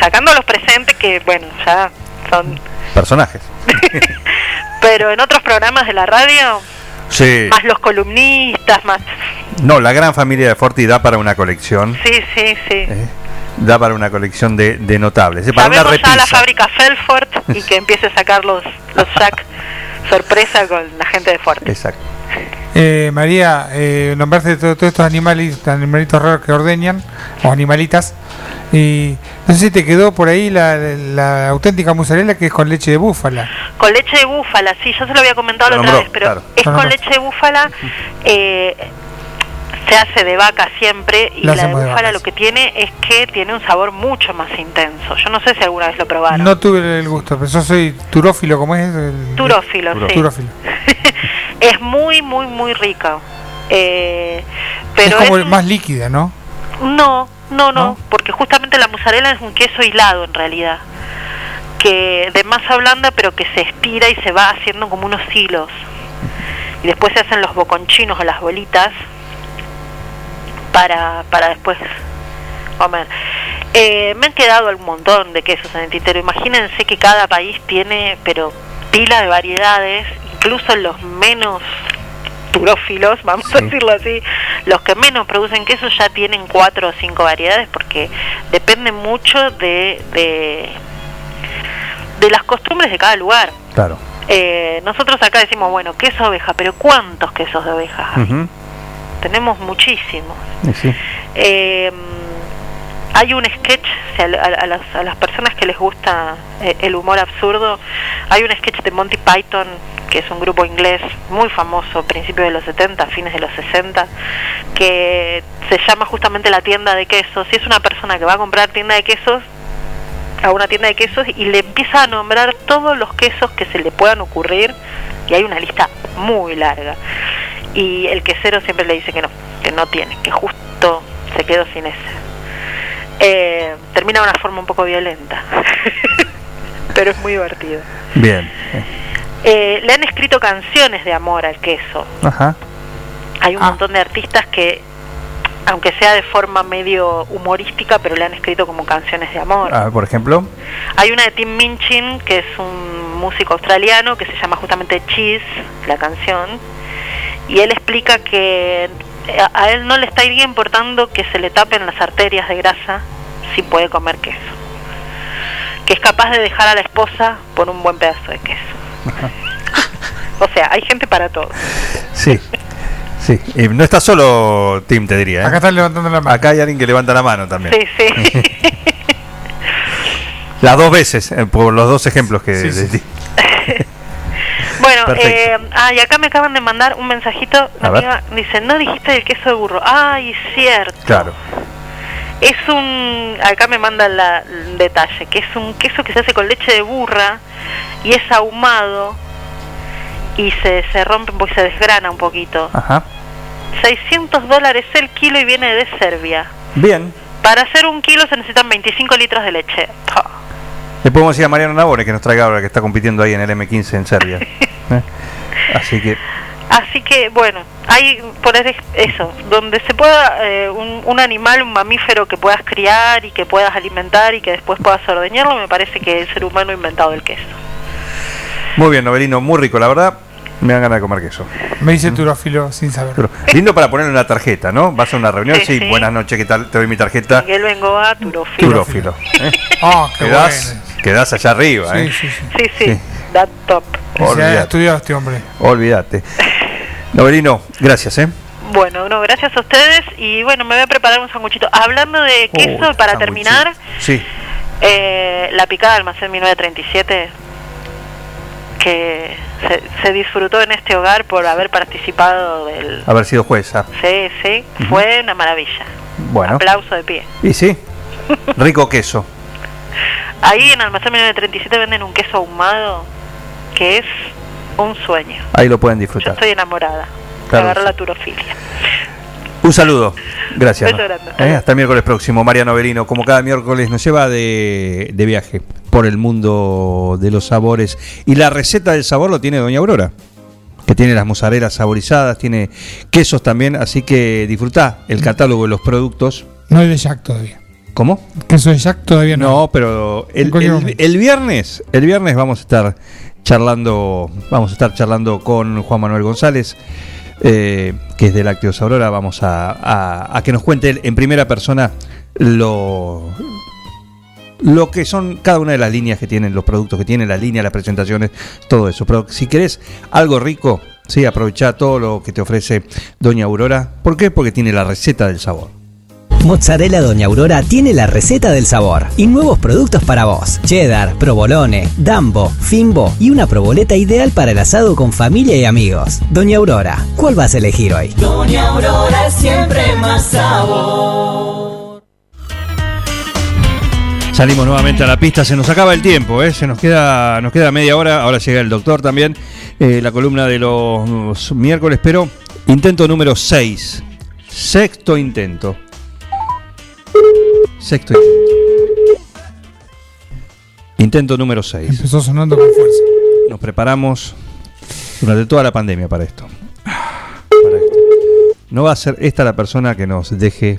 sacando los presentes, que bueno, ya son... Personajes. Pero en otros programas de la radio, Sí. más los columnistas, más... No, la gran familia de Forti da para una colección. Sí, sí, sí. Da para una colección de, de notables. eh, Para una Llamemos ya a la fábrica Felford y que empiece a sacar los, los jack sorpresa con la gente de Ford. Exacto. Eh, María, eh, nombraste to- todos estos animales, animalitos raros que ordeñan, o animalitas. Y no sé si te quedó por ahí la, la auténtica mozzarella que es con leche de búfala. Con leche de búfala, sí, yo se lo había comentado la otra nombró, vez, pero claro. es con leche de búfala, eh, se hace de vaca siempre y La la de búfala lo que tiene es que tiene un sabor mucho más intenso. Yo no sé si alguna vez lo probaron. No tuve el gusto, pero yo soy turófilo, ¿cómo es? El- Turófilo, sí. Turófilo. Es muy, muy, muy rica. Eh, pero es, como más líquida, ¿no? No, no, no, porque justamente la mozzarella es un queso hilado en realidad, que de masa blanda pero que se estira y se va haciendo como unos hilos. Y después se hacen los boconchinos o las bolitas para, para después comer. Eh, me han quedado un montón de quesos en el tintero. Imagínense que cada país tiene, pero pila de variedades, incluso los menos turófilos, vamos a decirlo así, los que menos producen queso ya tienen cuatro o cinco variedades porque depende mucho de, de, de las costumbres de cada lugar. Claro. Eh, nosotros acá decimos, bueno, queso de oveja, pero ¿cuántos quesos de oveja? hay? Tenemos muchísimos. Sí. Eh, hay un sketch, o sea, a, a las, a las personas que les gusta eh, el humor absurdo, hay un sketch de Monty Python, que es un grupo inglés muy famoso, principios de los 70, fines de los 60, que se llama justamente la tienda de quesos. Y es una persona que va a comprar tienda de quesos a una tienda de quesos y le empieza a nombrar todos los quesos que se le puedan ocurrir y hay una lista muy larga y el quesero siempre le dice que no, que no tiene, que justo se quedó sin ese. Eh, termina de una forma un poco violenta, pero es muy divertido. Bien. Eh, le han escrito canciones de amor al queso. Ajá. Hay un montón de artistas que, aunque sea de forma medio humorística, pero le han escrito como canciones de amor. Ah, por ejemplo. Hay una de Tim Minchin, que es un músico australiano que se llama justamente Cheese, la canción, y él explica que a- a él no le estaría importando que se le tapen las arterias de grasa si puede comer queso. Que es capaz de dejar a la esposa por un buen pedazo de queso. O sea, hay gente para todo. Sí. Sí, y no está solo Tim, te diría. ¿eh? Acá están levantando la mano. Acá hay alguien que levanta la mano también. Sí, sí. Las dos veces, eh, por los dos ejemplos que Sí, Bueno, eh, ah, y acá me acaban de mandar un mensajito. Amiga dice, no dijiste del queso de burro. Ay, cierto. Claro. Es un, acá me manda la- el detalle, que es un queso que se hace con leche de burra y es ahumado y se, se rompe, pues se desgrana un poquito. Ajá. 600 dólares el kilo y viene de Serbia. Bien. Para hacer un kilo se necesitan 25 litros de leche. Le podemos decir a Mariano Nabone que nos traiga ahora que está compitiendo ahí en el M15 en Serbia. ¿Eh? Así que, Así que, bueno, hay por ej- eso, donde se pueda eh, un, un animal, un mamífero que puedas criar y que puedas alimentar y que después puedas ordeñarlo, me parece que el ser humano ha inventado el queso. muy bien, Novelino, muy rico, la verdad. Me dan ganas de comer queso. Me dice Turofilo sin saber. Pero lindo para ponerle una tarjeta, ¿no? Vas a una reunión, Sí, sí, sí. buenas noches, ¿qué tal? Te doy mi tarjeta. Miguel Bengoa, turófilo. Turófilo. ¿eh? Ah, qué quedás, quedás allá arriba, Sí, ¿eh? sí, sí. Sí, sí, Sí. that top. Este hombre. Olvídate. Novelino, gracias, ¿eh? Bueno, no, gracias a ustedes y bueno, me voy a preparar un sanguchito. Hablando de queso, para terminar, Sí. eh, la picada del almacén 1937, que se, se disfrutó en este hogar por haber participado del... Haber sido jueza. Sí, sí, fue una maravilla. Bueno. Aplauso de pie. Y sí. Rico queso. Ahí en Almacén 1937 venden un queso ahumado que es un sueño. Ahí lo pueden Yo disfrutar. estoy enamorada. Claro la turofilia. Un saludo. Gracias. ¿no? Eh, Hasta el miércoles próximo. Mariano Verino, como cada miércoles, nos lleva de, de viaje por el mundo de los sabores. Y la receta del sabor lo tiene Doña Aurora, que tiene las mozarelas saborizadas, tiene quesos también. Así que disfrutá el catálogo de los productos. No hay de Jack todavía. ¿Cómo? Queso de Jack todavía no. No, pero el viernes, el viernes vamos a estar charlando, vamos a estar charlando con Juan Manuel González, eh, que es de Lácteos Aurora. Vamos a, que nos cuente en primera persona lo lo que son cada una de las líneas que tienen, los productos que tienen, las líneas, las presentaciones, todo eso. Pero si querés algo rico, sí, aprovecha todo lo que te ofrece Doña Aurora. ¿Por qué? Porque tiene la receta del sabor. Mozzarella Doña Aurora tiene la receta del sabor y nuevos productos para vos. Cheddar, provolone, dambo, fimbo y una proboleta ideal para el asado con familia y amigos. Doña Aurora, ¿cuál vas a elegir hoy? Doña Aurora es siempre más sabor. Salimos nuevamente a la pista, se nos acaba el tiempo, ¿eh? se nos queda, nos queda media hora, ahora llega el doctor también, eh, la columna de los miércoles, pero intento número 6, sexto intento. Sexto intento. Intento número 6. Empezó sonando con fuerza. Nos preparamos durante toda la pandemia para esto. Para esto. No va a ser esta la persona que nos deje,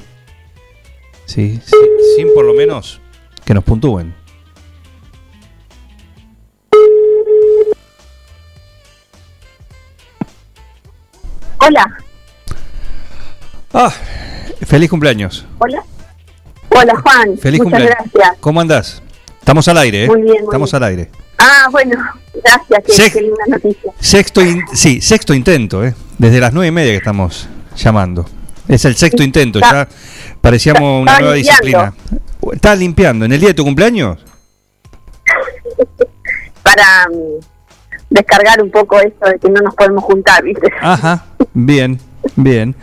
sí, sí, sin por lo menos que nos puntúen. Hola, Ah, feliz cumpleaños. hola. Hola Juan, Feliz muchas cumpleaños. gracias. ¿Cómo andás? Estamos al aire, ¿eh? Muy bien, muy Estamos bien. al aire. Ah, bueno, gracias, qué, linda noticia. Sexto, in- sí, sexto intento, ¿eh? Desde las nueve y media que estamos llamando. Es el sexto intento, ya parecíamos una nueva limpiando. disciplina. ¿Estás limpiando en el día de tu cumpleaños? Para mm, descargar un poco esto de que no nos podemos juntar, ¿viste? Ajá, bien, bien.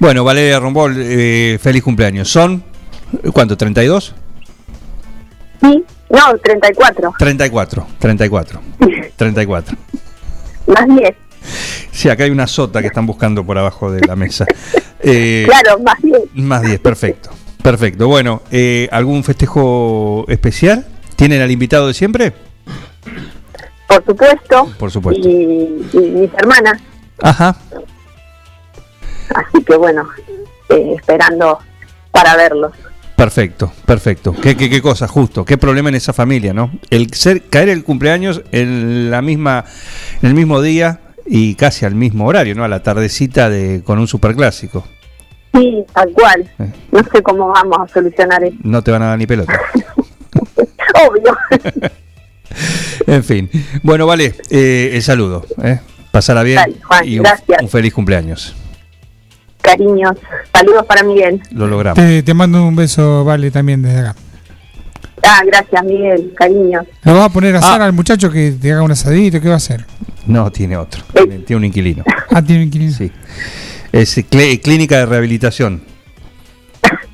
Bueno, Valeria Rombol, eh, feliz cumpleaños. ¿Son cuánto? ¿32? Sí, no, 34, 34, 34, 34. más 10. Sí, acá hay una sota que están buscando por abajo de la mesa. Eh, Claro, más 10. Más 10, perfecto. Perfecto. Bueno, eh, ¿algún festejo especial? ¿Tienen al invitado de siempre? Por supuesto. Por supuesto. Y, y mis hermanas, Ajá. así que bueno, eh, esperando para verlos. Perfecto, perfecto. ¿Qué, qué, qué cosa, justo. Qué problema en esa familia, ¿no? El ser, caer el cumpleaños en la misma, en el mismo día y casi al mismo horario, ¿no? A la tardecita de con un superclásico. Sí, tal cual. No sé cómo vamos a solucionar eso. No te van a dar ni pelota. Obvio. En fin. Bueno, vale, eh, el saludo. ¿eh? Pasará bien Dale, Juan, y un, gracias. un feliz cumpleaños. Cariños. Saludos para Miguel. Lo logramos. Te, te mando un beso, Vale, también desde acá. Ah, gracias, Miguel. Cariños. ¿Lo vas a poner a hacer Ah. al muchacho que te haga un asadito? ¿Qué va a hacer? No, tiene otro. Tiene, tiene un inquilino. Ah, tiene un inquilino. Sí. Es clé- clínica de rehabilitación.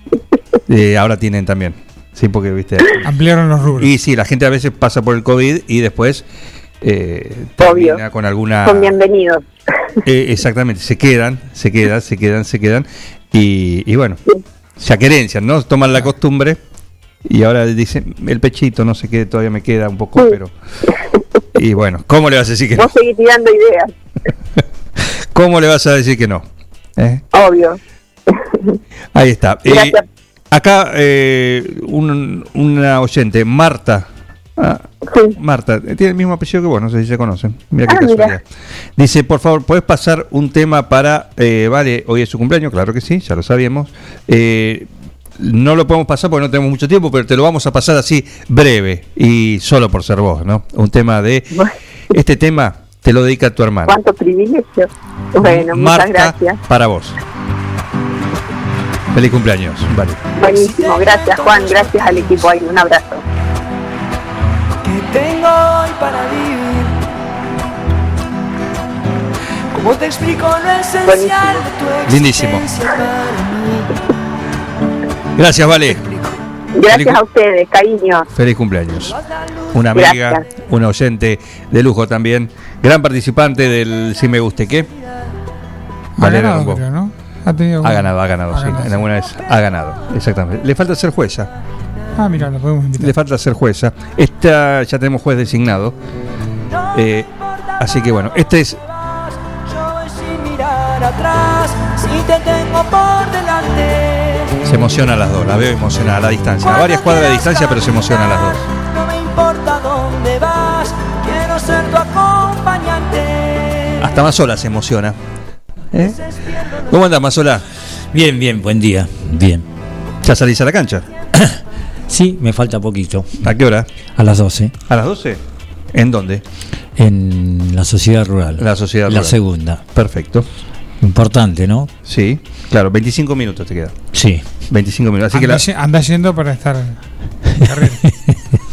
Eh, ahora tienen también. Sí, porque viste. Ampliaron los rubros. Y sí, la gente a veces pasa por el COVID y después eh, termina con alguna. Son bienvenidos. Eh, exactamente, se quedan, se quedan, se quedan, se quedan. Y, y bueno, se querencian, ¿no? Toman la costumbre y ahora dicen, el pechito, no sé qué, todavía me queda un poco, pero. Y bueno, ¿cómo le vas a decir que no? Vos seguís tirando ideas. ¿Cómo le vas a decir que no? ¿Eh? Obvio. Ahí está. Eh, acá eh, un- una oyente, Marta. Ah, Marta, eh, tiene el mismo apellido que vos, no sé si se conocen. Mira qué Ah, mira. casualidad. Dice, por favor, ¿puedes pasar un tema para... eh, vale, hoy es su cumpleaños, claro que sí, ya lo sabíamos. Eh, no lo podemos pasar porque no tenemos mucho tiempo, pero te lo vamos a pasar así breve y solo por ser vos, ¿no? Un tema de... Este tema te lo dedica tu hermano. Cuánto privilegio. Bueno, muchas gracias. para vos. Feliz cumpleaños, vale. Buenísimo. Gracias, Juan. Gracias al equipo ahí. Un abrazo. Para vivir. ¿Cómo te explico lo esencial de tu Lindísimo. existencia para mí? Gracias, Vale. Gracias a ustedes, cariño. Feliz cumpleaños. Una amiga, Gracias. una oyente de lujo también. Gran participante del Si Me Guste Qué. Ganado, Lombó. ¿no? Ha, tenido Ha ganado, ha ganado, ha sí. ganado. En alguna vez ha ganado, exactamente. Le falta ser jueza. Ah, mira, lo podemos invitar. Le falta ser jueza. Esta ya tenemos juez designado. Eh, así que bueno, este es se emociona a las dos, la veo emocionada a la distancia. A varias cuadras de distancia, pero se emociona a las dos. No me importa dónde vas, quiero ser tu acompañante. Hasta Mazola se emociona. ¿Eh? ¿Cómo andás, Mazola? Bien, bien, buen día. Bien. ¿Ya salís a la cancha? Sí, me falta poquito. ¿A qué hora? A las 12. ¿A las 12? ¿En dónde? En la sociedad rural. La sociedad La rural. segunda. Perfecto. Importante, ¿no? Sí, claro, 25 minutos te queda. Sí. 25 minutos. Así que Anda, la... ye- anda yendo para estar.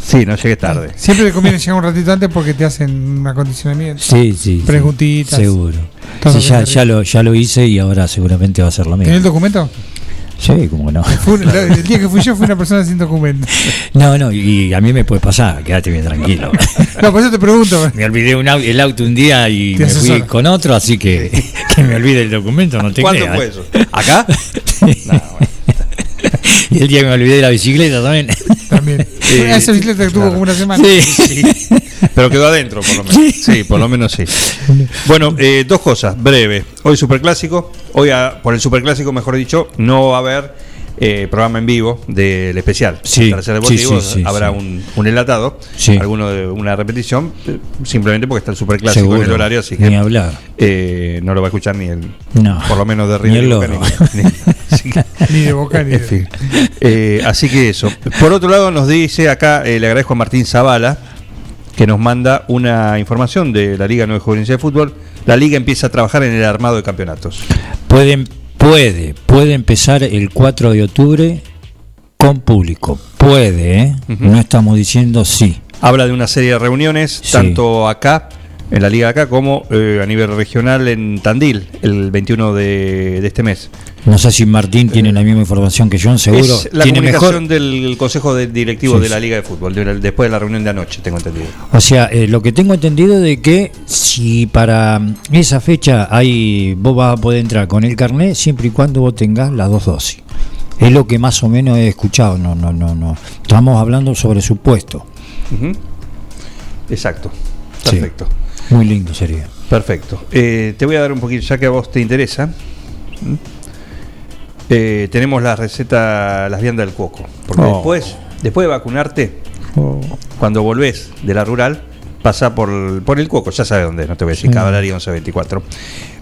Sí, no llegues tarde. Siempre te conviene llegar un ratito antes porque te hacen un acondicionamiento. Sí, sí. sí. Preguntitas. Seguro. Sí, ya, ya, lo, ya lo hice y ahora seguramente va a ser lo ¿Tenés el mismo. documento? Sí, como no. Un- el día que fui yo fue una persona sin documento. No, no, y a mí me puede pasar, quédate bien tranquilo. No, por eso te pregunto. Me olvidé un el auto un día y me fui con otro, así que que me olvide el documento, no te ¿Cuándo creas. fue eso? ¿Acá? y el día que me olvidé de la bicicleta también. También. Eh, Esa bicicleta que tuvo claro. como una semana. Sí. Pero quedó adentro, por lo menos. Sí, por lo menos sí. Bueno, eh, dos cosas, breve. Hoy Superclásico, hoy a- por el Superclásico, mejor dicho, no va a haber eh, programa en vivo del especial. Sí, Tras el deportivo sí, sí, sí, habrá sí. Un, un enlatado, Sí. alguno de una repetición, simplemente porque está el Superclásico en el horario, así que ni hablar. eh, no lo va a escuchar ni el, No. por lo menos de Ni River Boca, ni- ni- Ni de boca ni en de. fin. Eh, así que eso. Por otro lado, nos dice acá, eh, le agradezco a Martín Zavala, que nos manda una información de la Liga 9 Juvenil de Fútbol. La Liga empieza a trabajar en el armado de campeonatos. Pueden, puede, puede empezar el 4 de octubre con público. Puede, ¿eh? No estamos diciendo sí. Habla de una serie de reuniones, Sí. tanto acá, en la Liga acá, como eh, a nivel regional en Tandil, el 21 de, de este mes. No sé si Martín tiene la misma información que yo, seguro. Es la tiene comunicación mejor. del Consejo de Directivo Sí, de la. Liga de Fútbol, de después de la reunión de anoche, tengo entendido. O sea, eh, lo que tengo entendido de que si para mm, esa fecha hay vos vas a poder entrar con el carnet siempre y cuando vos tengas las dos dosis. Es lo que más o menos he escuchado. No, no, no, no. Estamos hablando sobre su puesto. Ujú. Exacto. Sí. Muy lindo sería. Perfecto. Eh, te voy a dar un poquito, ya que a vos te interesa. ¿m? eh, tenemos la receta, las viandas del cuoco. Porque Oh. después, después de vacunarte, cuando volvés de la rural, pasa por, por el cuoco, ya sabes dónde, no te voy a decir, Sí. Cavalaria 1124.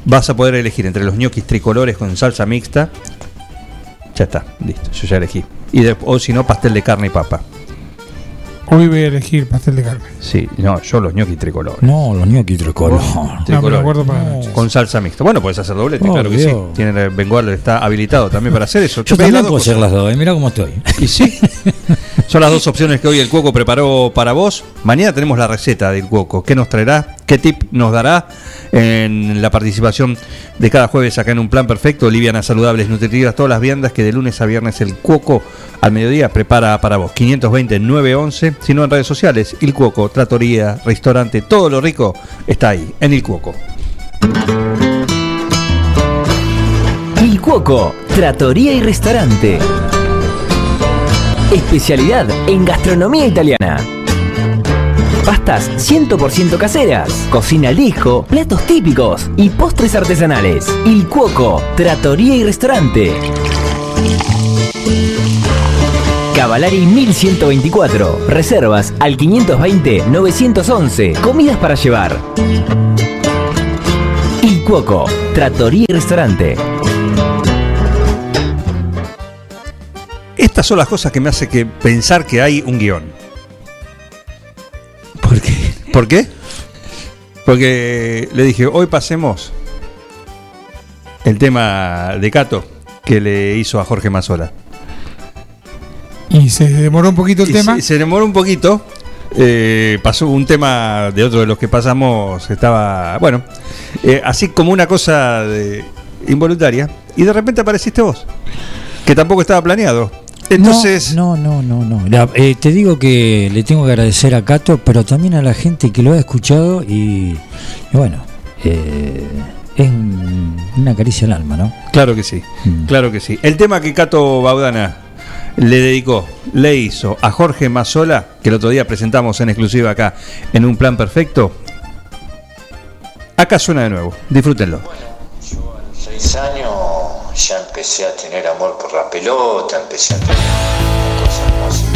Vas a poder elegir entre los ñoquis tricolores con salsa mixta. Ya está, listo, yo ya elegí. Y de- o si no, pastel de carne y papa. Hoy voy a elegir pastel de carne. Sí, no, yo los ñoquis tricolores. No, los ñoquis tricolor. Tricolores. acuerdo para. Con salsa mixta. Bueno, puedes hacer doblete, Oh, claro que Dios. sí. Tiene el Bengual está habilitado también para hacer eso. Yo también puedo dos hacer las dos, eh, mira cómo estoy. Y sí. Son las dos opciones que hoy el Cuoco preparó para vos. Mañana tenemos la receta del Cuoco. ¿Qué nos traerá? ¿Qué tip nos dará en la participación de cada jueves acá en un plan perfecto? Livianas, saludables, nutritivas, todas las viandas que de lunes a viernes el Cuoco al mediodía prepara para vos. 520-911, sino en redes sociales. El Cuoco, tratoría, restaurante, todo lo rico está ahí, en el Cuoco. Il Cuoco, Trattoria y Restaurante. Especialidad en gastronomía italiana. Pastas 100% caseras, cocina al platos típicos y postres artesanales. Il Cuoco, Trattoria y Restaurante. Cavalari 1124. Reservas al 520-911. Comidas para llevar. Il Cuoco, Trattoria y Restaurante. Estas son las cosas que me hace pensar que hay un guion. ¿Por qué? ¿Por qué? Porque le dije, hoy pasemos el tema de Cato que le hizo a Jorge Mazola. Y se demoró un poquito el Y tema. Se, se demoró un poquito. eh, pasó un tema de otro de los que pasamos. Estaba, bueno, eh, así como una cosa de- involuntaria. Y de repente apareciste vos. Que tampoco estaba planeado. Entonces. No, no, no, no. no. La- eh, te digo que le tengo que agradecer a Cato, pero también a la gente que lo ha escuchado y, y bueno, eh, es un- una caricia al alma, ¿no? Claro que sí, claro que sí. El tema que Cato Baudana le dedicó, le hizo a Jorge Mazola, que el otro día presentamos en exclusiva acá en un plan perfecto, acá suena de nuevo. Disfrútenlo. seis años ya empecé a tener amor por la pelota, empecé a tener una cosa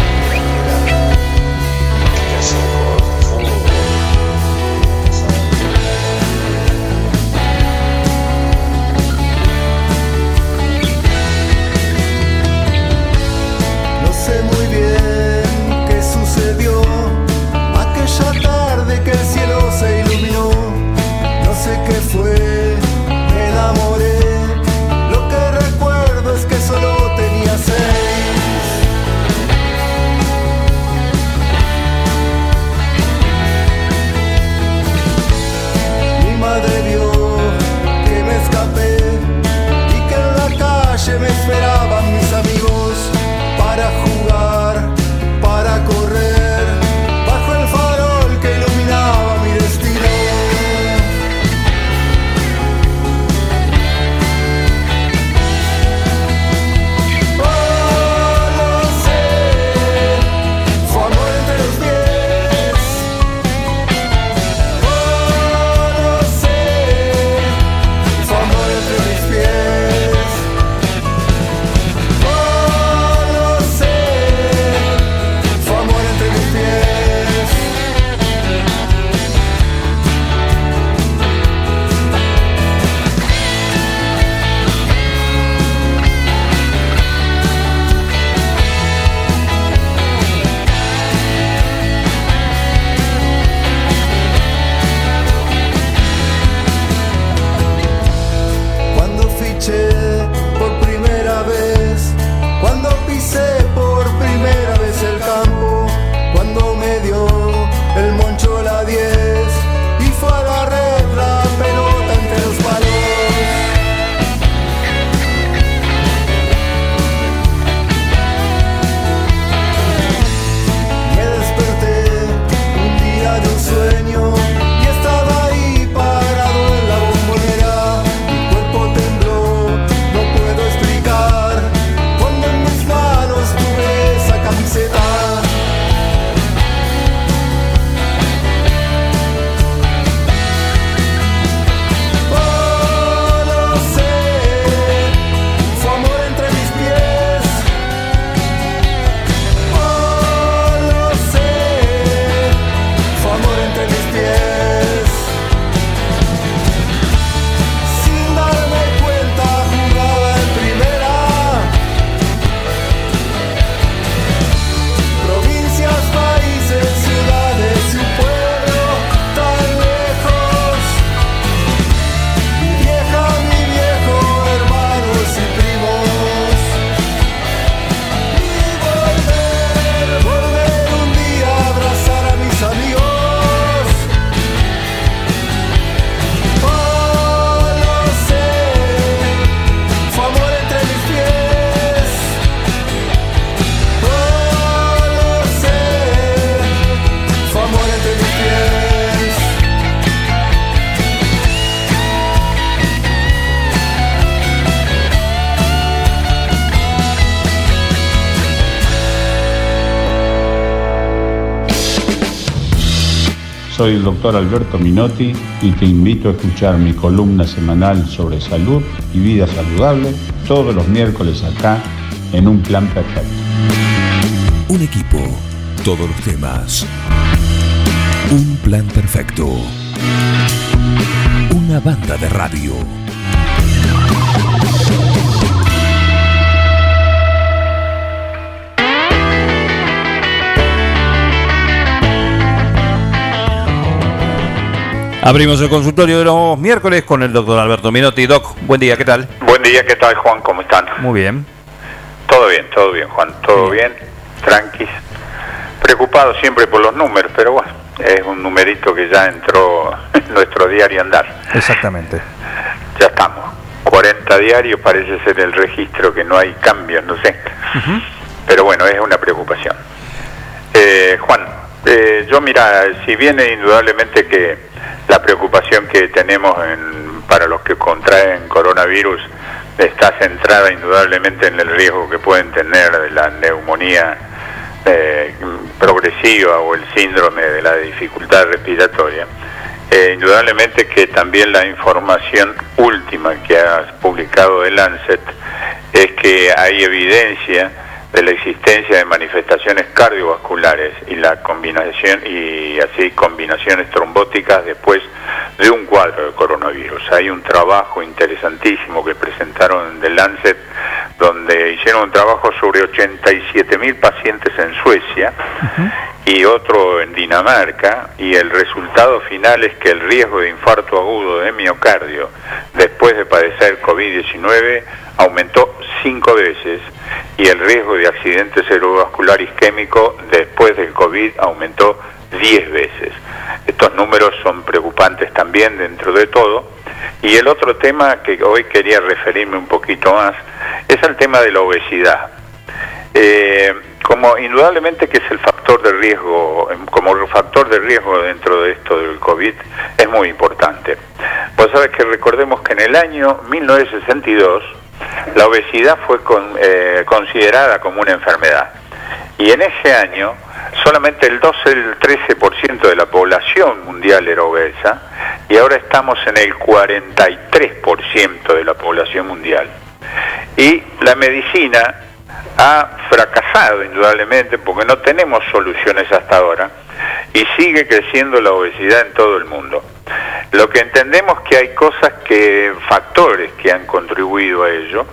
soy el doctor Alberto Minotti y te invito a escuchar mi columna semanal sobre salud y vida saludable todos los miércoles acá en Un Plan Perfecto. Un equipo, todos los temas. Un plan perfecto. Una banda de radio. Abrimos el consultorio de los miércoles con el doctor Alberto Minotti. Doc, buen día, ¿qué tal? Buen día, ¿qué tal Juan? ¿Cómo están? Muy bien. Todo bien, todo bien Juan, todo bien, tranquis. Preocupado siempre por los números, pero bueno, es un numerito que ya entró en nuestro diario andar. Exactamente. Ya estamos. 40 diarios parece ser el registro que no hay cambios, no sé. Pero bueno, es una preocupación. Eh, Juan, eh, yo mira, si viene indudablemente que la preocupación que tenemos en- para los que contraen coronavirus está centrada indudablemente en el riesgo que pueden tener de la neumonía eh, progresiva o el síndrome de la dificultad respiratoria. Eh, indudablemente que también la información última que ha publicado el Lancet es que hay evidencia de la existencia de manifestaciones cardiovasculares y la combinación y así combinaciones trombóticas después de un cuadro de coronavirus. Hay un trabajo interesantísimo que presentaron en The Lancet donde hicieron un trabajo sobre 87 mil pacientes en Suecia y otro en Dinamarca y el resultado final es que el riesgo de infarto agudo de miocardio después de padecer COVID-19 aumentó cinco veces y el riesgo de accidente cerebrovascular isquémico después del COVID aumentó 10 veces. Estos números son preocupantes también dentro de todo. Y el otro tema que hoy quería referirme un poquito más es el tema de la obesidad. Eh, como indudablemente que es el factor de riesgo, como factor de riesgo dentro de esto del COVID, es muy importante. Vos sabés que recordemos que en el año 1962 la obesidad fue con- eh, considerada como una enfermedad. Y en ese año solamente el 12, el 13% de la población mundial era obesa y ahora estamos en el 43% de la población mundial. Y la medicina ha fracasado indudablemente porque no tenemos soluciones hasta ahora y sigue creciendo la obesidad en todo el mundo. Lo que entendemos que hay cosas que, factores que han contribuido a ello,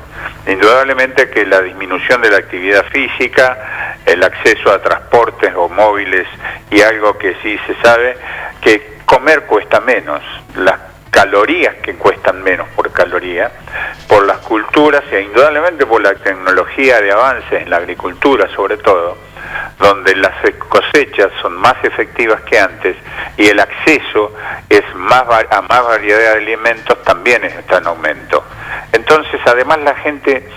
indudablemente que la disminución de la actividad física, el acceso a transportes o móviles y algo que sí se sabe, que comer cuesta menos, las calorías que cuestan menos por caloría, por las culturas e indudablemente por la tecnología de avance en la agricultura sobre todo, donde las cosechas son más efectivas que antes y el acceso es más a más variedad de alimentos también está en aumento. Entonces, además la gente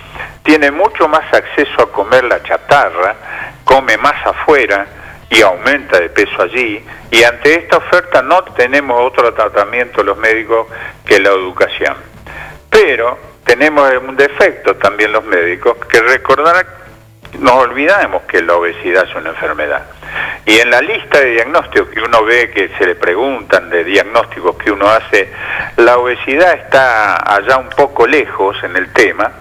tiene mucho más acceso a comer la chatarra, come más afuera y aumenta de peso allí y ante esta oferta no tenemos otro tratamiento los médicos que la educación. Pero tenemos un defecto también los médicos que recordar nos olvidamos que la obesidad es una enfermedad. Y en la lista de diagnósticos que uno ve, que se le preguntan de diagnósticos que uno hace, la obesidad está allá un poco lejos en el tema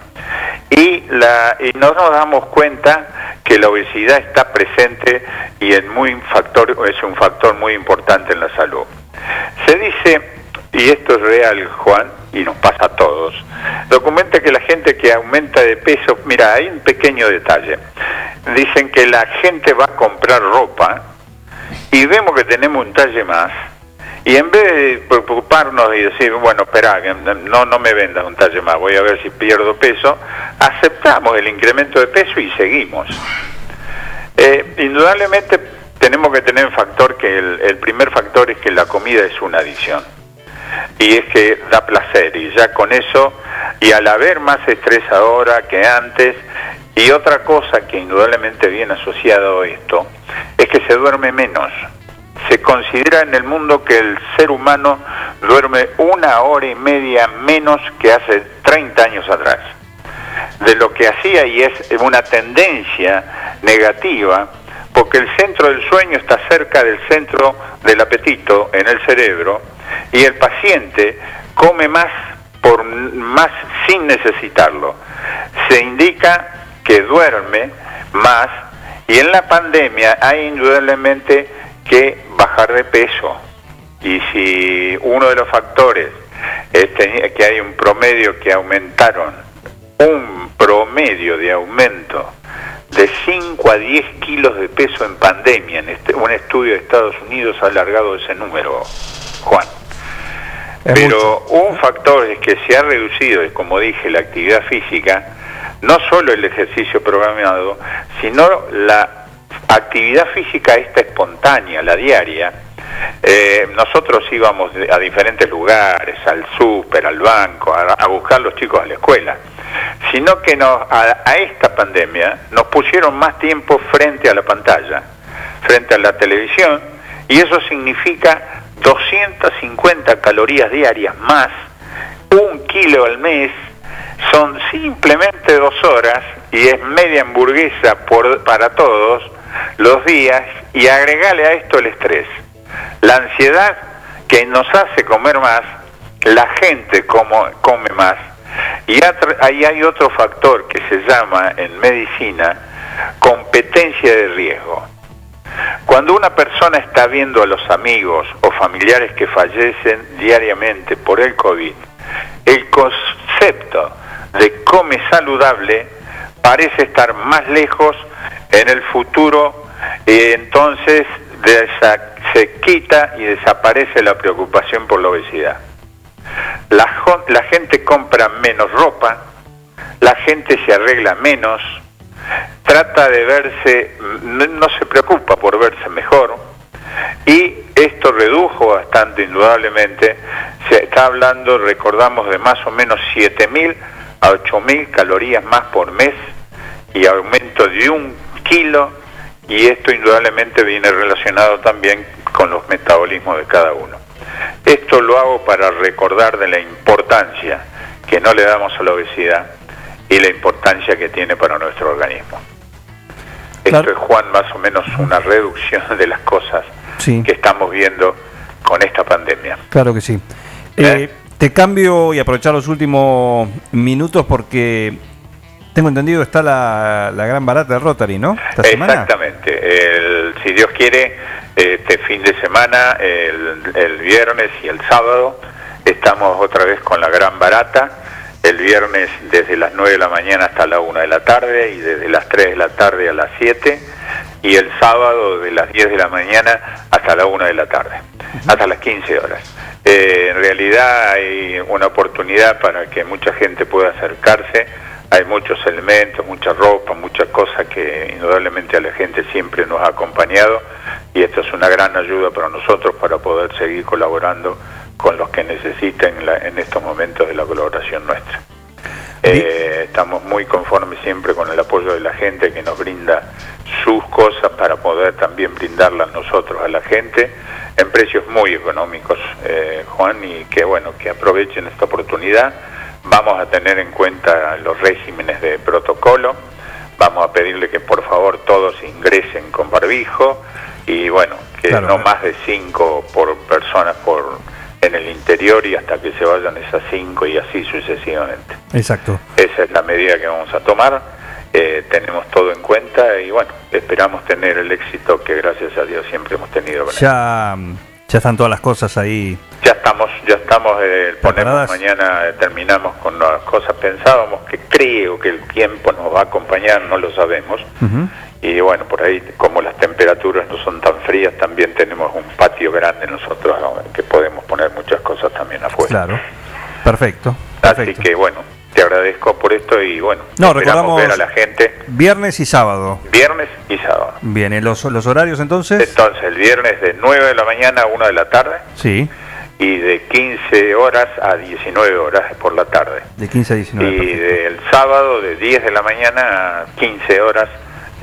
y, la, y no nos damos cuenta que la obesidad está presente y en muy factor, es un factor muy importante en la salud. Se dice, y esto es real, Juan, y nos pasa a todos, documenta que la gente que aumenta de peso, mira, hay un pequeño detalle. Dicen que la gente va a comprar ropa y vemos que tenemos un talle más. Y en vez de preocuparnos y decir, bueno, espera, no, no me vendas un talle más, voy a ver si pierdo peso, aceptamos el incremento de peso y seguimos. Eh, indudablemente tenemos que tener un factor que el, el primer factor es que la comida es una adicción y es que da placer y ya con eso y al haber más estrés ahora que antes y otra cosa que indudablemente viene asociado a esto es que se duerme menos. Se considera en el mundo que el ser humano duerme una hora y media menos que hace 30 años atrás. De lo que hacía y es una tendencia negativa porque el centro del sueño está cerca del centro del apetito en el cerebro y el paciente come más por más sin necesitarlo. Se indica que duerme más y en la pandemia hay indudablemente que bajar de peso. Y si uno de los factores es te- que hay un promedio que aumentaron, un promedio de aumento de 5 a 10 kilos de peso en pandemia, en este- un estudio de Estados Unidos ha alargado ese número, Juan. Pero un factor es que se ha reducido, como dije, la actividad física, no solo el ejercicio programado, sino la actividad física esta espontánea, la diaria. Eh, nosotros íbamos a diferentes lugares, al súper, al banco, a, a buscar los chicos a la escuela, sino que nos, a, a esta pandemia nos pusieron más tiempo frente a la pantalla, frente a la televisión, y eso significa 250 calorías diarias más, un kilo al mes, son simplemente dos horas y es media hamburguesa por, para todos los días y agregale a esto el estrés. La ansiedad que nos hace comer más, la gente come más. Y ahí hay otro factor que se llama en medicina competencia de riesgo. Cuando una persona está viendo a los amigos o familiares que fallecen diariamente por el COVID, el concepto de come saludable parece estar más lejos en el futuro y entonces se quita y desaparece la preocupación por la obesidad. La, la gente compra menos ropa, la gente se arregla menos, trata de verse, no, se preocupa por verse mejor y esto redujo bastante indudablemente, se está hablando, recordamos, de más o menos 7.000 a 8.000 calorías más por mes y aumento de un kilo y esto indudablemente viene relacionado también con los metabolismos de cada uno. Esto lo hago para recordar de la importancia que no le damos a la obesidad y la importancia que tiene para nuestro organismo. Esto es, Juan, más o menos una reducción de las cosas Sí. que estamos viendo con esta pandemia. Claro que sí. Eh, te cambio y aprovechar los últimos minutos porque tengo entendido está la, la gran barata de Rotary, ¿no? Esta. Exactamente. El- si Dios quiere, este fin de semana, el, el viernes y el sábado, estamos otra vez con la gran barata. El viernes desde las 9 de la mañana hasta la 1 de la tarde y desde las 3 de la tarde a las 7. Y el sábado de las 10 de la mañana hasta la 1 de la tarde, hasta las 15 horas. Eh, en realidad hay una oportunidad para que mucha gente pueda acercarse hay muchos elementos, mucha ropa, muchas cosas que indudablemente a la gente siempre nos ha acompañado y esto es una gran ayuda para nosotros para poder seguir colaborando con los que necesiten la- en estos momentos de la colaboración nuestra. Eh, estamos muy conformes siempre con el apoyo de la gente que nos brinda sus cosas para poder también brindarlas nosotros a la gente en precios muy económicos, eh, Juan, y que bueno, que aprovechen esta oportunidad. Vamos a tener en cuenta los regímenes de protocolo, vamos a pedirle que por favor todos ingresen con barbijo y bueno, que Claro. no más de cinco por personas por en el interior y hasta que se vayan esas cinco y así sucesivamente. Exacto. Esa es la medida que vamos a tomar. Eh, tenemos todo en cuenta y bueno, esperamos tener el éxito que gracias a Dios siempre hemos tenido. con Ya, ya están todas las cosas ahí. ya estamos, ya estamos, eh, ponemos mañana, eh, terminamos con las cosas. Pensábamos que creo que el tiempo nos va a acompañar, no lo sabemos. Y bueno, por ahí, como las temperaturas no son tan frías, también tenemos un patio grande nosotros ¿no? que podemos poner muchas cosas también afuera. Claro. Perfecto. Así que bueno, te agradezco por esto y bueno, No, recordamos ver a la gente viernes y sábado. viernes y sábado. Bien, ¿y los, los horarios entonces? Entonces, el viernes de 9 de la mañana a 1 de la tarde Sí, y de 15 horas a 19 horas por la tarde. de 15 a 19. y perfecto. del sábado de 10 de la mañana a 15 horas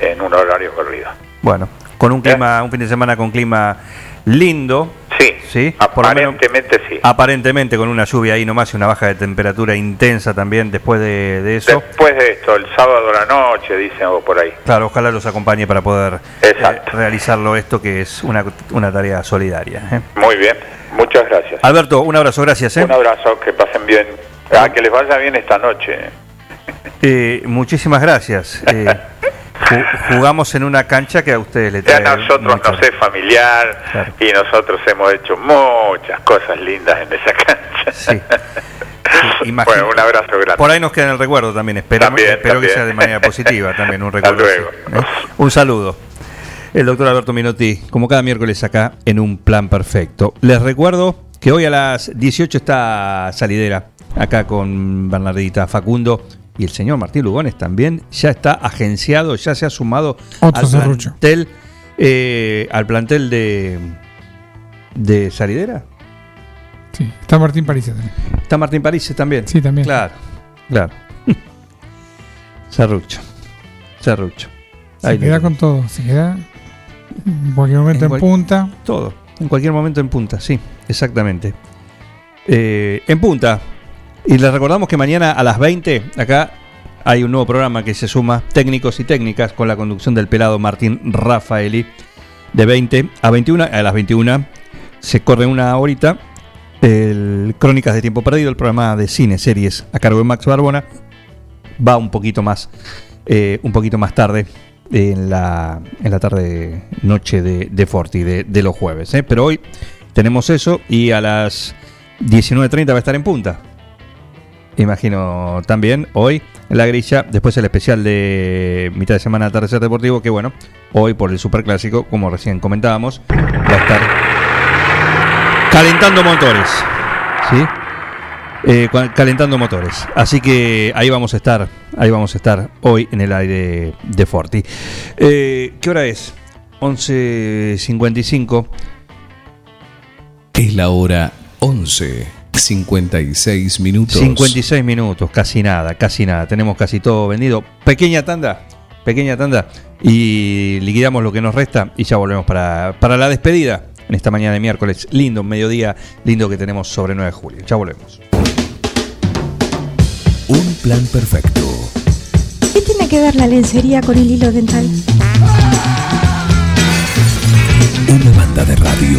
en un horario corrido. Bueno, con un clima, un fin de semana con clima lindo. Sí, ¿Sí? Menos- aparentemente sí. aparentemente con una lluvia ahí nomás y una baja de temperatura intensa también después de, de eso. Después de esto, el sábado a la noche, dicen o por ahí. Claro, ojalá los acompañe para poder eh, realizarlo esto que es una, una tarea solidaria. ¿eh? Muy bien, muchas gracias. Alberto, un abrazo, gracias. ¿eh? Un abrazo, que pasen bien. Ah, que les vaya bien esta noche. Eh, muchísimas gracias. Ju- jugamos en una cancha que a ustedes le trae nosotros mucho- nos es familiar y nosotros hemos hecho muchas cosas lindas en esa cancha. Imagino- Bueno, un abrazo grande. Por ahí nos queda en el recuerdo también. Esperamos, También, espero también. que sea de manera positiva también un recuerdo. así, ¿eh? Un saludo. El doctor Alberto Minotti, como cada miércoles acá en un plan perfecto. Les recuerdo que hoy a las 18 está salidera acá con Bernardita Facundo y el señor Martín Lugones también ya está agenciado, ya se ha sumado Otro al serrucho. plantel, eh, al plantel de de salidera. Sí, está Martín París también. Está Martín París también. Sí, también. Claro, claro. Serrucho. Serrucho. Se Ahí lo queda con todo, se queda en cualquier momento en, cual- punta. Todo. En cualquier momento en punta, sí, exactamente. Eh, en punta. Y les recordamos que mañana a las 20, acá hay un nuevo programa que se suma Técnicos y Técnicas con la conducción del pelado Martín Rafaeli. De 20 a 21, a las 21 se corre una horita. El Crónicas de Tiempo Perdido, el programa de cine, series a cargo de Max Barbona. Va un poquito más, eh, un poquito más tarde en la, en la tarde noche de, Forti, de, de los jueves. ¿eh? Pero hoy tenemos eso y a las 19.30 va a estar en punta. Imagino también hoy la grilla, después el especial de mitad de semana Atardecer Deportivo, que bueno, hoy por el Superclásico, como recién comentábamos, va a estar calentando motores. ¿Sí? Eh, calentando motores. Así que ahí vamos a estar, ahí vamos a estar hoy en el aire de Forti. Eh, ¿Qué hora es? 11.55. Es la hora 11, 56 minutos. 56 minutos, casi nada, casi nada. Tenemos casi todo vendido. Pequeña tanda, pequeña tanda. Y liquidamos lo que nos resta y ya volvemos para, para la despedida en esta mañana de miércoles. Lindo, mediodía, lindo que tenemos sobre 9 de julio. Ya volvemos. Un plan perfecto. ¿Qué tiene que ver la lencería con el hilo dental? Una banda de radio.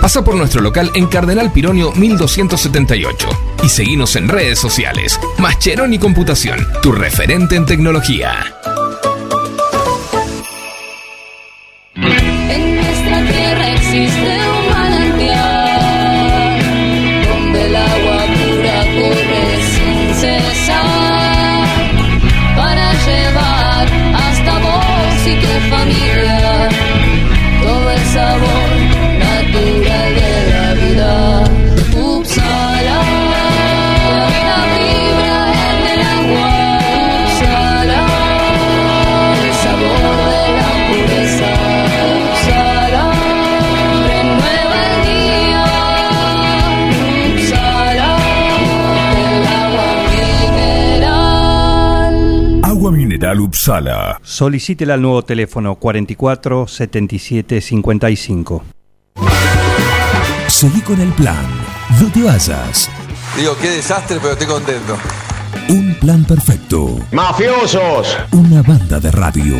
Pasa por nuestro local en Cardenal Pironio 1278 y seguinos en redes sociales. Mascheroni Computación, tu referente en tecnología. En nuestra tierra existe un manantial donde el agua pura corre sin cesar para llevar hasta vos y tu familia Upsala. Solicítela al nuevo teléfono 44 77 55. Seguí con el plan. No te vayas. Digo, qué desastre, pero estoy contento. Un plan perfecto. ¡Mafiosos! Una banda de radio.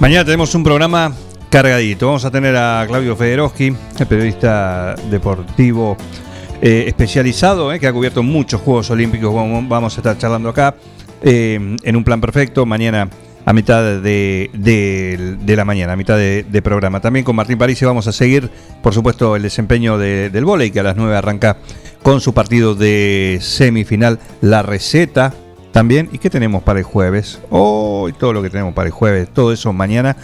Mañana tenemos un programa cargadito. Vamos a tener a Claudio Federowski, el periodista deportivo eh, especializado, eh, que ha cubierto muchos Juegos Olímpicos. Vamos a estar charlando acá eh, en un plan perfecto. Mañana a mitad de, la mañana, a mitad de, programa. También con Martín París vamos a seguir, por supuesto, el desempeño de- del vóley, que a las 9 arranca con su partido de semifinal. La receta también. ¿Y qué tenemos para el jueves? Oh, y todo lo que tenemos para el jueves, todo eso mañana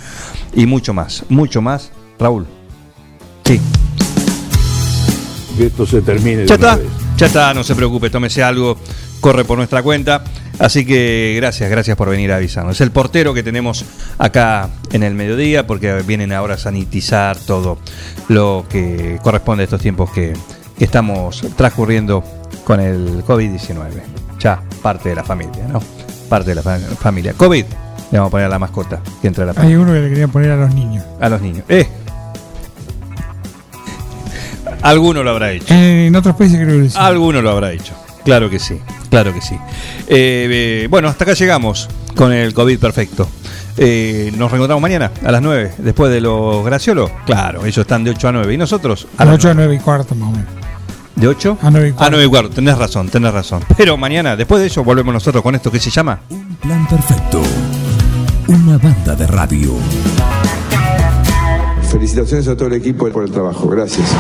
y mucho más, mucho más. Raúl. Sí. Que esto se termine. Ya está, ya está, no se preocupe, tómese algo, corre por nuestra cuenta. Así que gracias, gracias por venir a avisarnos. Es el portero que tenemos acá en el mediodía, porque vienen ahora a sanitizar todo lo que corresponde a estos tiempos que, que estamos transcurriendo con el COVID-19. Ya parte de la familia, ¿no? Parte de la fa- familia. COVID, le vamos a poner a la mascota que entra a la Hay familia. uno que le querían poner a los niños. A los niños. Eh. Alguno lo habrá hecho. En otros países creo que sí. Alguno lo habrá hecho. Claro que sí, claro que sí. Eh, eh, bueno, hasta acá llegamos con el COVID perfecto. Eh, nos reencontramos mañana a las 9, después de los Graciolo. Claro, ellos están de 8 a 9. ¿Y nosotros? A las 8 a 9 y cuarto más o menos. ¿De 8? A 9 y A 9 y cuarto, tenés razón, tenés razón. Pero mañana, después de eso, volvemos nosotros con esto que se llama... Plan perfecto. Una banda de radio. Felicitaciones a todo el equipo por el trabajo. Gracias.